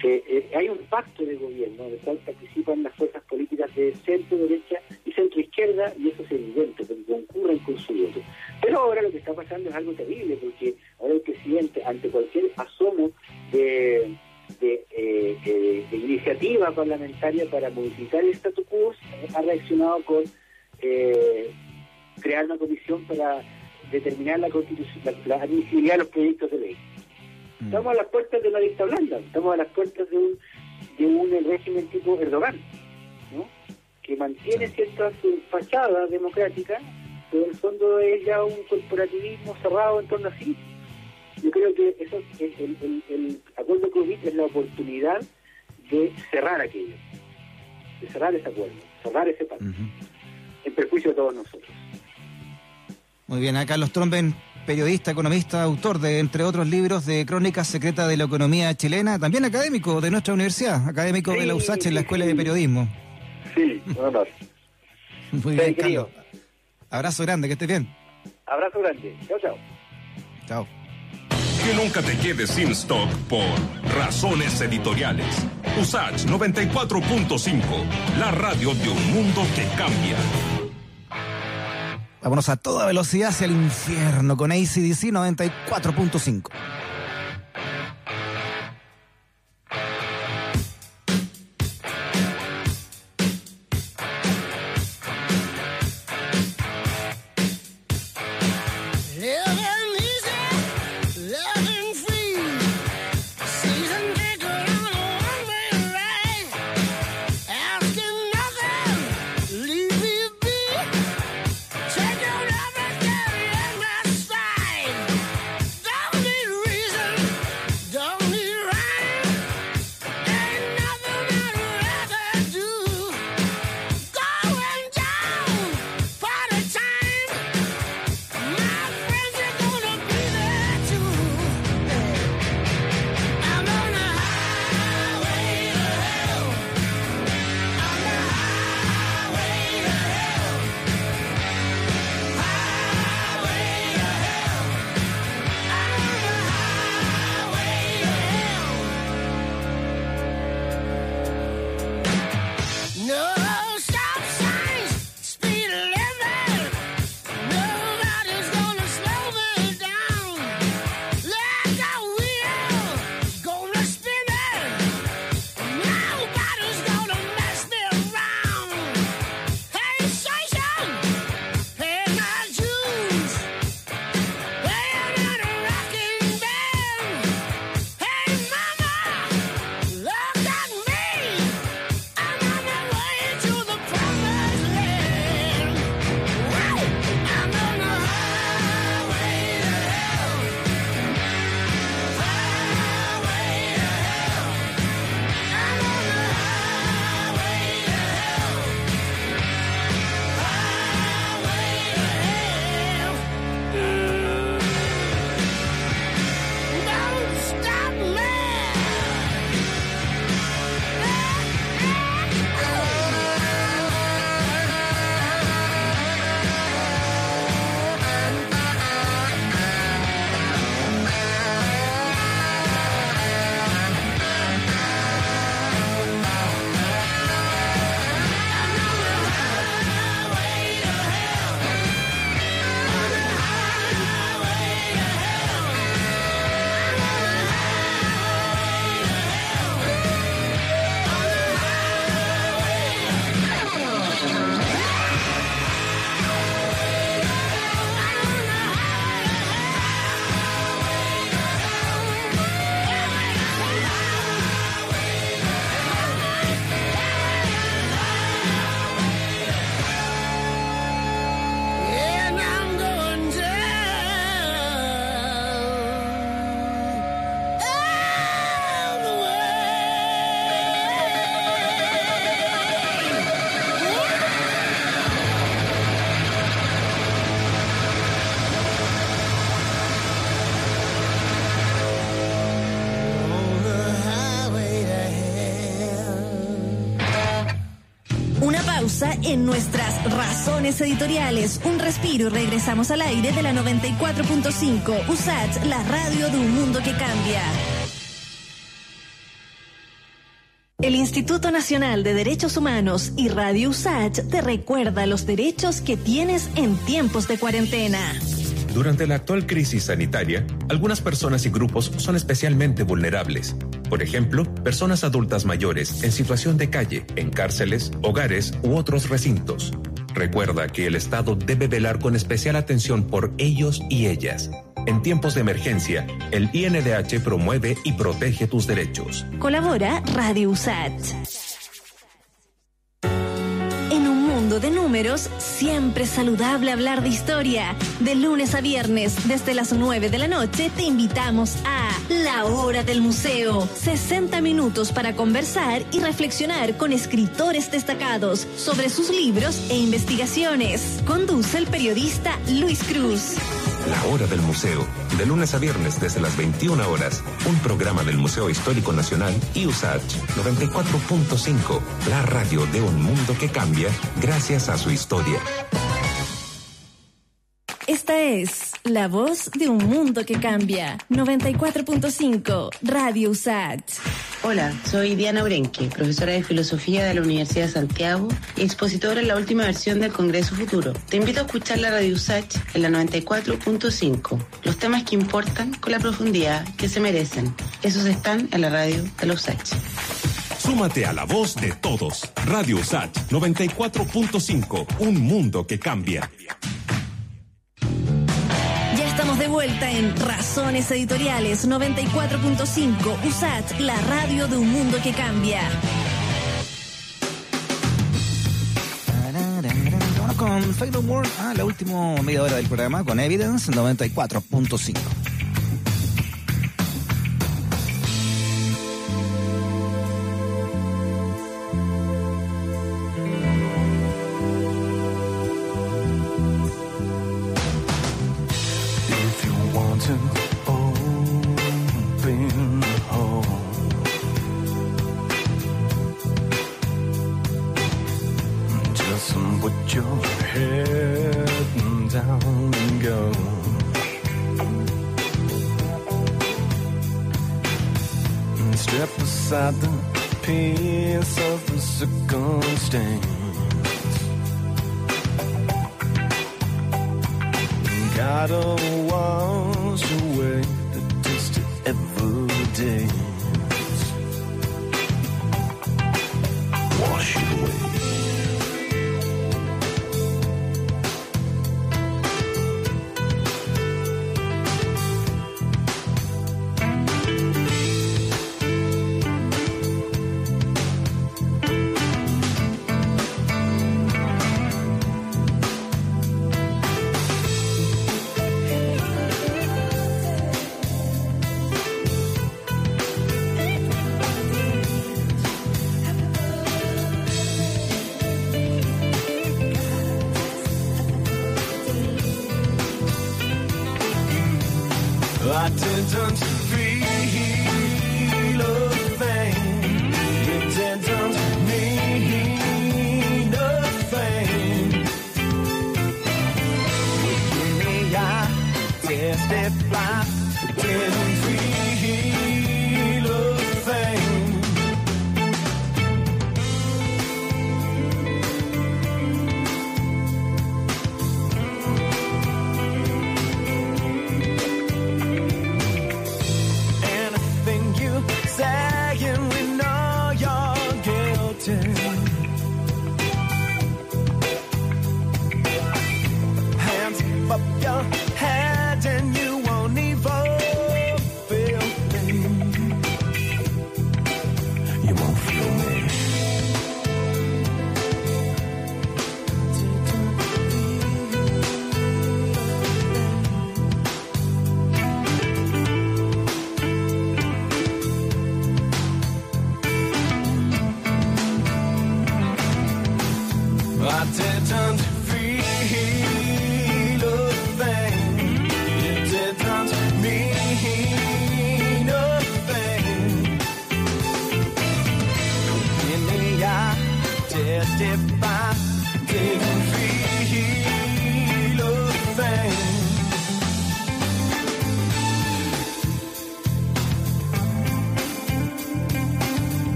Que eh, hay un pacto de gobierno del cual participan las fuerzas políticas de centro, derecha y centro izquierda, y eso es evidente, porque concurren con su voto. Pero ahora lo que está pasando es algo terrible, porque ahora el presidente, ante cualquier asomo de, de, eh, de- de iniciativa parlamentaria para modificar el statu quo, eh, ha reaccionado con eh, crear una comisión para determinar la, la, la admisibilidad de los proyectos de ley. Estamos a las puertas de una dicta blanda, estamos a las puertas de un, de un régimen tipo Erdogan, ¿no? que mantiene ciertas fachadas democráticas, pero en el fondo es ya un corporativismo cerrado en torno a sí. Yo creo que eso, el, el, el- el acuerdo COVID es la oportunidad de cerrar aquello, de cerrar ese acuerdo, cerrar ese pacto, en perjuicio de todos nosotros. Muy bien, a Carlos Tromben, periodista, economista, autor de, entre otros libros, de Crónicas Secretas de la Economía Chilena, también académico de nuestra universidad, académico de la USACH en la Escuela sí. de Periodismo. Sí, honor. [laughs] Muy bien, querido. Carlos. Abrazo grande, que estés bien. Abrazo grande. Chao, chao. Chao. Que nunca te quedes sin stock por razones editoriales. USACH 94.5, la radio de un mundo que cambia. Vámonos a toda velocidad hacia el infierno con ACDC 94.5. en nuestras razones editoriales. Un respiro y regresamos al aire de la 94.5. USAT, la radio de un mundo que cambia. El Instituto Nacional de Derechos Humanos y Radio USAT te recuerda los derechos que tienes en tiempos de cuarentena. Durante la actual crisis sanitaria, algunas personas y grupos son especialmente vulnerables. Por ejemplo, personas adultas mayores en situación de calle, en cárceles, hogares u otros recintos. Recuerda que el Estado debe velar con especial atención por ellos y ellas. En tiempos de emergencia, el INDH promueve y protege tus derechos. Colabora Radio USAT. De números, siempre saludable hablar de historia. De lunes a viernes, desde las 9 de la noche, te invitamos a La Hora del Museo. 60 minutos para conversar y reflexionar con escritores destacados sobre sus libros e investigaciones. Conduce el periodista Luis Cruz. La Hora del Museo, de lunes a viernes desde las 21 horas. Un programa del Museo Histórico Nacional y USACH 94.5, la radio de un mundo que cambia gracias a su historia. Esta es la voz de un mundo que cambia. 94.5 Radio USAT. Hola, soy Diana Urenque, profesora de Filosofía de la Universidad de Santiago y expositora en la última versión del Congreso Futuro. Te invito a escuchar la Radio USACH en la 94.5. Los temas que importan con la profundidad que se merecen. Esos están en la radio de la USACH. Súmate a la voz de todos. Radio USAT 94.5, un mundo que cambia. Ya estamos de vuelta en Razones Editoriales 94.5 USAT, la radio de un mundo que cambia. Con Fatal World, ah, la última media hora del programa con Evidence 94.5.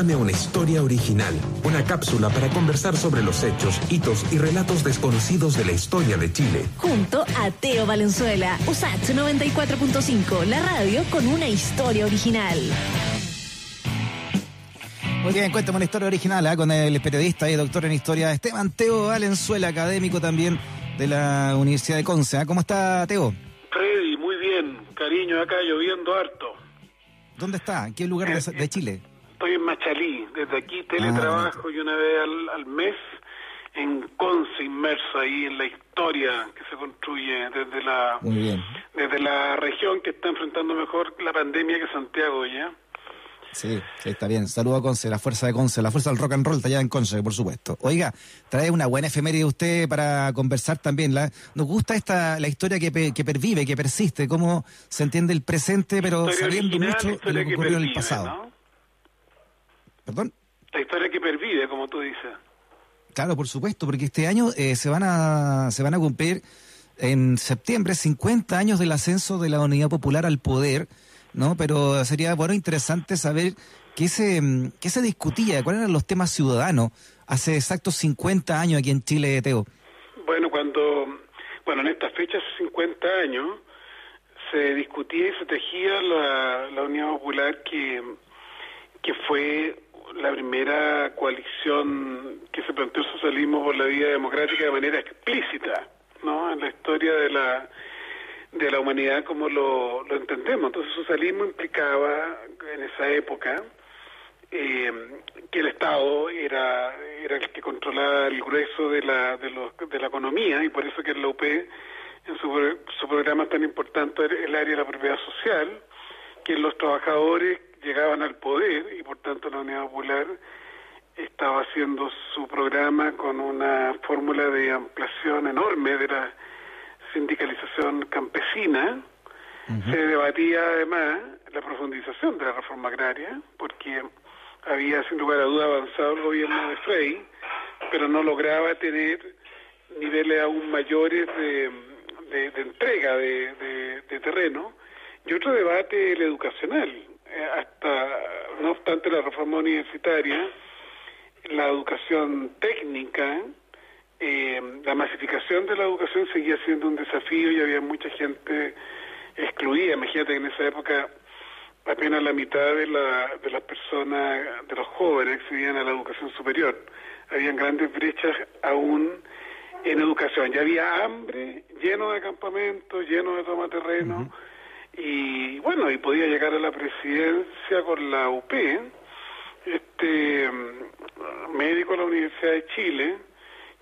Cuéntame una historia original, una cápsula para conversar sobre los hechos, hitos y relatos desconocidos de la historia de Chile. Junto a Teo Valenzuela, USAT 94.5, la radio con una historia original. Muy bien, cuéntame una historia original ¿ah? con el periodista y doctor en historia Esteban Teo Valenzuela, académico también de la Universidad de Conce. ¿ah? ¿Cómo está Teo? Freddy, muy bien, cariño, acá lloviendo harto. ¿Dónde está? ¿En qué lugar de, de Chile? Estoy en Machalí, desde aquí teletrabajo y una vez al, al mes en Conce, inmerso ahí en la historia que se construye desde la Muy bien. desde la región que está enfrentando mejor la pandemia que Santiago ya. Sí, sí, está bien. Saludo a Conce, la fuerza de Conce, la fuerza del rock and roll está allá en Conce, por supuesto. Oiga, trae una buena efeméride usted para conversar también. La, nos gusta esta la historia que, pe- que pervive, que persiste, cómo se entiende el presente, pero sabiendo original, mucho de lo que que ocurrió en el pasado. ¿no? ¿Perdón? La historia que pervive, como tú dices. Claro, por supuesto, porque este año eh, se van a se van a cumplir en septiembre 50 años del ascenso de la Unidad Popular al poder, ¿no? Pero sería bueno interesante saber qué se qué se discutía, cuáles eran los temas ciudadanos hace exactos 50 años aquí en Chile, Teo. Bueno, cuando, bueno, en estas fechas, hace 50 años, se discutía y se tejía la, la Unidad Popular que, que fue la primera coalición que se planteó el socialismo por la vía democrática de manera explícita, ¿no? En la historia de la de la humanidad como lo, lo entendemos. Entonces, el socialismo implicaba en esa época eh, que el Estado era, era el que controlaba el grueso de la, de, los, de la economía y por eso que la UP en su, su programa tan importante el área de la propiedad social, que los trabajadores llegaban al poder y por tanto la Unidad Popular estaba haciendo su programa con una fórmula de ampliación enorme de la sindicalización campesina, se debatía además la profundización de la reforma agraria, porque había sin lugar a duda avanzado el gobierno de Frey, pero no lograba tener niveles aún mayores de, de- de entrega de, de- de terreno. Y otro debate, el educacional. Eh, hasta, no obstante la reforma universitaria, la educación técnica, eh, la masificación de la educación seguía siendo un desafío y había mucha gente excluida. Imagínate que en esa época apenas la mitad de, la, de las personas, de los jóvenes, accedían a la educación superior. Habían grandes brechas aún en educación. Ya había hambre, lleno de campamentos, lleno de toma terreno, y bueno, y podía llegar a la presidencia con la UP, este mm, médico de la Universidad de Chile,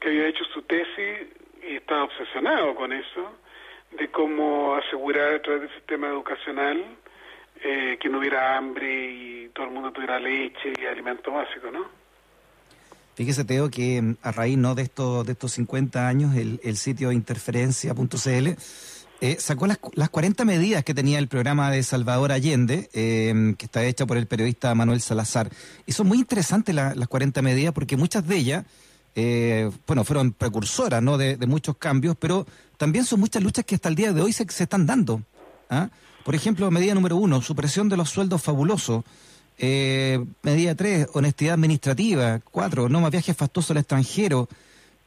que había hecho su tesis y estaba obsesionado con eso, de cómo asegurar a través del sistema educacional eh, que no hubiera hambre y todo el mundo tuviera leche y alimento básico, ¿no? Fíjese, Teo, que mm, a raíz ¿no? de, estos, de estos 50 años, el, el sitio interferencia.cl eh, sacó las, las 40 medidas que tenía el programa de Salvador Allende, eh, que está hecha por el periodista Manuel Salazar. Y son muy interesantes la- las 40 medidas porque muchas de ellas, eh, bueno, fueron precursoras ¿no? de, muchos cambios, pero también son muchas luchas que hasta el día de hoy se, están dando. ¿ah? Por ejemplo, medida número uno, supresión de los sueldos fabulosos. Eh, medida 3, honestidad administrativa. 4, no más viajes fastuosos al extranjero.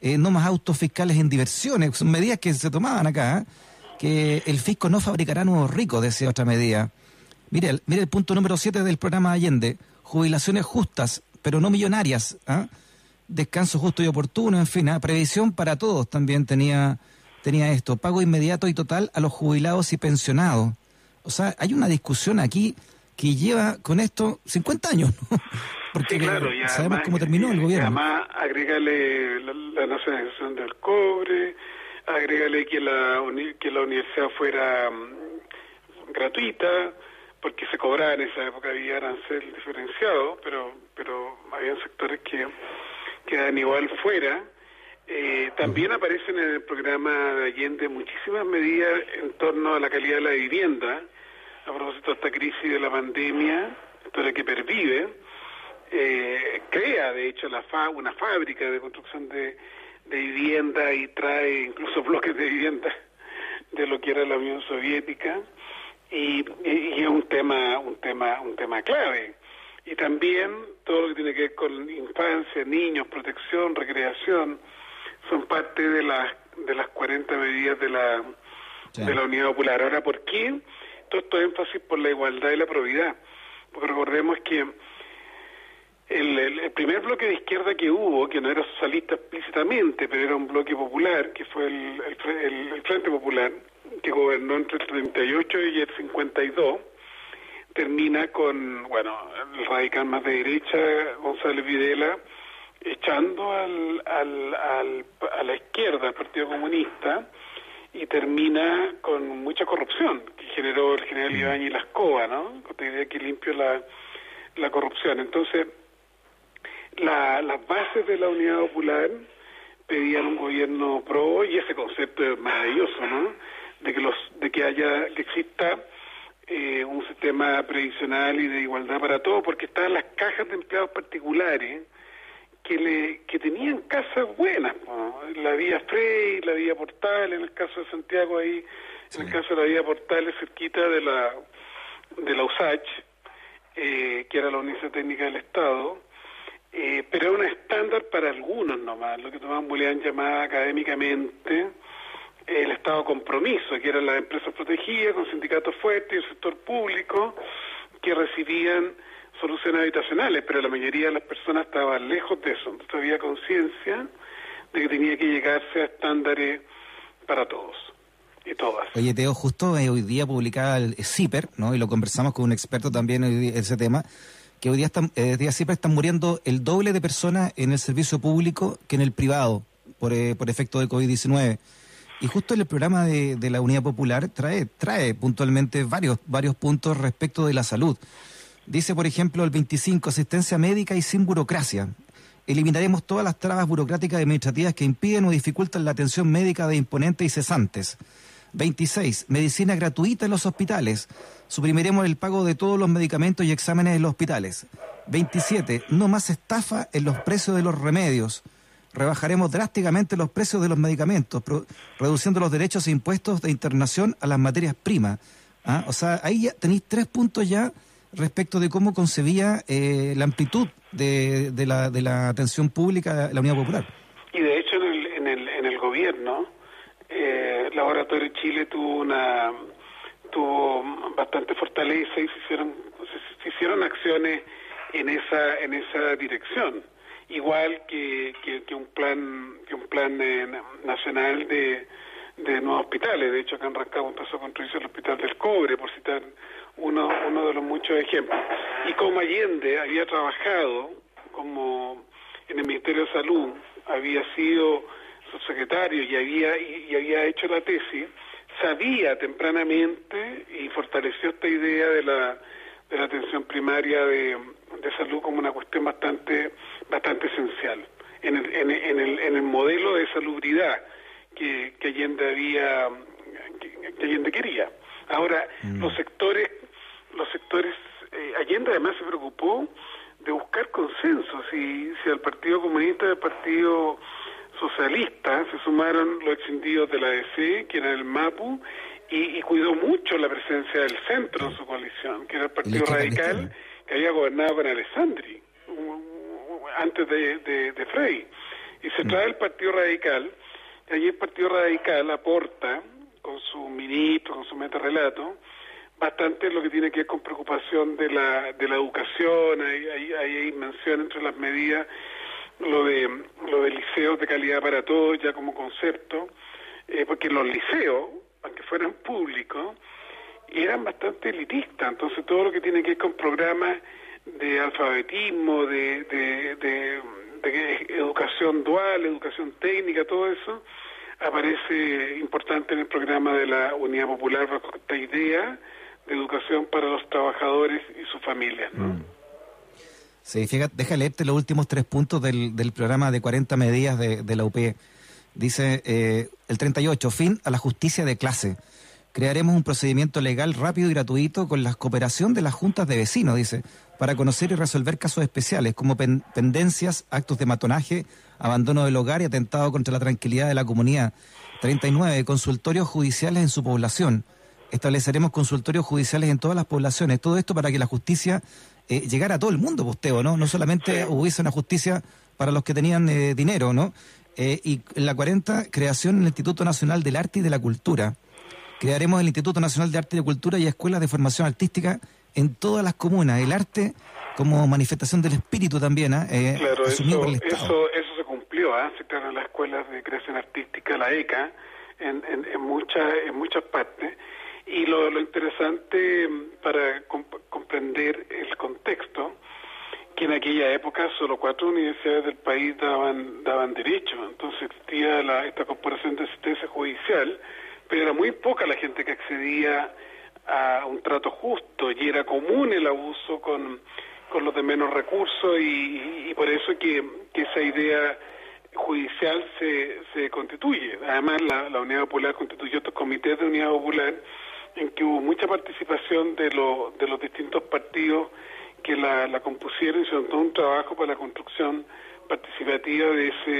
Eh, no más autos fiscales en diversiones. Son medidas que se tomaban acá. ¿eh? Que el fisco no fabricará nuevos ricos, decía otra medida. Mire, el- mire el punto número 7 del programa Allende. Jubilaciones justas, pero no millonarias. ¿ah? Descanso justo y oportuno, en fin. ¿ah? Previsión para todos también tenía, tenía esto. Pago inmediato y total a los jubilados y pensionados. O sea, hay una discusión aquí que lleva con esto 50 años, ¿no? Porque Sí, claro, y sabemos además- cómo terminó el y gobierno. Además, agrégale la, la nacionalización del cobre, agrégale que la, uni- que la universidad fuera mm, gratuita, porque se cobraba en esa época, había arancel diferenciado, pero, pero habían sectores que quedan igual fuera. Eh, también aparecen en el programa de Allende muchísimas medidas en torno a la calidad de la vivienda, a propósito de esta crisis de la pandemia, historia que pervive, eh, crea, de hecho, la fa una fábrica de construcción de, de vivienda y trae incluso [laughs] bloques de vivienda de lo que era la Unión Soviética y, es un tema un tema un tema clave y también todo lo que tiene que ver con infancia, niños, protección, recreación son parte de las de las 40 medidas de la Sí. de la Unidad Popular. Ahora, ¿por qué todo esto énfasis por la igualdad y la probidad? Porque recordemos que el, primer bloque de izquierda que hubo, que no era socialista explícitamente, pero era un bloque popular, que fue el, el el- Frente Popular, que gobernó entre el 38 y el 52, termina con, bueno, el radical más de derecha, González Videla, echando al, al, al- a la izquierda, al Partido Comunista, y termina con mucha corrupción que generó el general Ibáñez Lascova, ¿no? Con esta idea que limpio la, la corrupción. Entonces, la- las bases de la Unidad Popular pedían un gobierno pro y ese concepto es maravilloso, ¿no? De que los, de que haya, que exista eh, un sistema previsional y de igualdad para todos, porque estaban las cajas de empleados particulares que le que tenían casas buenas, po. la vía Frey, la vía Portal, en el caso de Santiago ahí, en el caso de la vía Portal cerquita de la de la USACH, eh, que era la Universidad Técnica del Estado, eh, pero era un estándar para algunos nomás, lo que Tomás Muleán llamaba académicamente el Estado compromiso, que eran las empresas protegidas con sindicatos fuertes y el sector público que recibían soluciones habitacionales, pero la mayoría de las personas estaban lejos de eso, entonces había conciencia de que tenía que llegarse a estándares para todos y todas. Oye, Teo, justo eh, hoy día publicaba el CIPER, ¿no? Y lo conversamos con un experto también en ese tema, que hoy día, están, eh, CIPER están muriendo el doble de personas en el servicio público que en el privado por, eh, por efecto de COVID-19. Y justo el programa de, de la Unidad Popular trae, trae puntualmente varios, varios puntos respecto de la salud. Dice, por ejemplo, el 25, asistencia médica y sin burocracia. Eliminaremos todas las trabas burocráticas y administrativas que impiden o dificultan la atención médica de imponentes y cesantes. 26. Medicina gratuita en los hospitales. Suprimiremos el pago de todos los medicamentos y exámenes en los hospitales. 27. No más estafa en los precios de los remedios. Rebajaremos drásticamente los precios de los medicamentos, reduciendo los derechos e impuestos de internación a las materias primas. ¿Ah? O sea, ahí ya tenéis tres puntos ya respecto de cómo concebía eh, la amplitud de, de la, de la atención pública la Unidad Popular. Y de hecho en el, en el, en el gobierno, eh, Laboratorio Chile tuvo una tuvo bastante fortaleza y se hicieron se, hicieron acciones en esa en esa dirección. Igual que, que, que un plan que un plan eh, na- nacional de, de nuevos hospitales. De hecho acá en Rancagua empezó a construirse el hospital del cobre por citar uno uno de los muchos ejemplos. Y como Allende había trabajado como en el Ministerio de Salud había sido subsecretario y había y, y había hecho la tesis sabía tempranamente y fortaleció esta idea de la de la atención primaria de, de salud como una cuestión bastante bastante esencial en el, en, el- en el, en el modelo de salubridad que, que Allende había que, que Allende quería. Ahora los sectores los sectores eh, Allende además se preocupó de buscar consensos y si al Partido Comunista al Partido Socialista se sumaron los extendidos de la ADC, que era el MAPU, y, y cuidó mucho la presencia del centro en su coalición, que era el Partido Radical, que había gobernado con Alessandri, antes de, de, de Frey. Y se trae el Partido Radical, y allí el Partido Radical aporta, con su ministro, con su metarrelato, bastante lo que tiene que ver con preocupación de la, de la educación, hay, hay, hay mención entre las medidas lo de lo de liceos de calidad para todos ya como concepto, eh, porque los liceos, aunque fueran públicos, eran bastante elitistas, entonces todo lo que tiene que ver con programas de alfabetismo, de, de, de, educación dual, educación técnica, todo eso, aparece importante en el programa de la Unidad Popular bajo esta idea de educación para los trabajadores y sus familias. ¿no? Sí, fíjate, deja leerte los últimos tres puntos del, del programa de 40 medidas de, de la UP. Dice eh, el 38, fin a la justicia de clase. Crearemos un procedimiento legal rápido y gratuito con la cooperación de las juntas de vecinos, dice, para conocer y resolver casos especiales como pen- pendencias, actos de matonaje, abandono del hogar y atentado contra la tranquilidad de la comunidad. 39. Consultorios judiciales en su población. Estableceremos consultorios judiciales en todas las poblaciones. Todo esto para que la justicia eh, llegara a todo el mundo, posteo, ¿no? No solamente hubiese una justicia para los que tenían eh, dinero, ¿no? Eh, y en la 40, creación del Instituto Nacional del Arte y de la Cultura. Crearemos el Instituto Nacional de Arte y de Cultura y escuelas de formación artística en todas las comunas. El arte como manifestación del espíritu también, ¿ah? Eh, Claro, asumido por el eso, Estado. eso, eso se cumplió, ¿ah? se crearon las escuelas de creación artística, la ECA, en, en, en, muchas, en muchas partes. Y lo, lo interesante mm, para comp- comprender el contexto, que en aquella época solo cuatro universidades del país daban, daban derecho, entonces existía la, esta corporación de asistencia judicial, pero era muy poca la gente que accedía a un trato justo y era común el abuso con, con los de menos recursos y, y por eso que, que esa idea judicial se, se constituye. Además, la, la Unidad Popular constituyó estos comités de Unidad Popular en que hubo mucha participación de, lo- de los distintos partidos que la, la compusieron y hicieron todo un trabajo para la construcción participativa de ese,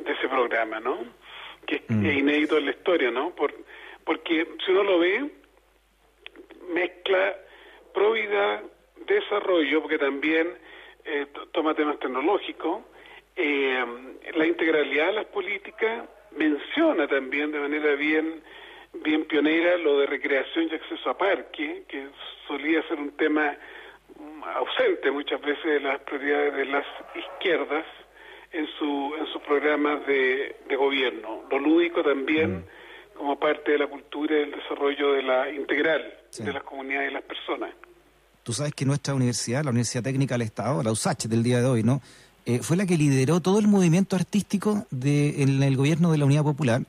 de ese programa, ¿no? Que es Mm. es inédito en la historia, ¿no? Por, porque si uno lo ve, mezcla probidad, desarrollo, porque también eh, to- toma temas tecnológicos, eh, la integralidad de las políticas, menciona también de manera bien bien pionera lo de recreación y acceso a parque, que solía ser un tema mm, ausente muchas veces de las prioridades de las izquierdas en su en sus programas de, de gobierno. Lo lúdico también como parte de la cultura y el desarrollo de la integral Sí. de las comunidades y las personas. Tú sabes que nuestra universidad, la Universidad Técnica del Estado, la USACH del día de hoy, ¿no? Eh, fue la que lideró todo el movimiento artístico de, en el gobierno de la Unidad Popular,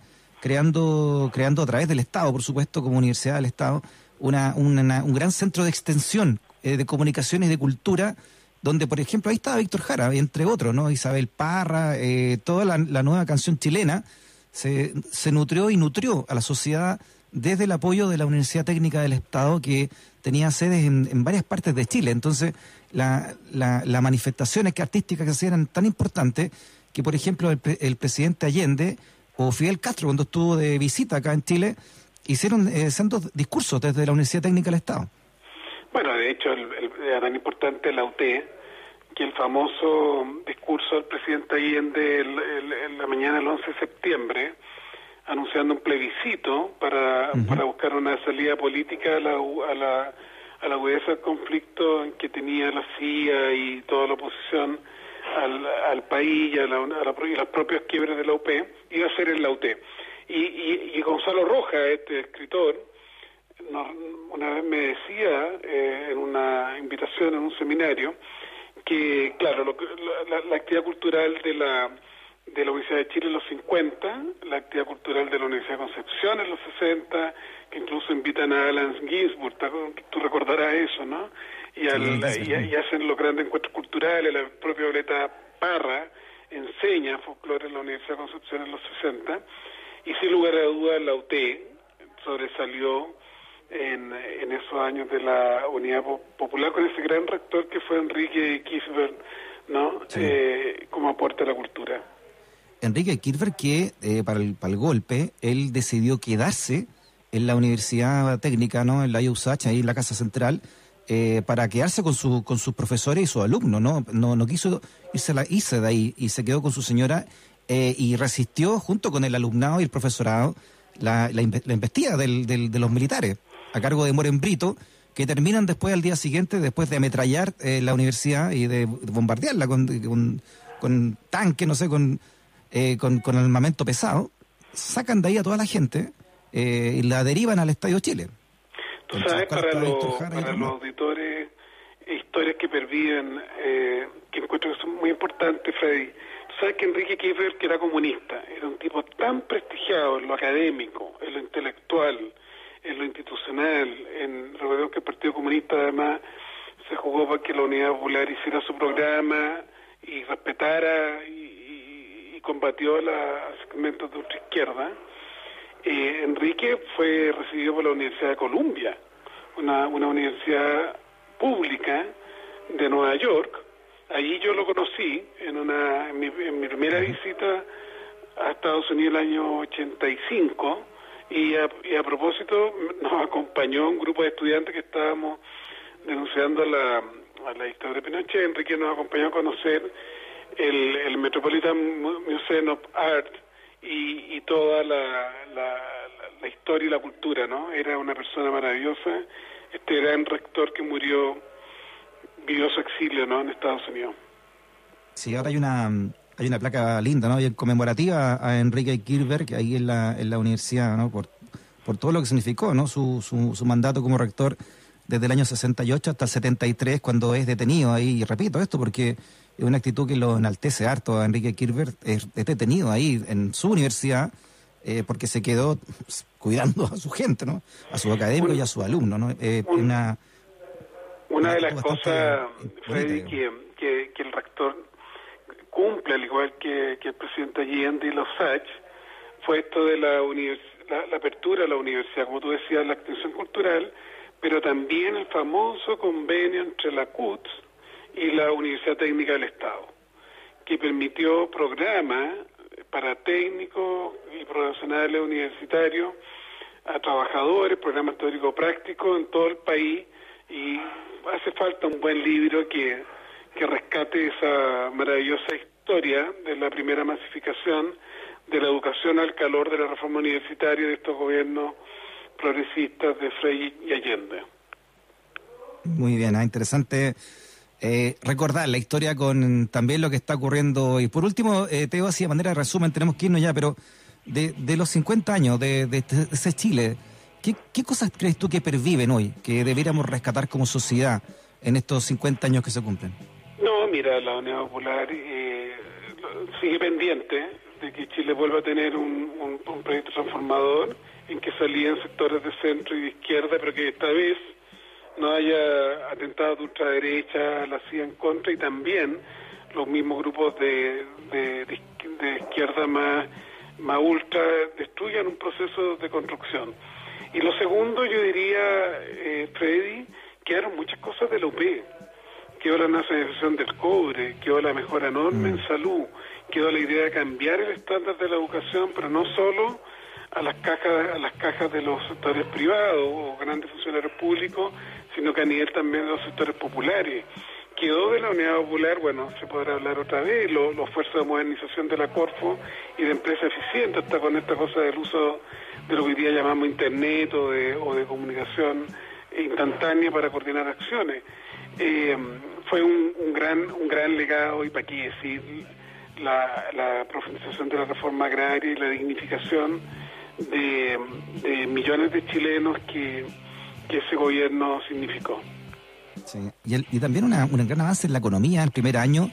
creando, creando a través del Estado, por supuesto, como Universidad del Estado, una, una- un gran centro de extensión eh, de comunicaciones y de cultura, donde, por ejemplo, ahí estaba Víctor Jara, entre otros, ¿no? Isabel Parra, eh, toda la, la nueva canción chilena, se, se nutrió y nutrió a la sociedad desde el apoyo de la Universidad Técnica del Estado que tenía sedes en, en varias partes de Chile. Entonces, la- la- las manifestaciones artísticas que hacían eran tan importantes que, por ejemplo, el, el presidente Allende o Fidel Castro, cuando estuvo de visita acá en Chile, hicieron eh, discursos desde la Universidad Técnica del Estado. Bueno, de hecho, el, el- era tan importante la UT que el famoso discurso del presidente Allende el- en la mañana del 11 de septiembre, anunciando un plebiscito para, para buscar una salida política a la, a la, a la agudeza del conflicto en que tenía la CIA y toda la oposición al, al país y a, la, a la- y las propias quiebres de la UP, iba a ser en la UT. Y, y, Gonzalo Rojas, este escritor, no- una vez me decía eh, en una invitación, en un seminario, que, claro, lo la, la- actividad cultural de la, de la Universidad de Chile en los 50, la actividad cultural de la Universidad de Concepción en los 60, que incluso invitan a Alan Ginsburg, ¿te acuer- tú recordarás eso, ¿no? Y, al- y- y hacen los grandes encuentros culturales, la propia Violeta Parra enseña folclore en la Universidad de Concepción en los 60, y sin lugar a dudas la UT sobresalió en, en esos años de la Unidad Po- Popular con ese gran rector que fue Enrique Kisber, ¿no? Eh, como aporte a la cultura. Enrique Kirchberg que eh, para, el, para el golpe él decidió quedarse en la Universidad Técnica, ¿no? en la IUSACH, ahí en la Casa Central, eh, para quedarse con, su, con sus profesores y sus alumnos. No, no, no quiso irse, la, irse de ahí y se quedó con su señora eh, y resistió junto con el alumnado y el profesorado la, la, la embestida del, del- de los militares a cargo de Moren Brito, que terminan después al día siguiente, después de ametrallar eh, la universidad y de bombardearla con, con, con no sé, con, eh, con, con armamento pesado, sacan de ahí a toda la gente eh, y la derivan al Estadio Chile. Tú sabes, para, los, para los auditores, historias que perviven, eh, que encuentro que son muy importantes, Freddy. Tú sabes que Enrique Kiefer, que era comunista, era un tipo tan prestigiado en lo académico, en lo intelectual, en lo institucional, en recuerdo que el Partido Comunista además se jugó para que la Unidad Popular hiciera su programa y respetara y, y- y combatió a los segmentos de ultraizquierda. Eh, Enrique fue recibido por la Universidad de Columbia, una, una universidad pública de Nueva York. Allí yo lo conocí en, una, en, mi, en mi primera visita a Estados Unidos el año 85 y a, y a propósito nos acompañó un grupo de estudiantes que estábamos denunciando a la, a la dictadura de Pinochet. Enrique nos acompañó a conocer el, el Metropolitan Mu- Museum of Art y, y toda la, la, la- historia y la cultura, ¿no? Era una persona maravillosa, este gran rector que murió, vivió su exilio, ¿no? En Estados Unidos. Sí, ahora hay una hay una placa linda, ¿no? Y conmemorativa a Enrique Kirberg ahí en la, en la universidad, ¿no? Por, por todo lo que significó, ¿no? Su, su, su mandato como rector desde el año 68 hasta el 73, cuando es detenido ahí. Y repito esto porque es una actitud que lo enaltece harto a Enrique Kirberg. Es, es detenido ahí en su universidad eh, porque se quedó cuidando a su gente, ¿no? A sus académicos y a sus alumnos, ¿no? Eh, una, Una de las cosas, Freddy, que, que, que el rector cumple, al igual que, que el presidente Allende y los SACH, fue esto de la, la, la apertura de la universidad, como tú decías, la extensión cultural, pero también el famoso convenio entre la CUT y la Universidad Técnica del Estado, que permitió programas para técnicos y profesionales universitarios a trabajadores, programas teórico-prácticos en todo el país y hace falta un buen libro que, que rescate esa maravillosa historia de la primera masificación de la educación al calor de la reforma universitaria de estos gobiernos progresistas de Frei y Allende. Muy bien, ah, interesante eh, recordar la historia con también lo que está ocurriendo. Y por último, eh, Teo, así de manera de resumen, tenemos que irnos ya, pero de, los 50 años de, de este- ese Chile, ¿qué, ¿qué cosas crees tú que perviven hoy, que debiéramos rescatar como sociedad en estos 50 años que se cumplen? No, mira, la Unidad Popular eh, sigue pendiente de que Chile vuelva a tener un- un proyecto transformador en que salían sectores de centro y de izquierda, pero que esta vez no haya atentados de ultraderecha, la CIA en contra y también los mismos grupos de, de, de izqui- de izquierda más, más ultra destruyan un proceso de construcción. Y lo segundo, yo diría, eh, Freddy, quedaron muchas cosas de la UP quedó la nacionalización del cobre, quedó la mejora enorme en salud, quedó la idea de cambiar el estándar de la educación, pero no solo a las cajas, a las cajas de los sectores privados o grandes funcionarios públicos, sino que a nivel también de los sectores populares. Quedó de la Unidad Popular, bueno, se podrá hablar otra vez, lo- los esfuerzos de modernización de la Corfo y de empresa eficiente, hasta con esta cosa del uso de lo que hoy día llamamos Internet o de, o de comunicación instantánea para coordinar acciones. Eh, fue un, gran un gran legado y para qué decir la, la profundización de la reforma agraria y la dignificación de millones de chilenos que, que ese gobierno significó. Sí. Y, el- y también una, un gran avance en la economía el primer año,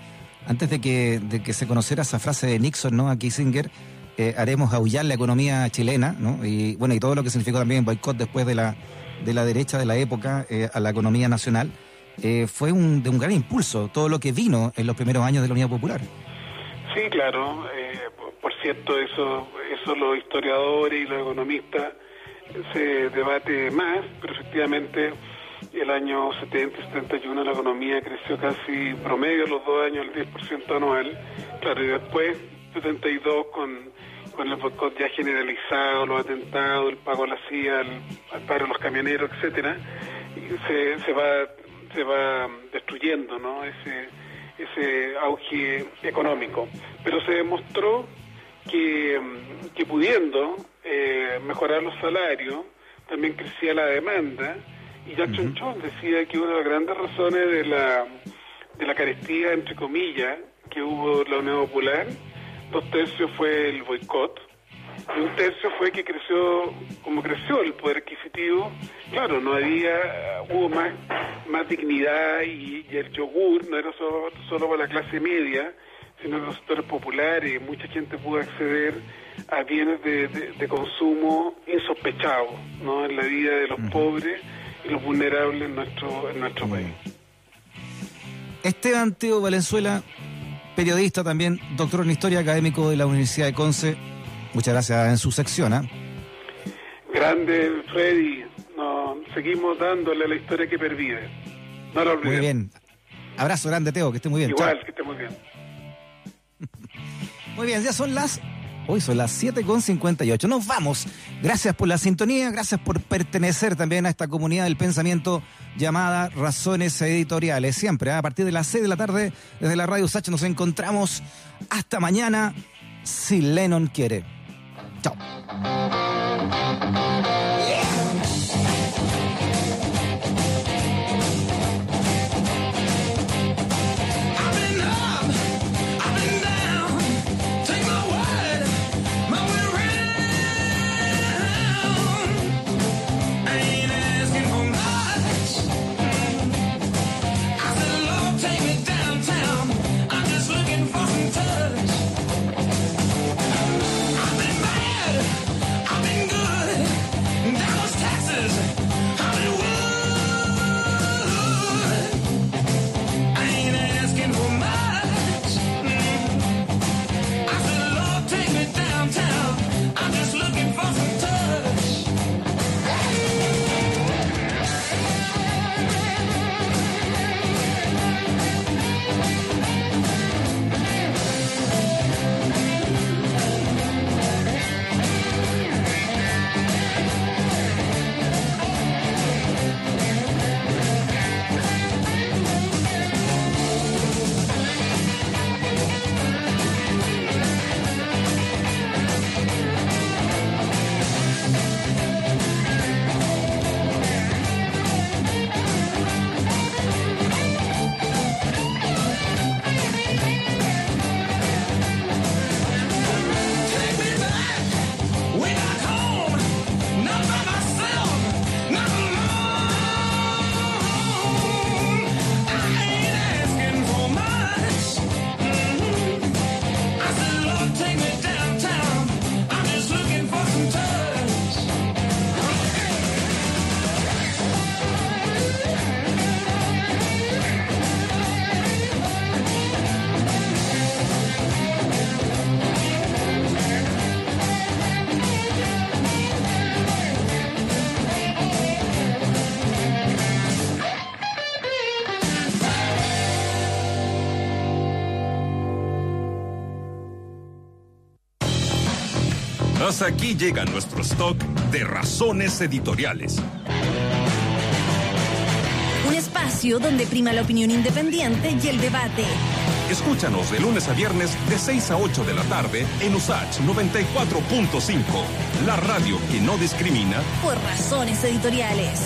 antes de que, de que se conociera esa frase de Nixon, ¿no? A Kissinger, eh, haremos aullar la economía chilena, ¿no? Y bueno, y todo lo que significó también el boicot después de la, de la derecha de la época eh, a la economía nacional, eh, fue un, de un gran impulso, todo lo que vino en los primeros años de la Unidad Popular. Sí, claro. eh, por- por cierto, eso, eso los historiadores y los economistas se debate más, pero efectivamente el año 70 y 71 la economía creció casi promedio los dos años el 10% anual. Claro, y después 72 con, con el boicot ya generalizado, los atentados, el pago a la CIA, el, al paro de los camioneros, etcétera, se, se va se va destruyendo, ¿no? Ese ese auge económico. Pero se demostró que, que pudiendo eh, mejorar los salarios, también crecía la demanda. Y Jack Chonchón decía que una de las grandes razones de la, de la carestía, entre comillas, que hubo la Unión Popular, dos tercios fue el boicot, y un tercio fue que creció, como creció el poder adquisitivo, claro, no había, hubo más, más dignidad y, y el yogur no era solo, solo para la clase media, sino que los sectores populares, mucha gente pudo acceder a bienes de, de- de consumo insospechados, ¿no? En la vida de los pobres y los vulnerables en nuestro, en nuestro país. Esteban Teo Valenzuela, periodista también, doctor en historia académico de la Universidad de Conce. Muchas gracias en su sección. ¿ah? Grande Freddy, no, seguimos dándole a la historia que pervive. No la olvidemos. Muy bien. Abrazo grande, Teo, que esté muy bien. Chao. Igual, que esté muy bien. Muy bien, ya son las. Hoy son las 7.58. Nos vamos. Gracias por la sintonía, gracias por pertenecer también a esta comunidad del pensamiento llamada Razones Editoriales. Siempre, ¿eh? a partir de las 6 de la tarde, desde la Radio Sacha nos encontramos. Hasta mañana, si Lennon quiere. Chao. Hasta aquí llega nuestro stock de razones editoriales. Un espacio donde prima la opinión independiente y el debate. Escúchanos de lunes a viernes de 6 a 8 de la tarde en USACH 94.5, la radio que no discrimina Por razones editoriales.